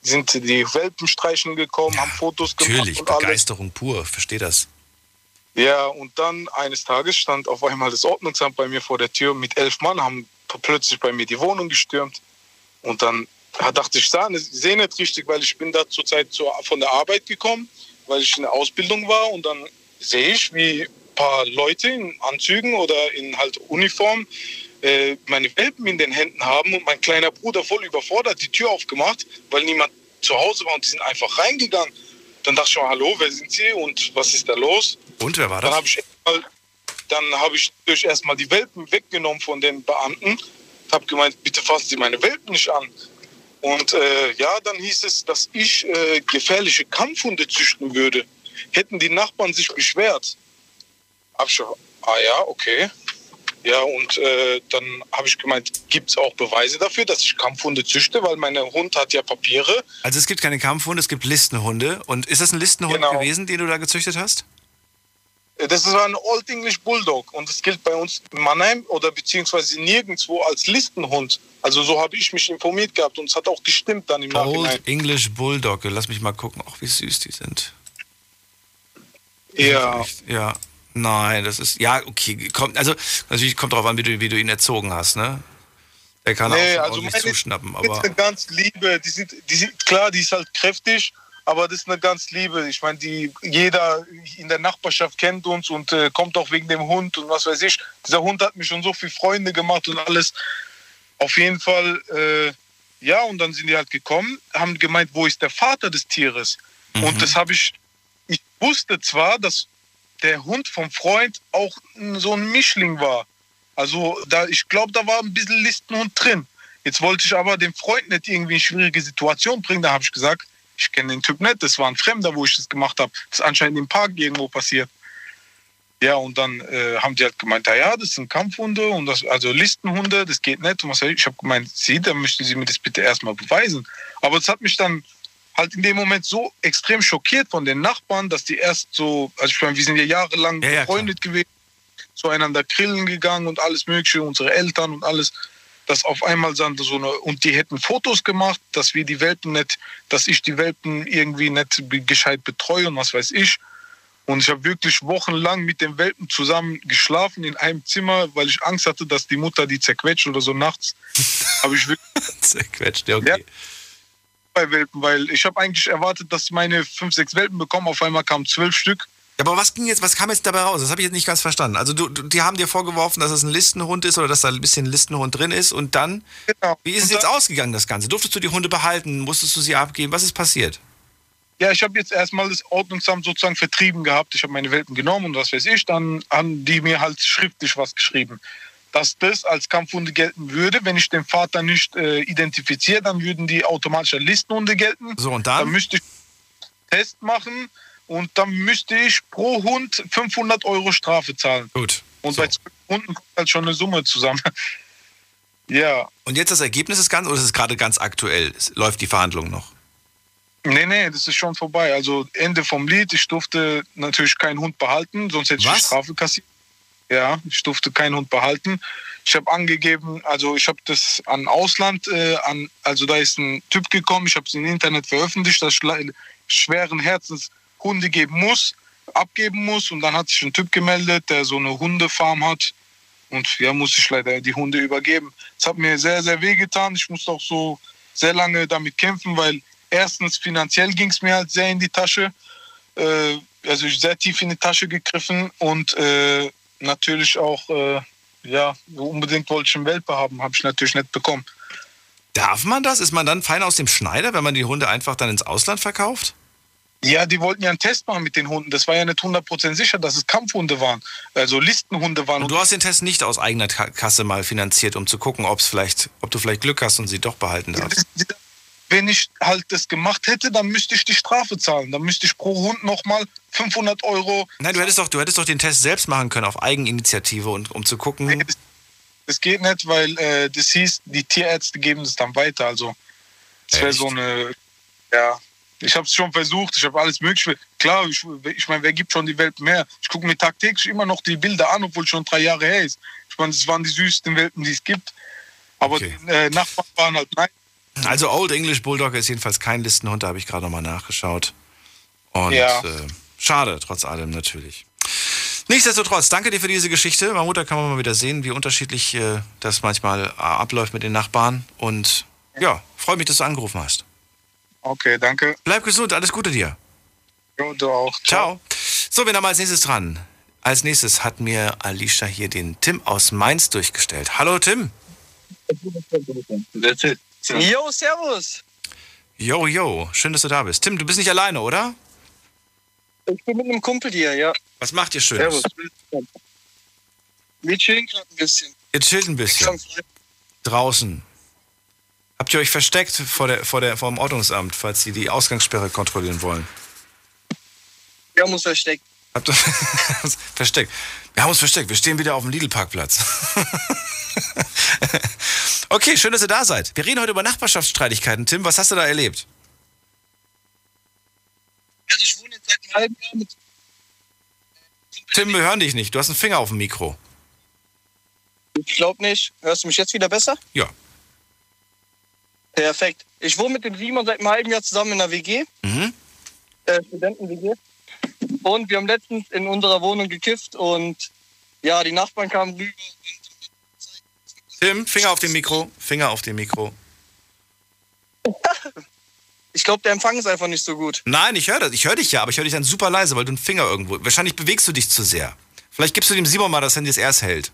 Speaker 14: sind die Welpen streichen gekommen, haben Fotos gemacht.
Speaker 1: Natürlich,
Speaker 14: und alles.
Speaker 1: Begeisterung pur, verstehe das.
Speaker 14: Ja, und dann eines Tages stand auf einmal das Ordnungsamt bei mir vor der Tür mit elf Mann, haben plötzlich bei mir die Wohnung gestürmt. Und dann dachte ich, sah- sehe nicht richtig, weil ich bin da zurzeit zur, von der Arbeit gekommen, weil ich in der Ausbildung war. Und dann sehe ich, wie ein paar Leute in Anzügen oder in halt Uniform äh, meine Welpen in den Händen haben und mein kleiner Bruder voll überfordert die Tür aufgemacht, weil niemand zu Hause war und die sind einfach reingegangen. Dann dachte ich mir, hallo, wer sind Sie und was ist da los?
Speaker 1: Und wer war
Speaker 14: Dann
Speaker 1: das?
Speaker 14: habe ich erstmal dann habe ich durch erstmal die Welpen weggenommen von den Beamten. Habe gemeint, bitte fassen Sie meine Welpen nicht an. Und äh, ja, dann hieß es, dass ich äh, gefährliche Kampfhunde züchten würde. Hätten die Nachbarn sich beschwert. Hab ich, so, ah ja, okay. Ja, und äh, dann habe ich gemeint, gibt es auch Beweise dafür, dass ich Kampfhunde züchte, weil mein Hund hat ja Papiere.
Speaker 1: Also es gibt keine Kampfhunde, es gibt Listenhunde. Und ist das ein Listenhund
Speaker 14: Genau.
Speaker 1: gewesen, den du da gezüchtet hast?
Speaker 14: Äh, Das ist ein Old English Bulldog und das gilt bei uns in Mannheim oder beziehungsweise nirgendwo als Listenhund. Also so habe ich mich informiert gehabt und es hat auch gestimmt dann im Nachhinein.
Speaker 1: Old English Bulldog. Lass mich mal gucken. Ach, wie süß die sind.
Speaker 14: Ja.
Speaker 1: Ja. Nein, das ist. Ja, okay. Kommt, also, natürlich kommt darauf an, wie du, wie du ihn erzogen hast, ne? Der kann
Speaker 14: Nee,
Speaker 1: auch
Speaker 14: also meine
Speaker 1: zuschnappen, aber.
Speaker 14: eine ganz liebe, die sind, die sind klar, die ist halt kräftig, aber das ist eine ganz liebe. Ich meine, die jeder in der Nachbarschaft kennt uns und äh, kommt auch wegen dem Hund und was weiß ich. Dieser Hund hat mir schon so viele Freunde gemacht und alles. Auf jeden Fall, äh, ja, und dann sind die halt gekommen, haben gemeint, wo ist der Vater des Tieres? Und das habe ich, ich wusste zwar, dass der Hund vom Freund auch so ein Mischling war. Also da, ich glaube, da war ein bisschen Listenhund drin. Jetzt wollte ich aber den Freund nicht irgendwie in schwierige Situation bringen. Da habe ich gesagt, ich kenne den Typ nicht, das war ein Fremder, wo ich das gemacht habe. Das ist anscheinend im Park irgendwo passiert. Ja, und dann äh, haben die halt gemeint, ja, ja, das sind Kampfhunde und das, also Listenhunde, das geht nicht. Und was ich, habe gemeint, Sie, dann möchten Sie mir das bitte erstmal beweisen. Aber es hat mich dann halt in dem Moment so extrem schockiert von den Nachbarn, dass die erst so, also ich meine, wir sind ja jahrelang befreundet gewesen, zueinander grillen gegangen und alles Mögliche, unsere Eltern und alles, dass auf einmal dann so eine, und die hätten Fotos gemacht, dass wir die Welpen nicht, dass ich die Welpen irgendwie nicht gescheit betreue und was weiß ich. Und ich habe wirklich wochenlang mit den Welpen zusammen geschlafen in einem Zimmer, weil ich Angst hatte, dass die Mutter die zerquetscht oder so nachts. [laughs] habe ich wirklich
Speaker 1: zerquetscht, ja, okay.
Speaker 14: bei Welpen, weil ich habe eigentlich erwartet, dass meine fünf, sechs Welpen bekommen. Auf einmal kamen zwölf Stück.
Speaker 1: Ja, aber was ging jetzt, was kam jetzt dabei raus? Das habe ich jetzt nicht ganz verstanden. Also du, du, die haben dir vorgeworfen, dass es ein Listenhund ist oder dass da ein bisschen Listenhund drin ist und dann, wie ist es jetzt ausgegangen, das Ganze? Durftest du die Hunde behalten? Musstest du sie abgeben? Was ist passiert?
Speaker 14: Ja, ich habe jetzt erstmal das Ordnungsamt sozusagen vertrieben gehabt. Ich habe meine Welpen genommen und was weiß ich. Dann haben die mir halt schriftlich was geschrieben. Dass das als Kampfhunde gelten würde. Wenn ich den Vater nicht äh, identifiziere, dann würden die automatisch als Listenhunde gelten.
Speaker 1: So, und dann?
Speaker 14: Dann müsste ich einen Test machen und dann müsste ich pro Hund 500 Euro Strafe zahlen.
Speaker 1: Gut.
Speaker 14: Und bei zwölf Hunden kommt halt schon eine Summe zusammen. [laughs] ja.
Speaker 1: Und jetzt das Ergebnis des Ganzen oder ist es gerade ganz aktuell? Es läuft die Verhandlung noch?
Speaker 14: Nee, nee, das ist schon vorbei. Also Ende vom Lied. Ich durfte natürlich keinen Hund behalten, sonst hätte ich die Strafe kassiert. Ja, ich durfte keinen Hund behalten. Ich habe angegeben, also ich habe das an Ausland, äh, an, also da ist ein Typ gekommen, ich habe es im Internet veröffentlicht, dass ich schweren Herzens Hunde geben muss, abgeben muss. Und dann hat sich ein Typ gemeldet, der so eine Hundefarm hat. Und ja, musste ich leider die Hunde übergeben. Es hat mir sehr, sehr weh getan. Ich musste auch so sehr lange damit kämpfen, weil erstens finanziell ging es mir halt sehr in die Tasche. Äh, also ich sehr tief in die Tasche gegriffen und äh, natürlich auch, äh, ja, unbedingt wollte ich einen Welpe haben, habe ich natürlich nicht bekommen.
Speaker 1: Darf man das? Ist man dann fein aus dem Schneider, wenn man die Hunde einfach dann ins Ausland verkauft?
Speaker 14: Ja, die wollten ja einen Test machen mit den Hunden. Das war ja nicht 100% sicher, dass es Kampfhunde waren, also Listenhunde waren.
Speaker 1: Und du hast den Test nicht aus eigener Ka- Kasse mal finanziert, um zu gucken, ob's vielleicht, ob du vielleicht Glück hast und sie doch behalten darfst.
Speaker 14: Wenn ich halt das gemacht hätte, dann müsste ich die Strafe zahlen. Dann müsste ich pro Hund nochmal 500 Euro.
Speaker 1: Nein, du hättest doch, du hättest doch den Test selbst machen können auf Eigeninitiative und um zu gucken.
Speaker 14: Das geht nicht, weil äh, das hieß, die Tierärzte geben das dann weiter. Also das wäre so eine, ja, Ich habe es schon versucht, ich habe alles Mögliche. Klar, ich, ich meine, wer gibt schon die Welt mehr? Ich gucke mir tagtäglich immer noch die Bilder an, obwohl es schon drei Jahre her ist. Ich meine, das waren die süßesten Welpen, die es gibt. Aber
Speaker 1: Okay.
Speaker 14: die äh, Nachbarn waren halt nein.
Speaker 1: Also Old English Bulldog ist jedenfalls kein Listenhund, da habe ich gerade nochmal nachgeschaut. Und
Speaker 14: Ja.
Speaker 1: äh, schade, trotz allem natürlich. Nichtsdestotrotz, danke dir für diese Geschichte. Mamuta kann man mal wieder sehen, wie unterschiedlich äh, das manchmal äh, abläuft mit den Nachbarn. Und ja, freue mich, dass du angerufen hast.
Speaker 14: Okay, danke.
Speaker 1: Bleib gesund, alles Gute dir.
Speaker 14: Ja, du auch.
Speaker 1: Ciao. So, wen haben wir als nächstes dran? Als nächstes hat mir Alicia hier den Tim aus Mainz durchgestellt. Hallo Tim.
Speaker 15: Jo, servus.
Speaker 1: Yo, yo, schön, dass du da bist. Tim, du bist nicht alleine, oder?
Speaker 15: Ich bin mit einem Kumpel hier, ja.
Speaker 1: Was macht ihr Schönes?
Speaker 15: Servus. Wir chillen gerade ein bisschen.
Speaker 1: Ihr chillt ein bisschen. Draußen. Habt ihr euch versteckt vor, der, vor, der, vor dem Ordnungsamt, falls sie die Ausgangssperre kontrollieren wollen?
Speaker 15: Wir haben uns versteckt.
Speaker 1: Habt ihr [laughs] versteckt? Wir haben uns versteckt. Wir stehen wieder auf dem Lidl-Parkplatz. [laughs] okay, schön, dass ihr da seid. Wir reden heute über Nachbarschaftsstreitigkeiten. Tim, was hast du da erlebt?
Speaker 15: Also ich wohne jetzt seit einem halben Jahr mit
Speaker 1: Tim, wir hören dich nicht. Du hast einen Finger auf dem Mikro.
Speaker 15: Ich glaube nicht. Hörst du mich jetzt wieder besser?
Speaker 1: Ja.
Speaker 15: Perfekt. Ich wohne mit dem Simon seit einem halben Jahr zusammen in einer WG,
Speaker 1: Mhm.
Speaker 15: äh, Studenten-WG. Und wir haben letztens in unserer Wohnung gekifft und ja, die Nachbarn kamen rüber.
Speaker 1: Tim, Finger auf dem Mikro. Finger auf dem Mikro. [laughs]
Speaker 15: Ich glaube, der Empfang ist einfach nicht so gut.
Speaker 1: Nein, ich höre das. Ich höre dich ja, aber ich höre dich dann super leise, weil du einen Finger irgendwo. Wahrscheinlich bewegst du dich zu sehr. Vielleicht gibst du dem Simon mal das Handy, das er es hält.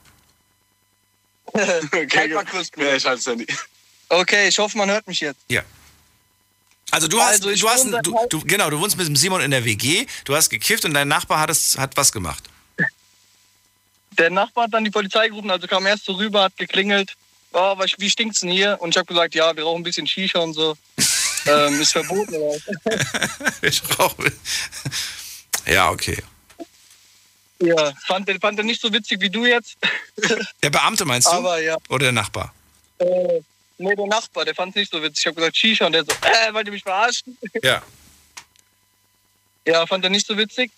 Speaker 1: [laughs]
Speaker 15: okay, halt mal kurz. Ja, ich halte Handy. Okay, ich hoffe, man hört mich jetzt.
Speaker 1: Ja. Also du hast,
Speaker 15: Also
Speaker 1: du hast, du, du, genau, du wohnst mit dem Simon in der WG, du hast gekifft und dein Nachbar hat, es, hat was gemacht.
Speaker 15: Der Nachbar hat dann die Polizei gerufen, also kam erst so rüber, hat geklingelt. Oh, wie stinkt's denn hier? Und ich habe gesagt, ja, wir rauchen ein bisschen Shisha und so. [laughs] ähm, ist verboten. [laughs]
Speaker 1: Ich rauche. Ja, okay.
Speaker 15: ja, fand, er- fand er nicht so witzig wie du jetzt.
Speaker 1: Der Beamte meinst du?
Speaker 15: Aber ja.
Speaker 1: Oder der Nachbar?
Speaker 15: Äh, nee, der Nachbar, der fand es nicht so witzig. Ich habe gesagt, Shisha und der so, äh, wollt ihr mich verarschen? [laughs]
Speaker 1: Ja.
Speaker 15: Ja, fand er nicht so witzig.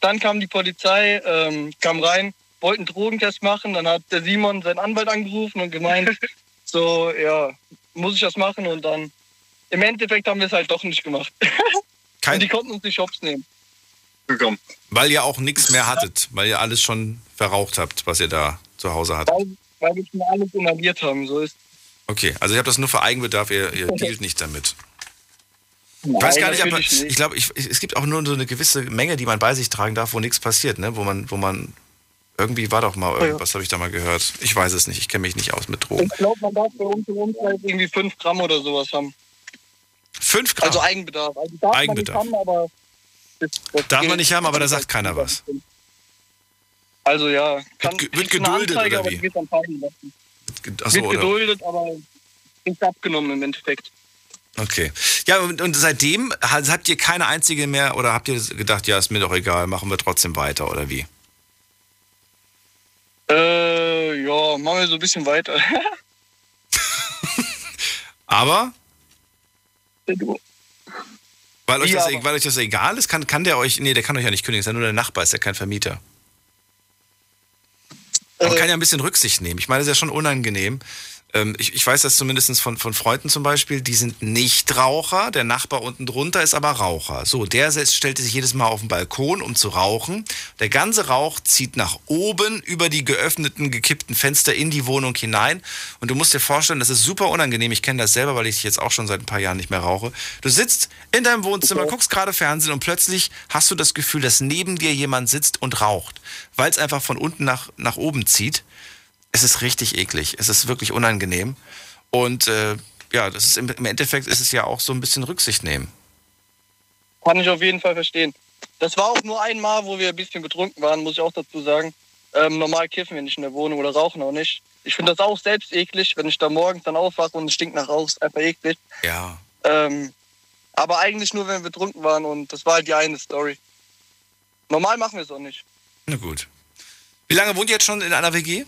Speaker 15: Dann kam die Polizei, ähm, kam rein, wollten einen Drogentest machen. Dann hat der Simon seinen Anwalt angerufen und gemeint, [laughs] so, ja, muss ich das machen? Und dann, im Endeffekt haben wir es halt doch nicht gemacht. [laughs]
Speaker 1: Kein-
Speaker 15: und die konnten uns nicht hops nehmen.
Speaker 1: Weil ihr auch nichts mehr hattet, weil ihr alles schon verraucht habt, was ihr da zu Hause hattet.
Speaker 15: Weil, weil wir schon alles inhaliert haben, so ist
Speaker 1: Okay, also ihr habt das nur für Eigenbedarf, ihr, ihr dealt nicht damit. Ich
Speaker 15: Nein,
Speaker 1: weiß gar nicht, aber
Speaker 15: nicht.
Speaker 1: ich glaube, ich, es gibt auch nur so eine gewisse Menge, die man bei sich tragen darf, wo nichts passiert, ne? Wo man, wo man irgendwie war doch mal irgendwas, habe ich da mal gehört. Ich weiß es nicht, ich kenne mich nicht aus mit Drogen.
Speaker 15: Ich glaube, man darf bei uns im Umkreis irgendwie 5 Gramm oder sowas haben.
Speaker 1: Fünf Gramm?
Speaker 15: Also Eigenbedarf. Also darf
Speaker 1: Eigenbedarf.
Speaker 15: Man nicht haben, aber das, das
Speaker 1: Darf man nicht haben, aber da sagt keiner was.
Speaker 15: Also ja, kann,
Speaker 1: Wird- geduldet,
Speaker 15: Anzeige,
Speaker 1: oder
Speaker 15: aber
Speaker 1: wie? Achso,
Speaker 15: wird geduldet, aber ist abgenommen im Endeffekt.
Speaker 1: Okay. Ja, und, und seitdem ha- habt ihr keine einzige mehr oder habt ihr gedacht, ja, ist mir doch egal, machen wir trotzdem weiter oder wie?
Speaker 15: Äh, ja, machen wir so ein bisschen weiter. [laughs]
Speaker 1: Aber, weil euch, das,
Speaker 15: aber?
Speaker 1: weil euch das egal ist, kann, kann der euch, nee, der kann euch ja nicht kündigen, ist ja nur der Nachbar, ist ja kein Vermieter. Man kann ja ein bisschen Rücksicht nehmen. Ich meine, das ist ja schon unangenehm. Ähm, ich, ich weiß das zumindest von, von Freunden zum Beispiel, die sind nicht Raucher, der Nachbar unten drunter ist aber Raucher. So, der stellte sich jedes Mal auf den Balkon, um zu rauchen. Der ganze Rauch zieht nach oben über die geöffneten, gekippten Fenster in die Wohnung hinein. Und du musst dir vorstellen, das ist super unangenehm. Ich kenne das selber, weil ich jetzt auch schon seit ein paar Jahren nicht mehr rauche. Du sitzt in deinem Wohnzimmer, guckst gerade Fernsehen und plötzlich hast du das Gefühl, dass neben dir jemand sitzt und raucht, weil es einfach von unten nach, nach oben zieht. Es ist richtig eklig. Es ist wirklich unangenehm. Und äh, ja, das ist im, im Endeffekt ist es ja auch so ein bisschen Rücksicht nehmen.
Speaker 15: Kann ich auf jeden Fall verstehen. Das war auch nur einmal, wo wir ein bisschen betrunken waren, muss ich auch dazu sagen. Ähm, normal kiffen wir nicht in der Wohnung oder rauchen auch nicht. Ich finde das auch selbst eklig, wenn ich da morgens dann aufwache und es stinkt nach Rauch, ist einfach eklig.
Speaker 1: Ja.
Speaker 15: Ähm, aber eigentlich nur, wenn wir betrunken waren und das war halt die eine Story. Normal machen wir es auch nicht.
Speaker 1: Na gut. Wie lange wohnt ihr jetzt schon in einer WG?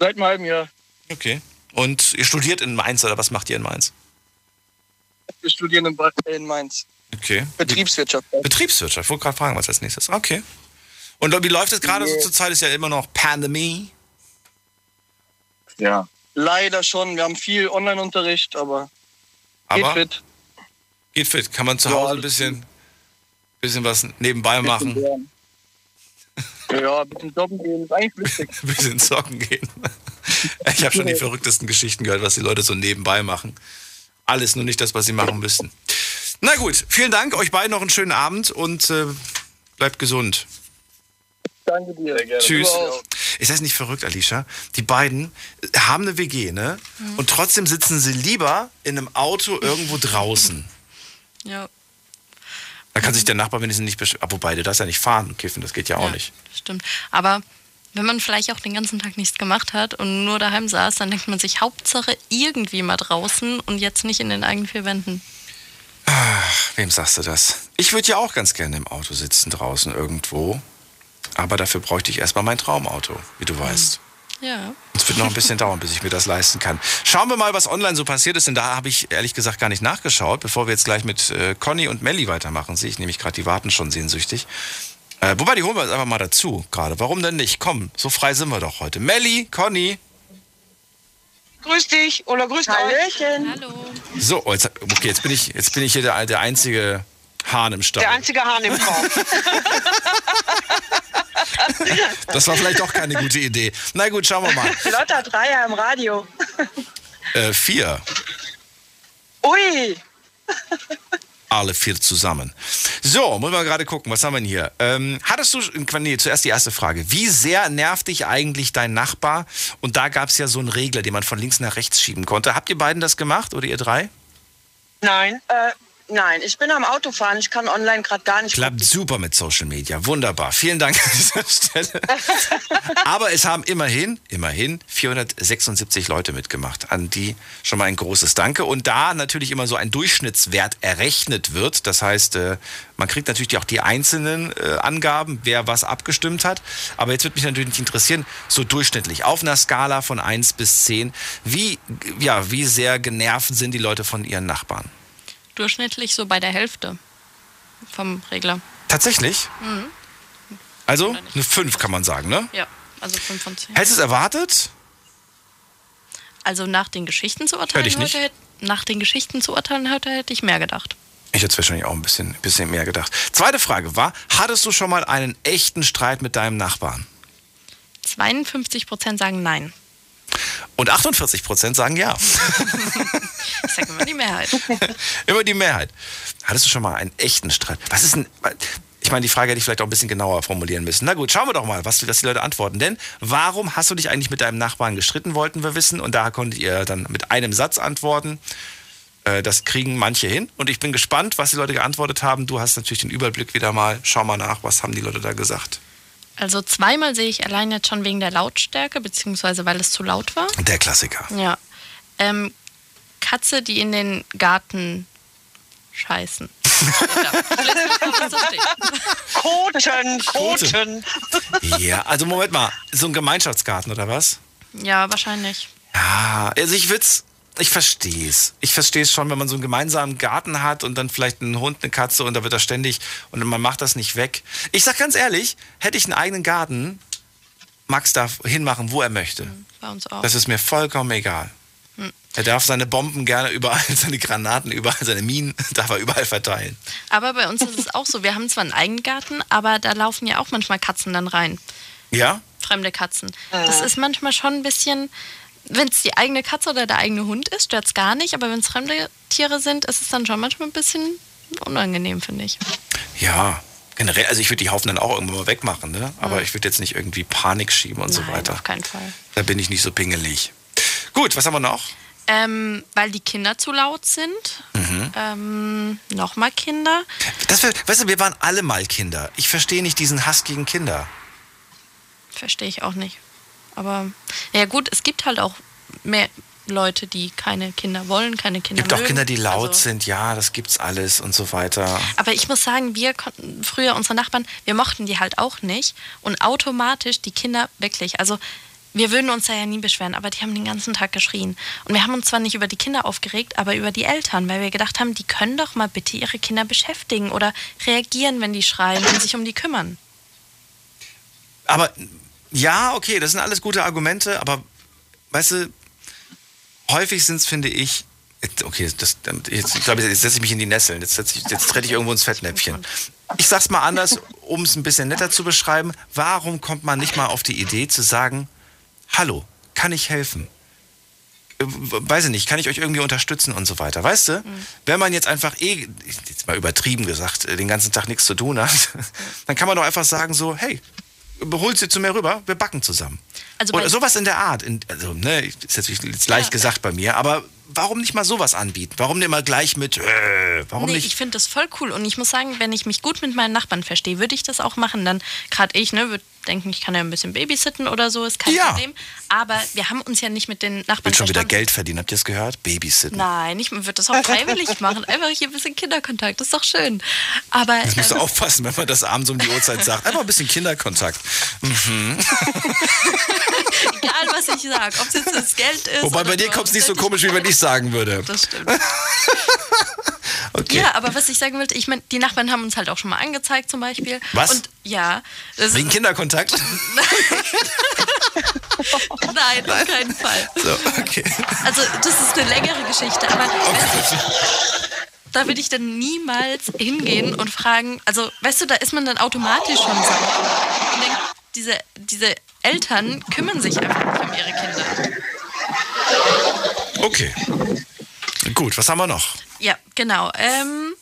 Speaker 15: Seit einem halben Jahr.
Speaker 1: Okay. Und ihr studiert in Mainz oder was macht ihr in Mainz?
Speaker 15: Wir studieren in, in Mainz.
Speaker 1: Okay.
Speaker 15: Betriebswirtschaft.
Speaker 1: Betriebswirtschaft. Ich wollte gerade fragen, was als nächstes. Okay. Und wie läuft es gerade so
Speaker 15: Nee.
Speaker 1: zur Zeit? Ist ja immer noch Pandemie.
Speaker 15: Ja. Leider schon. Wir haben viel Online-Unterricht, aber,
Speaker 1: Aber
Speaker 15: geht fit.
Speaker 1: geht fit. Kann man zu
Speaker 15: Ja,
Speaker 1: Hause ein bisschen, bisschen was nebenbei machen.
Speaker 15: Lernen. Ja, ein bisschen jobben gehen ist eigentlich lustig.
Speaker 1: Ein bisschen zocken gehen. Ich habe schon die verrücktesten Geschichten gehört, was die Leute so nebenbei machen. Alles nur nicht das, was sie machen müssten. Na gut, vielen Dank. Euch beiden noch einen schönen Abend und äh, bleibt gesund.
Speaker 15: Danke dir. Sehr gerne.
Speaker 1: Tschüss. Ist das nicht verrückt, Alicia? Die beiden äh, haben eine WG, ne? Und trotzdem sitzen sie lieber in einem Auto irgendwo draußen.
Speaker 2: Ja,
Speaker 1: Da kann sich der Nachbar wenigstens nicht beschweren. Wobei, du darfst ja nicht fahren und kiffen, das geht ja auch
Speaker 2: Ja.
Speaker 1: nicht.
Speaker 2: stimmt. Aber wenn man vielleicht auch den ganzen Tag nichts gemacht hat und nur daheim saß, dann denkt man sich Hauptsache irgendwie mal draußen und jetzt nicht in den eigenen vier Wänden.
Speaker 1: Wem sagst du das? Ich würde ja auch ganz gerne im Auto sitzen, draußen irgendwo. Aber dafür bräuchte ich erstmal mein Traumauto, wie du weißt.
Speaker 2: Ja.
Speaker 1: Es wird noch ein bisschen dauern, bis ich mir das leisten kann. Schauen wir mal, was online so passiert ist, denn da habe ich ehrlich gesagt gar nicht nachgeschaut, bevor wir jetzt gleich mit äh, Conny und Melli weitermachen. Sehe ich nämlich gerade, die warten schon sehnsüchtig. Äh, wobei, die holen wir jetzt einfach mal dazu gerade. Warum denn nicht? Komm, so frei sind wir doch heute. Melli, Conny.
Speaker 16: Grüß dich oder grüß Hallöchen.
Speaker 2: Hallo.
Speaker 1: So, oh, jetzt, okay, jetzt bin ich, jetzt bin ich hier der, der einzige Hahn im Stall.
Speaker 16: Der einzige Hahn im Korb. [laughs] [laughs]
Speaker 1: Das war vielleicht doch keine gute Idee. Na gut, schauen wir mal.
Speaker 16: Lotta Dreier im Radio. [laughs]
Speaker 1: Äh, vier.
Speaker 16: Ui. [laughs]
Speaker 1: Alle vier zusammen. So, muss man gerade gucken, was haben wir denn hier? Ähm, hattest du, nee, zuerst die erste Frage. Wie sehr nervt dich eigentlich dein Nachbar? Und da gab es ja so einen Regler, den man von links nach rechts schieben konnte. Habt ihr beiden das gemacht oder ihr drei?
Speaker 16: Nein. Äh, nein, ich bin am Autofahren. Ich kann online gerade gar nicht.
Speaker 1: Klappt super mit Social Media. Wunderbar. Vielen Dank an dieser Stelle. [laughs] Aber es haben immerhin, immerhin 476 Leute mitgemacht, an die schon mal ein großes Danke. Und da natürlich immer so ein Durchschnittswert errechnet wird, das heißt, äh, man kriegt natürlich auch die einzelnen äh, Angaben, wer was abgestimmt hat. Aber jetzt würde mich natürlich interessieren, so durchschnittlich, auf einer Skala von 1 bis 10, wie, ja, wie sehr genervt sind die Leute von ihren Nachbarn?
Speaker 2: Durchschnittlich so bei der Hälfte vom Regler.
Speaker 1: Tatsächlich?
Speaker 2: Mhm.
Speaker 1: Also eine 5 kann man sagen, ne?
Speaker 2: Ja, also 5 von 10.
Speaker 1: Hättest du es erwartet?
Speaker 2: Also nach den Geschichten zu
Speaker 1: Hör
Speaker 2: urteilen
Speaker 1: dich nicht.
Speaker 2: heute, hätte- nach den Geschichten zu urteilen heute hätte ich mehr gedacht.
Speaker 1: Ich hätte es wahrscheinlich auch ein bisschen, bisschen mehr gedacht. Zweite Frage war, hattest du schon mal einen echten Streit mit deinem Nachbarn?
Speaker 2: 52 Prozent sagen nein.
Speaker 1: Und 48 Prozent sagen ja. [laughs]
Speaker 2: Ich sage immer die Mehrheit. [laughs]
Speaker 1: Immer die Mehrheit. Hattest du schon mal einen echten Streit? Was ist denn. Ich meine, die Frage hätte ich vielleicht auch ein bisschen genauer formulieren müssen. Na gut, schauen wir doch mal, was, was die Leute antworten. Denn warum hast du dich eigentlich mit deinem Nachbarn gestritten, wollten wir wissen. Und da konntet ihr dann mit einem Satz antworten. Äh, Das kriegen manche hin. Und ich bin gespannt, was die Leute geantwortet haben. Du hast natürlich den Überblick wieder mal. Schau mal nach, was haben die Leute da gesagt.
Speaker 2: Also zweimal sehe ich allein jetzt schon wegen der Lautstärke, beziehungsweise weil es zu laut war.
Speaker 1: Der Klassiker.
Speaker 2: Ja. Ähm, Katze, die in den Garten scheißen. [laughs]
Speaker 16: Koten, Koten.
Speaker 1: Ja, also Moment mal. So ein Gemeinschaftsgarten oder was?
Speaker 2: Ja, wahrscheinlich.
Speaker 1: Ja, also ich würd's, ich verstehe es. Ich verstehe es schon, wenn man so einen gemeinsamen Garten hat und dann vielleicht einen Hund, eine Katze und da wird er ständig und man macht das nicht weg. Ich sag ganz ehrlich, hätte ich einen eigenen Garten, Max darf hinmachen, wo er möchte.
Speaker 2: Bei uns auch.
Speaker 1: Das ist mir vollkommen egal.
Speaker 2: Hm.
Speaker 1: Er darf seine Bomben gerne überall, [laughs] seine Granaten überall, seine Minen [laughs] darf er überall verteilen.
Speaker 2: Aber bei uns ist es auch so, wir haben zwar einen eigenen Garten, aber da laufen ja auch manchmal Katzen dann rein.
Speaker 1: Ja?
Speaker 2: Fremde Katzen. Das ist manchmal schon ein bisschen, wenn es die eigene Katze oder der eigene Hund ist, stört es gar nicht, aber wenn es fremde Tiere sind, ist es dann schon manchmal ein bisschen unangenehm, finde ich.
Speaker 1: Ja. Generell, also ich würde die Haufen dann auch irgendwann mal wegmachen, ne? Aber ich würde jetzt nicht irgendwie Panik schieben und so
Speaker 2: Nein,
Speaker 1: weiter.
Speaker 2: auf keinen Fall.
Speaker 1: Da bin ich nicht so pingelig. Gut, was haben wir noch?
Speaker 2: Ähm, weil die Kinder zu laut sind.
Speaker 1: Mhm.
Speaker 2: Ähm, Nochmal Kinder.
Speaker 1: Das, weißt du, wir waren alle mal Kinder. Ich verstehe nicht diesen Hass gegen Kinder.
Speaker 2: Verstehe ich auch nicht. Aber ja gut, es gibt halt auch mehr Leute, die keine Kinder wollen, keine Kinder
Speaker 1: Es gibt auch
Speaker 2: mögen.
Speaker 1: Kinder, die laut
Speaker 2: Also-
Speaker 1: sind. Ja, das gibt's alles und so weiter.
Speaker 2: Aber ich muss sagen, wir konnten früher unsere Nachbarn, wir mochten die halt auch nicht und automatisch die Kinder wirklich. Also wir würden uns da ja nie beschweren, aber die haben den ganzen Tag geschrien. Und wir haben uns zwar nicht über die Kinder aufgeregt, aber über die Eltern, weil wir gedacht haben, die können doch mal bitte ihre Kinder beschäftigen oder reagieren, wenn die schreien und sich um die kümmern.
Speaker 1: Aber ja, okay, das sind alles gute Argumente, aber weißt du, häufig sind es, finde ich, okay, das, jetzt, ich glaube, jetzt setze ich mich in die Nesseln, jetzt, setze ich, jetzt trete ich irgendwo ins Fettnäpfchen. Ich sag's mal anders, um es ein bisschen netter zu beschreiben. Warum kommt man nicht mal auf die Idee zu sagen, hallo, kann ich helfen? Äh, Weiß ich nicht, kann ich euch irgendwie unterstützen und so weiter. Weißt du, wenn man jetzt einfach eh, jetzt mal übertrieben gesagt, äh, den ganzen Tag nichts zu tun hat, [laughs] dann kann man doch einfach sagen so, hey, hol sie zu mir rüber, wir backen zusammen.
Speaker 2: Also
Speaker 1: Oder sowas in der Art. In, also, ne, ist jetzt jetzt leicht gesagt bei mir, aber warum nicht mal sowas anbieten? Warum nicht mal gleich mit, äh, warum
Speaker 2: nee,
Speaker 1: nicht?
Speaker 2: ich finde das voll cool. Und ich muss sagen, wenn ich mich gut mit meinen Nachbarn verstehe, würde ich das auch machen. Dann, gerade ich, ne, würde denken, ich kann ja ein bisschen babysitten oder so, ist kein
Speaker 1: Ja.
Speaker 2: Problem. Aber wir haben uns ja nicht mit den Nachbarn
Speaker 1: Will schon wieder. Geld verdienen, habt ihr das gehört? Babysitten.
Speaker 2: Nein, ich würde das auch freiwillig [laughs] machen. Einfach hier ein bisschen Kinderkontakt, das ist doch schön. Aber
Speaker 1: Jetzt musst du
Speaker 2: ähm,
Speaker 1: aufpassen, wenn man das abends um die Uhrzeit sagt. Einfach ein bisschen Kinderkontakt. Mhm. [laughs]
Speaker 2: egal was ich sage, ob es jetzt das Geld ist.
Speaker 1: Wobei bei dir kommt es nicht so komisch, wie wenn ich sagen würde.
Speaker 2: Das stimmt. [laughs]
Speaker 1: Okay.
Speaker 2: Ja, aber was ich sagen wollte, ich meine, die Nachbarn haben uns halt auch schon mal angezeigt zum Beispiel.
Speaker 1: Was?
Speaker 2: Und ja.
Speaker 1: Wegen Kinderkontakt? [laughs]
Speaker 2: Nein, auf keinen Fall.
Speaker 1: So, okay.
Speaker 2: Also das ist eine längere Geschichte, aber du, da würde ich dann niemals hingehen und fragen, also weißt du, da ist man dann automatisch schon sauer. Und denkt, diese, diese Eltern kümmern sich einfach nicht um ihre Kinder.
Speaker 1: Okay. Gut, was haben wir noch?
Speaker 2: Ja, genau. Ähm,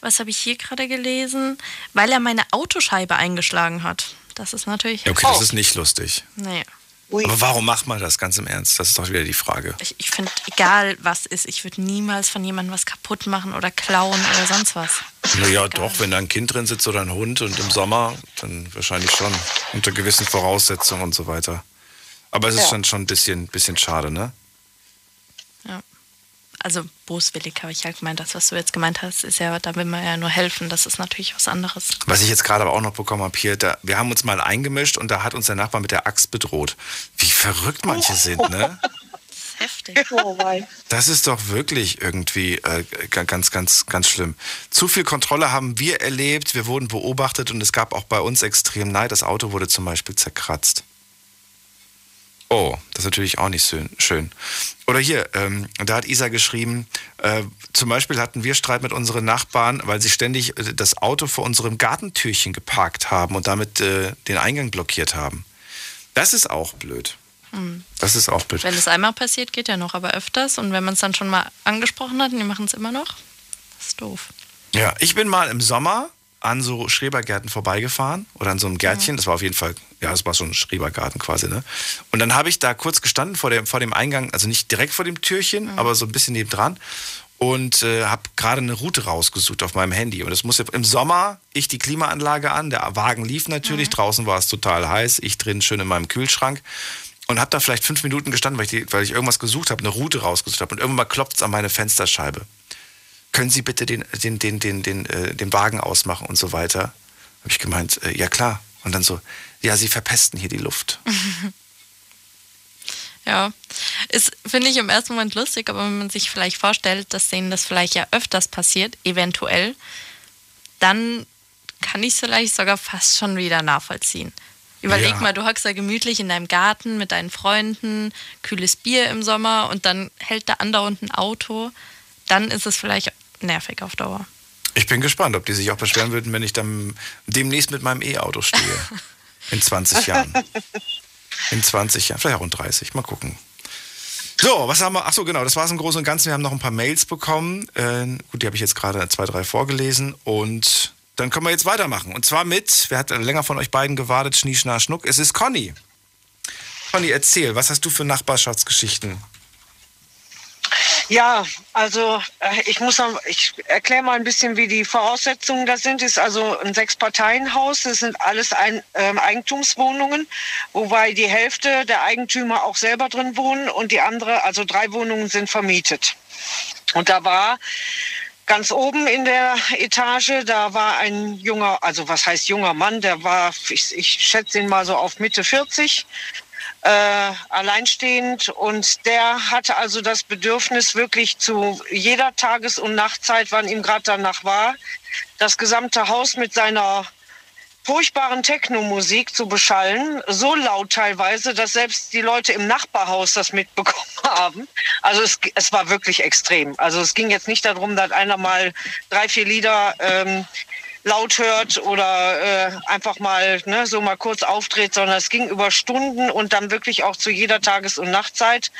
Speaker 2: was habe ich hier gerade gelesen? Weil er meine Autoscheibe eingeschlagen hat. Das ist natürlich.
Speaker 1: Okay, das ist nicht lustig.
Speaker 2: Nee.
Speaker 1: Aber warum macht man das ganz im Ernst? Das ist doch wieder die Frage.
Speaker 2: Ich, ich finde, egal was ist, ich würde niemals von jemandem was kaputt machen oder klauen oder sonst was.
Speaker 1: Naja, doch, wenn da ein Kind drin sitzt oder ein Hund und im Sommer, dann wahrscheinlich schon. Unter gewissen Voraussetzungen und so weiter. Aber es ist
Speaker 2: Ja.
Speaker 1: schon, schon ein bisschen, bisschen schade, ne?
Speaker 2: Also boswillig habe ich halt gemeint. Das, was du jetzt gemeint hast, ist ja, da will man ja nur helfen. Das ist natürlich was anderes.
Speaker 1: Was ich jetzt gerade aber auch noch bekommen habe hier, da, wir haben uns mal eingemischt und da hat uns der Nachbar mit der Axt bedroht. Wie verrückt manche [laughs] sind, ne?
Speaker 2: Heftig. [laughs]
Speaker 1: Das ist doch wirklich irgendwie äh, ga- ganz, ganz, ganz schlimm. Zu viel Kontrolle haben wir erlebt, wir wurden beobachtet und es gab auch bei uns extrem Neid. Das Auto wurde zum Beispiel zerkratzt. Oh, das ist natürlich auch nicht schön. Oder hier, ähm, da hat Isa geschrieben, äh, zum Beispiel hatten wir Streit mit unseren Nachbarn, weil sie ständig äh, das Auto vor unserem Gartentürchen geparkt haben und damit äh, den Eingang blockiert haben. Das ist auch blöd.
Speaker 2: Hm.
Speaker 1: Das ist auch blöd.
Speaker 2: Wenn es einmal passiert, geht ja noch, aber öfters. Und wenn man es dann schon mal angesprochen hat und die machen es immer noch, das ist doof.
Speaker 1: Ja, ich bin mal im Sommer an so Schrebergärten vorbeigefahren oder an so einem Gärtchen. Das war auf jeden Fall, ja, das war so ein Schrebergarten quasi, ne? Und dann habe ich da kurz gestanden vor dem, vor dem Eingang, also nicht direkt vor dem Türchen, aber so ein bisschen nebendran und äh, habe gerade eine Route rausgesucht auf meinem Handy. Und das muss ja im Sommer, ich die Klimaanlage an, der Wagen lief natürlich, draußen war es total heiß, ich drin schön in meinem Kühlschrank. Und habe da vielleicht fünf Minuten gestanden, weil ich, die, weil ich irgendwas gesucht habe, eine Route rausgesucht habe. Und irgendwann mal klopft es an meine Fensterscheibe können Sie bitte den, den, den, den, den, äh, den Wagen ausmachen und so weiter. Habe ich gemeint, äh, ja klar. Und dann so, ja, Sie verpesten hier die Luft. [laughs]
Speaker 2: Ja, ist, finde ich im ersten Moment lustig, aber wenn man sich vielleicht vorstellt, dass denen das vielleicht ja öfters passiert, eventuell, dann kann ich es vielleicht sogar fast schon wieder nachvollziehen. Überleg
Speaker 1: Ja.
Speaker 2: mal, du hockst da gemütlich in deinem Garten mit deinen Freunden, kühles Bier im Sommer und dann hält da andauernd ein Auto. Dann ist es vielleicht nervig auf Dauer.
Speaker 1: Ich bin gespannt, ob die sich auch beschweren würden, wenn ich dann demnächst mit meinem E-Auto stehe. [laughs] In 20 Jahren. In 20 Jahren, vielleicht auch in 30. Mal gucken. So, was haben wir? Ach so, genau, das war es im Großen und Ganzen. Wir haben noch ein paar Mails bekommen. Äh, gut, die habe ich jetzt gerade zwei, drei vorgelesen. Und dann können wir jetzt weitermachen. Und zwar mit, wer hat länger von euch beiden gewartet? Schnie, Schna, Schnuck. Es ist Conny. Conny, erzähl, was hast du für Nachbarschaftsgeschichten?
Speaker 16: Ja, also äh, ich muss ich erkläre mal ein bisschen, wie die Voraussetzungen da sind. Es ist also ein Sechs-Parteien-Haus. Das sind alles ein, ähm, Eigentumswohnungen, wobei die Hälfte der Eigentümer auch selber drin wohnen und die andere, also drei Wohnungen sind vermietet. Und da war ganz oben in der Etage, da war ein junger, also was heißt junger Mann, der war, ich, ich schätze ihn mal so auf Mitte 40 äh, alleinstehend und der hatte also das Bedürfnis wirklich zu jeder Tages- und Nachtzeit, wann ihm gerade danach war, das gesamte Haus mit seiner furchtbaren Techno-Musik zu beschallen, so laut teilweise, dass selbst die Leute im Nachbarhaus das mitbekommen [laughs] haben. Also es, es war wirklich extrem. Also es ging jetzt nicht darum, dass einer mal drei, vier Lieder ähm, laut hört oder äh, einfach mal ne, so mal kurz auftritt, sondern es ging über Stunden und dann wirklich auch zu jeder Tages- und Nachtzeit.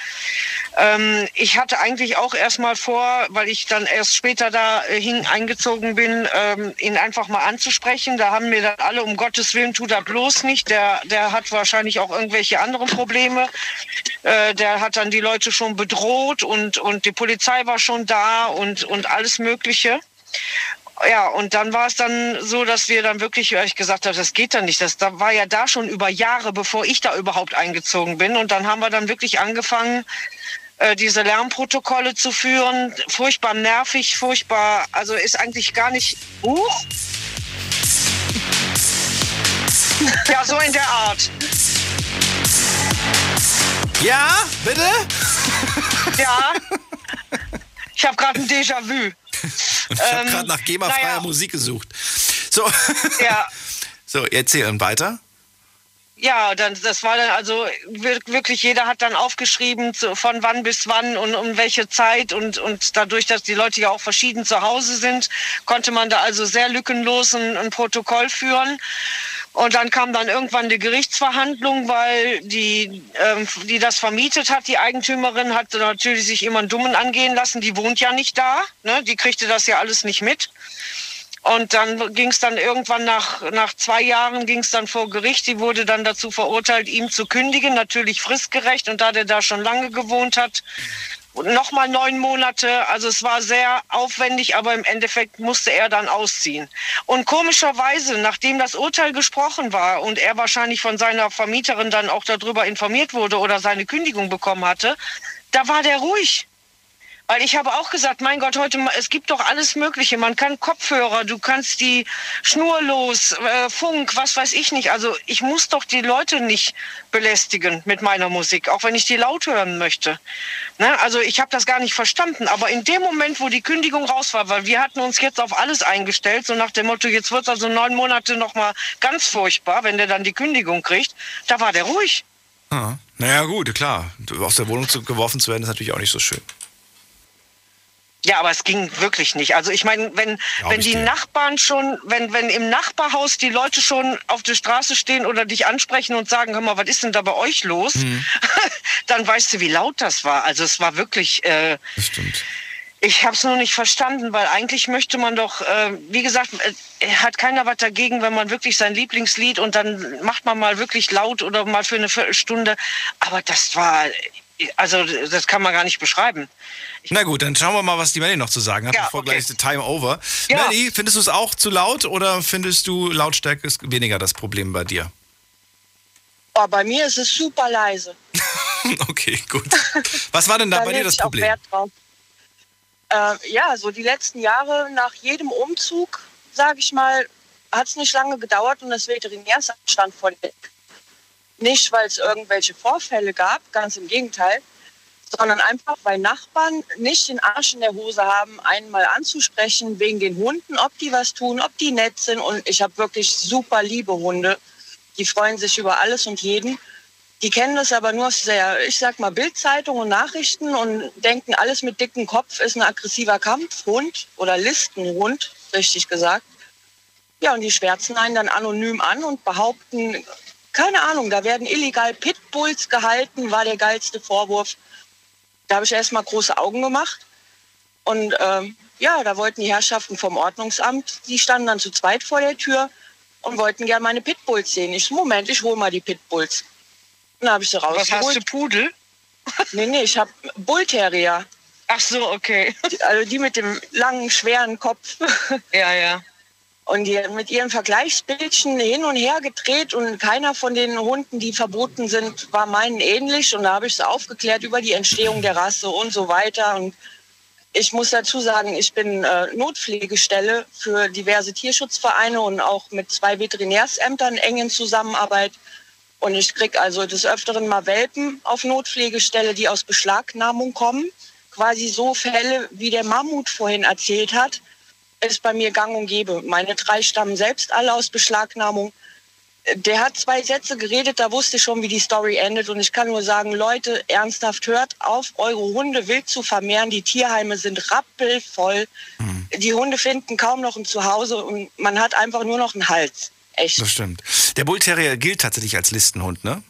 Speaker 16: Ähm, ich hatte eigentlich auch erstmal vor, weil ich dann erst später da äh, hin eingezogen bin, ähm, ihn einfach mal anzusprechen. Da haben mir dann alle, um Gottes Willen, tut er bloß nicht. Der, der hat wahrscheinlich auch irgendwelche anderen Probleme. Äh, der hat dann die Leute schon bedroht und, und die Polizei war schon da und, und alles Mögliche ja, und dann war es dann so, dass wir dann wirklich, ich gesagt habe, das geht dann nicht. Das da war ja da schon über Jahre, bevor ich da überhaupt eingezogen bin. Und dann haben wir dann wirklich angefangen, äh, diese Lärmprotokolle zu führen. Furchtbar nervig, furchtbar, also ist eigentlich gar nicht. Uh, ja, so in der Art.
Speaker 1: Ja, bitte?
Speaker 16: Ja. Ich habe gerade ein Déjà-vu. [laughs]
Speaker 1: Und ich habe
Speaker 16: Ähm,
Speaker 1: gerade nach GEMA-freier
Speaker 16: naja.
Speaker 1: Musik gesucht. So.
Speaker 16: Ja. [laughs]
Speaker 1: So, erzählen weiter.
Speaker 16: Ja, dann, das war dann also wir- wirklich, jeder hat dann aufgeschrieben, von wann bis wann und um welche Zeit. Und, und dadurch, dass die Leute ja auch verschieden zu Hause sind, konnte man da also sehr lückenlos ein, ein Protokoll führen. Und dann kam dann irgendwann die Gerichtsverhandlung, weil die, ähm, die das vermietet hat, die Eigentümerin, hat natürlich sich immer einen Dummen angehen lassen. Die wohnt ja nicht da, ne? die kriegte das ja alles nicht mit. Und dann ging es dann irgendwann nach, nach zwei Jahren ging es dann vor Gericht. Die wurde dann dazu verurteilt, ihm zu kündigen, natürlich fristgerecht. Und da der da schon lange gewohnt hat, nochmal neun Monate. Also es war sehr aufwendig, aber im Endeffekt musste er dann ausziehen. Und komischerweise, nachdem das Urteil gesprochen war und er wahrscheinlich von seiner Vermieterin dann auch darüber informiert wurde oder seine Kündigung bekommen hatte, da war der ruhig. Weil ich habe auch gesagt, mein Gott, heute, es gibt doch alles Mögliche. Man kann Kopfhörer, du kannst die schnurlos, äh, Funk, was weiß ich nicht. Also ich muss doch die Leute nicht belästigen mit meiner Musik, auch wenn ich die laut hören möchte. Ne? Also ich habe das gar nicht verstanden. Aber in dem Moment, wo die Kündigung raus war, weil wir hatten uns jetzt auf alles eingestellt, so nach dem Motto, jetzt wird also neun Monate nochmal ganz furchtbar, wenn der dann die Kündigung kriegt, da war der ruhig.
Speaker 1: Ah. Naja, gut, klar. Aus der Wohnung geworfen zu werden, ist natürlich auch nicht so schön.
Speaker 16: Ja, aber es ging wirklich nicht. Also ich meine, wenn,
Speaker 1: Glaub
Speaker 16: wenn die
Speaker 1: dir.
Speaker 16: Nachbarn schon, wenn, wenn im Nachbarhaus die Leute schon auf der Straße stehen oder dich ansprechen und sagen, hör mal, was ist denn da bei euch los?
Speaker 1: Mhm. [laughs]
Speaker 16: Dann weißt du, wie laut das war. Also es war wirklich. Äh,
Speaker 1: das stimmt.
Speaker 16: Ich habe es nur nicht verstanden, weil eigentlich möchte man doch, äh, wie gesagt, äh, hat keiner was dagegen, wenn man wirklich sein Lieblingslied und dann macht man mal wirklich laut oder mal für eine Viertelstunde. Aber das war, also das kann man gar nicht beschreiben.
Speaker 1: Na gut, dann schauen wir mal, was die Melly noch zu sagen hat,
Speaker 16: Ja,
Speaker 1: bevor
Speaker 16: okay.
Speaker 1: gleich die Time over.
Speaker 16: Ja.
Speaker 1: Melly, findest du es auch zu laut oder findest du Lautstärke ist weniger das Problem bei dir?
Speaker 17: Oh, bei mir ist es super leise. [laughs]
Speaker 1: Okay, gut. Was war denn da bei dir das
Speaker 17: ich auch
Speaker 1: Problem?
Speaker 17: Wert drauf. Äh, ja, so die letzten Jahre nach jedem Umzug, sage ich mal, hat es nicht lange gedauert und das Veterinärsamt stand vor der. Nicht, weil es irgendwelche Vorfälle gab, ganz im Gegenteil, sondern einfach, weil Nachbarn nicht den Arsch in der Hose haben, einen mal anzusprechen wegen den Hunden, ob die was tun, ob die nett sind. Und ich habe wirklich super liebe Hunde. Die freuen sich über alles und jeden. Die kennen das aber nur aus der, ich sag mal, Bildzeitung und Nachrichten und denken, alles mit dicken Kopf ist ein aggressiver Kampfhund oder Listenhund, richtig gesagt. Ja, und die schwärzen einen dann anonym an und behaupten, keine Ahnung, da werden illegal Pitbulls gehalten, war der geilste Vorwurf. Da habe ich erst mal große Augen gemacht. Und ähm, ja, da wollten die Herrschaften vom Ordnungsamt, die standen dann zu zweit vor der Tür und wollten gerne meine Pitbulls sehen. Ich, Moment, ich hole mal die Pitbulls. Dann habe ich sie rausgeholt.
Speaker 16: Was hast du, Pudel?
Speaker 17: Nee, nee, ich habe Bullterrier.
Speaker 16: Ach so, okay.
Speaker 17: Also die mit dem langen, schweren Kopf.
Speaker 16: Ja, ja.
Speaker 17: Und die mit ihren Vergleichsbildchen hin und her gedreht und keiner von den Hunden, die verboten sind, war meinen ähnlich. Und da habe ich sie aufgeklärt über die Entstehung der Rasse und so weiter. Und ich muss dazu sagen, ich bin äh, Notpflegestelle für diverse Tierschutzvereine und auch mit zwei Veterinärsämtern eng in Zusammenarbeit. Und ich krieg also des Öfteren mal Welpen auf Notpflegestelle, die aus Beschlagnahmung kommen. Quasi so Fälle, wie der Mammut vorhin erzählt hat, ist bei mir gang und gäbe. Meine drei stammen selbst alle aus Beschlagnahmung. Der hat zwei Sätze geredet, da wusste ich schon, wie die Story endet. Und ich kann nur sagen, Leute, ernsthaft hört auf, eure Hunde wild zu vermehren. Die Tierheime sind rappelvoll. Die Hunde finden kaum noch ein Zuhause und man hat einfach nur noch einen Hals. Echt.
Speaker 1: Das stimmt. Der Bull Terrier gilt tatsächlich als Listenhund, ne?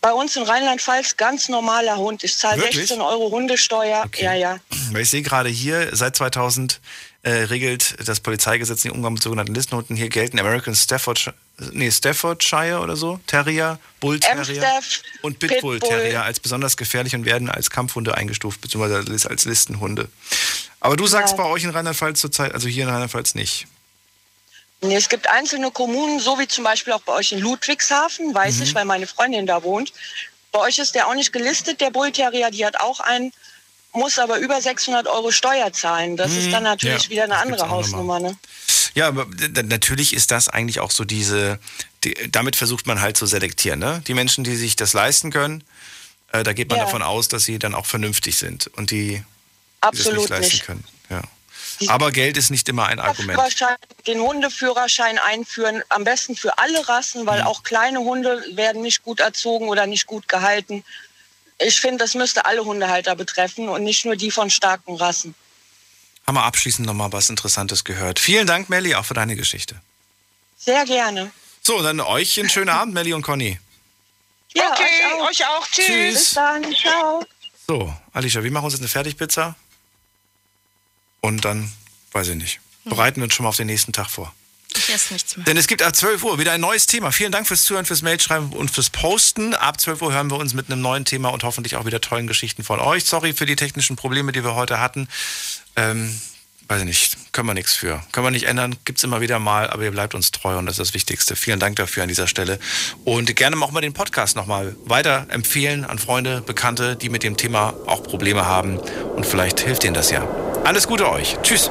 Speaker 17: Bei uns in Rheinland-Pfalz ganz normaler Hund. Ich zahle
Speaker 1: Wirklich?
Speaker 17: 16 Euro Hundesteuer. Ja, ja.
Speaker 1: Weil ich sehe gerade hier, seit 2000 äh, regelt das Polizeigesetz den Umgang mit sogenannten Listenhunden. Hier gelten American Staffordshire, nee, Staffordshire oder so, Terrier, Bull Terrier und Pitbull
Speaker 17: Pitbull.
Speaker 1: Terrier als besonders gefährlich und werden als Kampfhunde eingestuft, beziehungsweise als Listenhunde. Aber du sagst
Speaker 17: Ja.
Speaker 1: bei euch in Rheinland-Pfalz zurzeit, also hier in Rheinland-Pfalz nicht.
Speaker 17: Nee, es gibt einzelne Kommunen, so wie zum Beispiel auch bei euch in Ludwigshafen, weiß
Speaker 1: Mhm.
Speaker 17: ich, weil meine Freundin da wohnt. Bei euch ist der auch nicht gelistet, der Bull Terrier, die hat auch einen, muss aber über 600 Euro Steuer zahlen. Das
Speaker 1: Mhm,
Speaker 17: ist dann natürlich
Speaker 1: ja,
Speaker 17: wieder eine andere Hausnummer. Ne?
Speaker 1: Ja, aber natürlich ist das eigentlich auch so diese, die, damit versucht man halt zu selektieren, ne? Die Menschen, die sich das leisten können, äh, da geht man
Speaker 17: Ja.
Speaker 1: davon aus, dass sie dann auch vernünftig sind und die, die das nicht leisten
Speaker 17: nicht.
Speaker 1: können. Aber Geld ist nicht immer ein Argument.
Speaker 17: Den Hundeführerschein einführen, am besten für alle Rassen,
Speaker 1: Mhm.
Speaker 17: weil auch kleine Hunde werden nicht gut erzogen oder nicht gut gehalten. Ich finde, das müsste alle Hundehalter betreffen und nicht nur die von starken Rassen.
Speaker 1: Haben wir abschließend nochmal was Interessantes gehört. Vielen Dank, Melli, auch für deine Geschichte.
Speaker 17: Sehr gerne.
Speaker 1: So, dann euch einen schönen Abend, Melli und Conny.
Speaker 17: Ja,
Speaker 16: okay,
Speaker 17: euch auch.
Speaker 16: euch auch. Tschüss.
Speaker 1: Tschüss.
Speaker 17: Bis dann. Ciao.
Speaker 1: So, Alicia, wir machen uns jetzt eine Fertigpizza. Und dann, weiß ich nicht, bereiten wir uns schon mal auf den nächsten Tag vor.
Speaker 2: Ich esse nichts mehr.
Speaker 1: Denn es gibt ab 12 Uhr wieder ein neues Thema. Vielen Dank fürs Zuhören, fürs Mailschreiben und fürs Posten. Ab 12 Uhr hören wir uns mit einem neuen Thema und hoffentlich auch wieder tollen Geschichten von euch. Sorry für die technischen Probleme, die wir heute hatten. Ähm, weiß ich nicht, können wir nichts für. Können wir nicht ändern, gibt's immer wieder mal, aber ihr bleibt uns treu und das ist das Wichtigste. Vielen Dank dafür an dieser Stelle. Und gerne auch mal den Podcast nochmal weiter empfehlen an Freunde, Bekannte, die mit dem Thema auch Probleme haben. Und vielleicht hilft ihnen das ja. Alles Gute euch. Tschüss.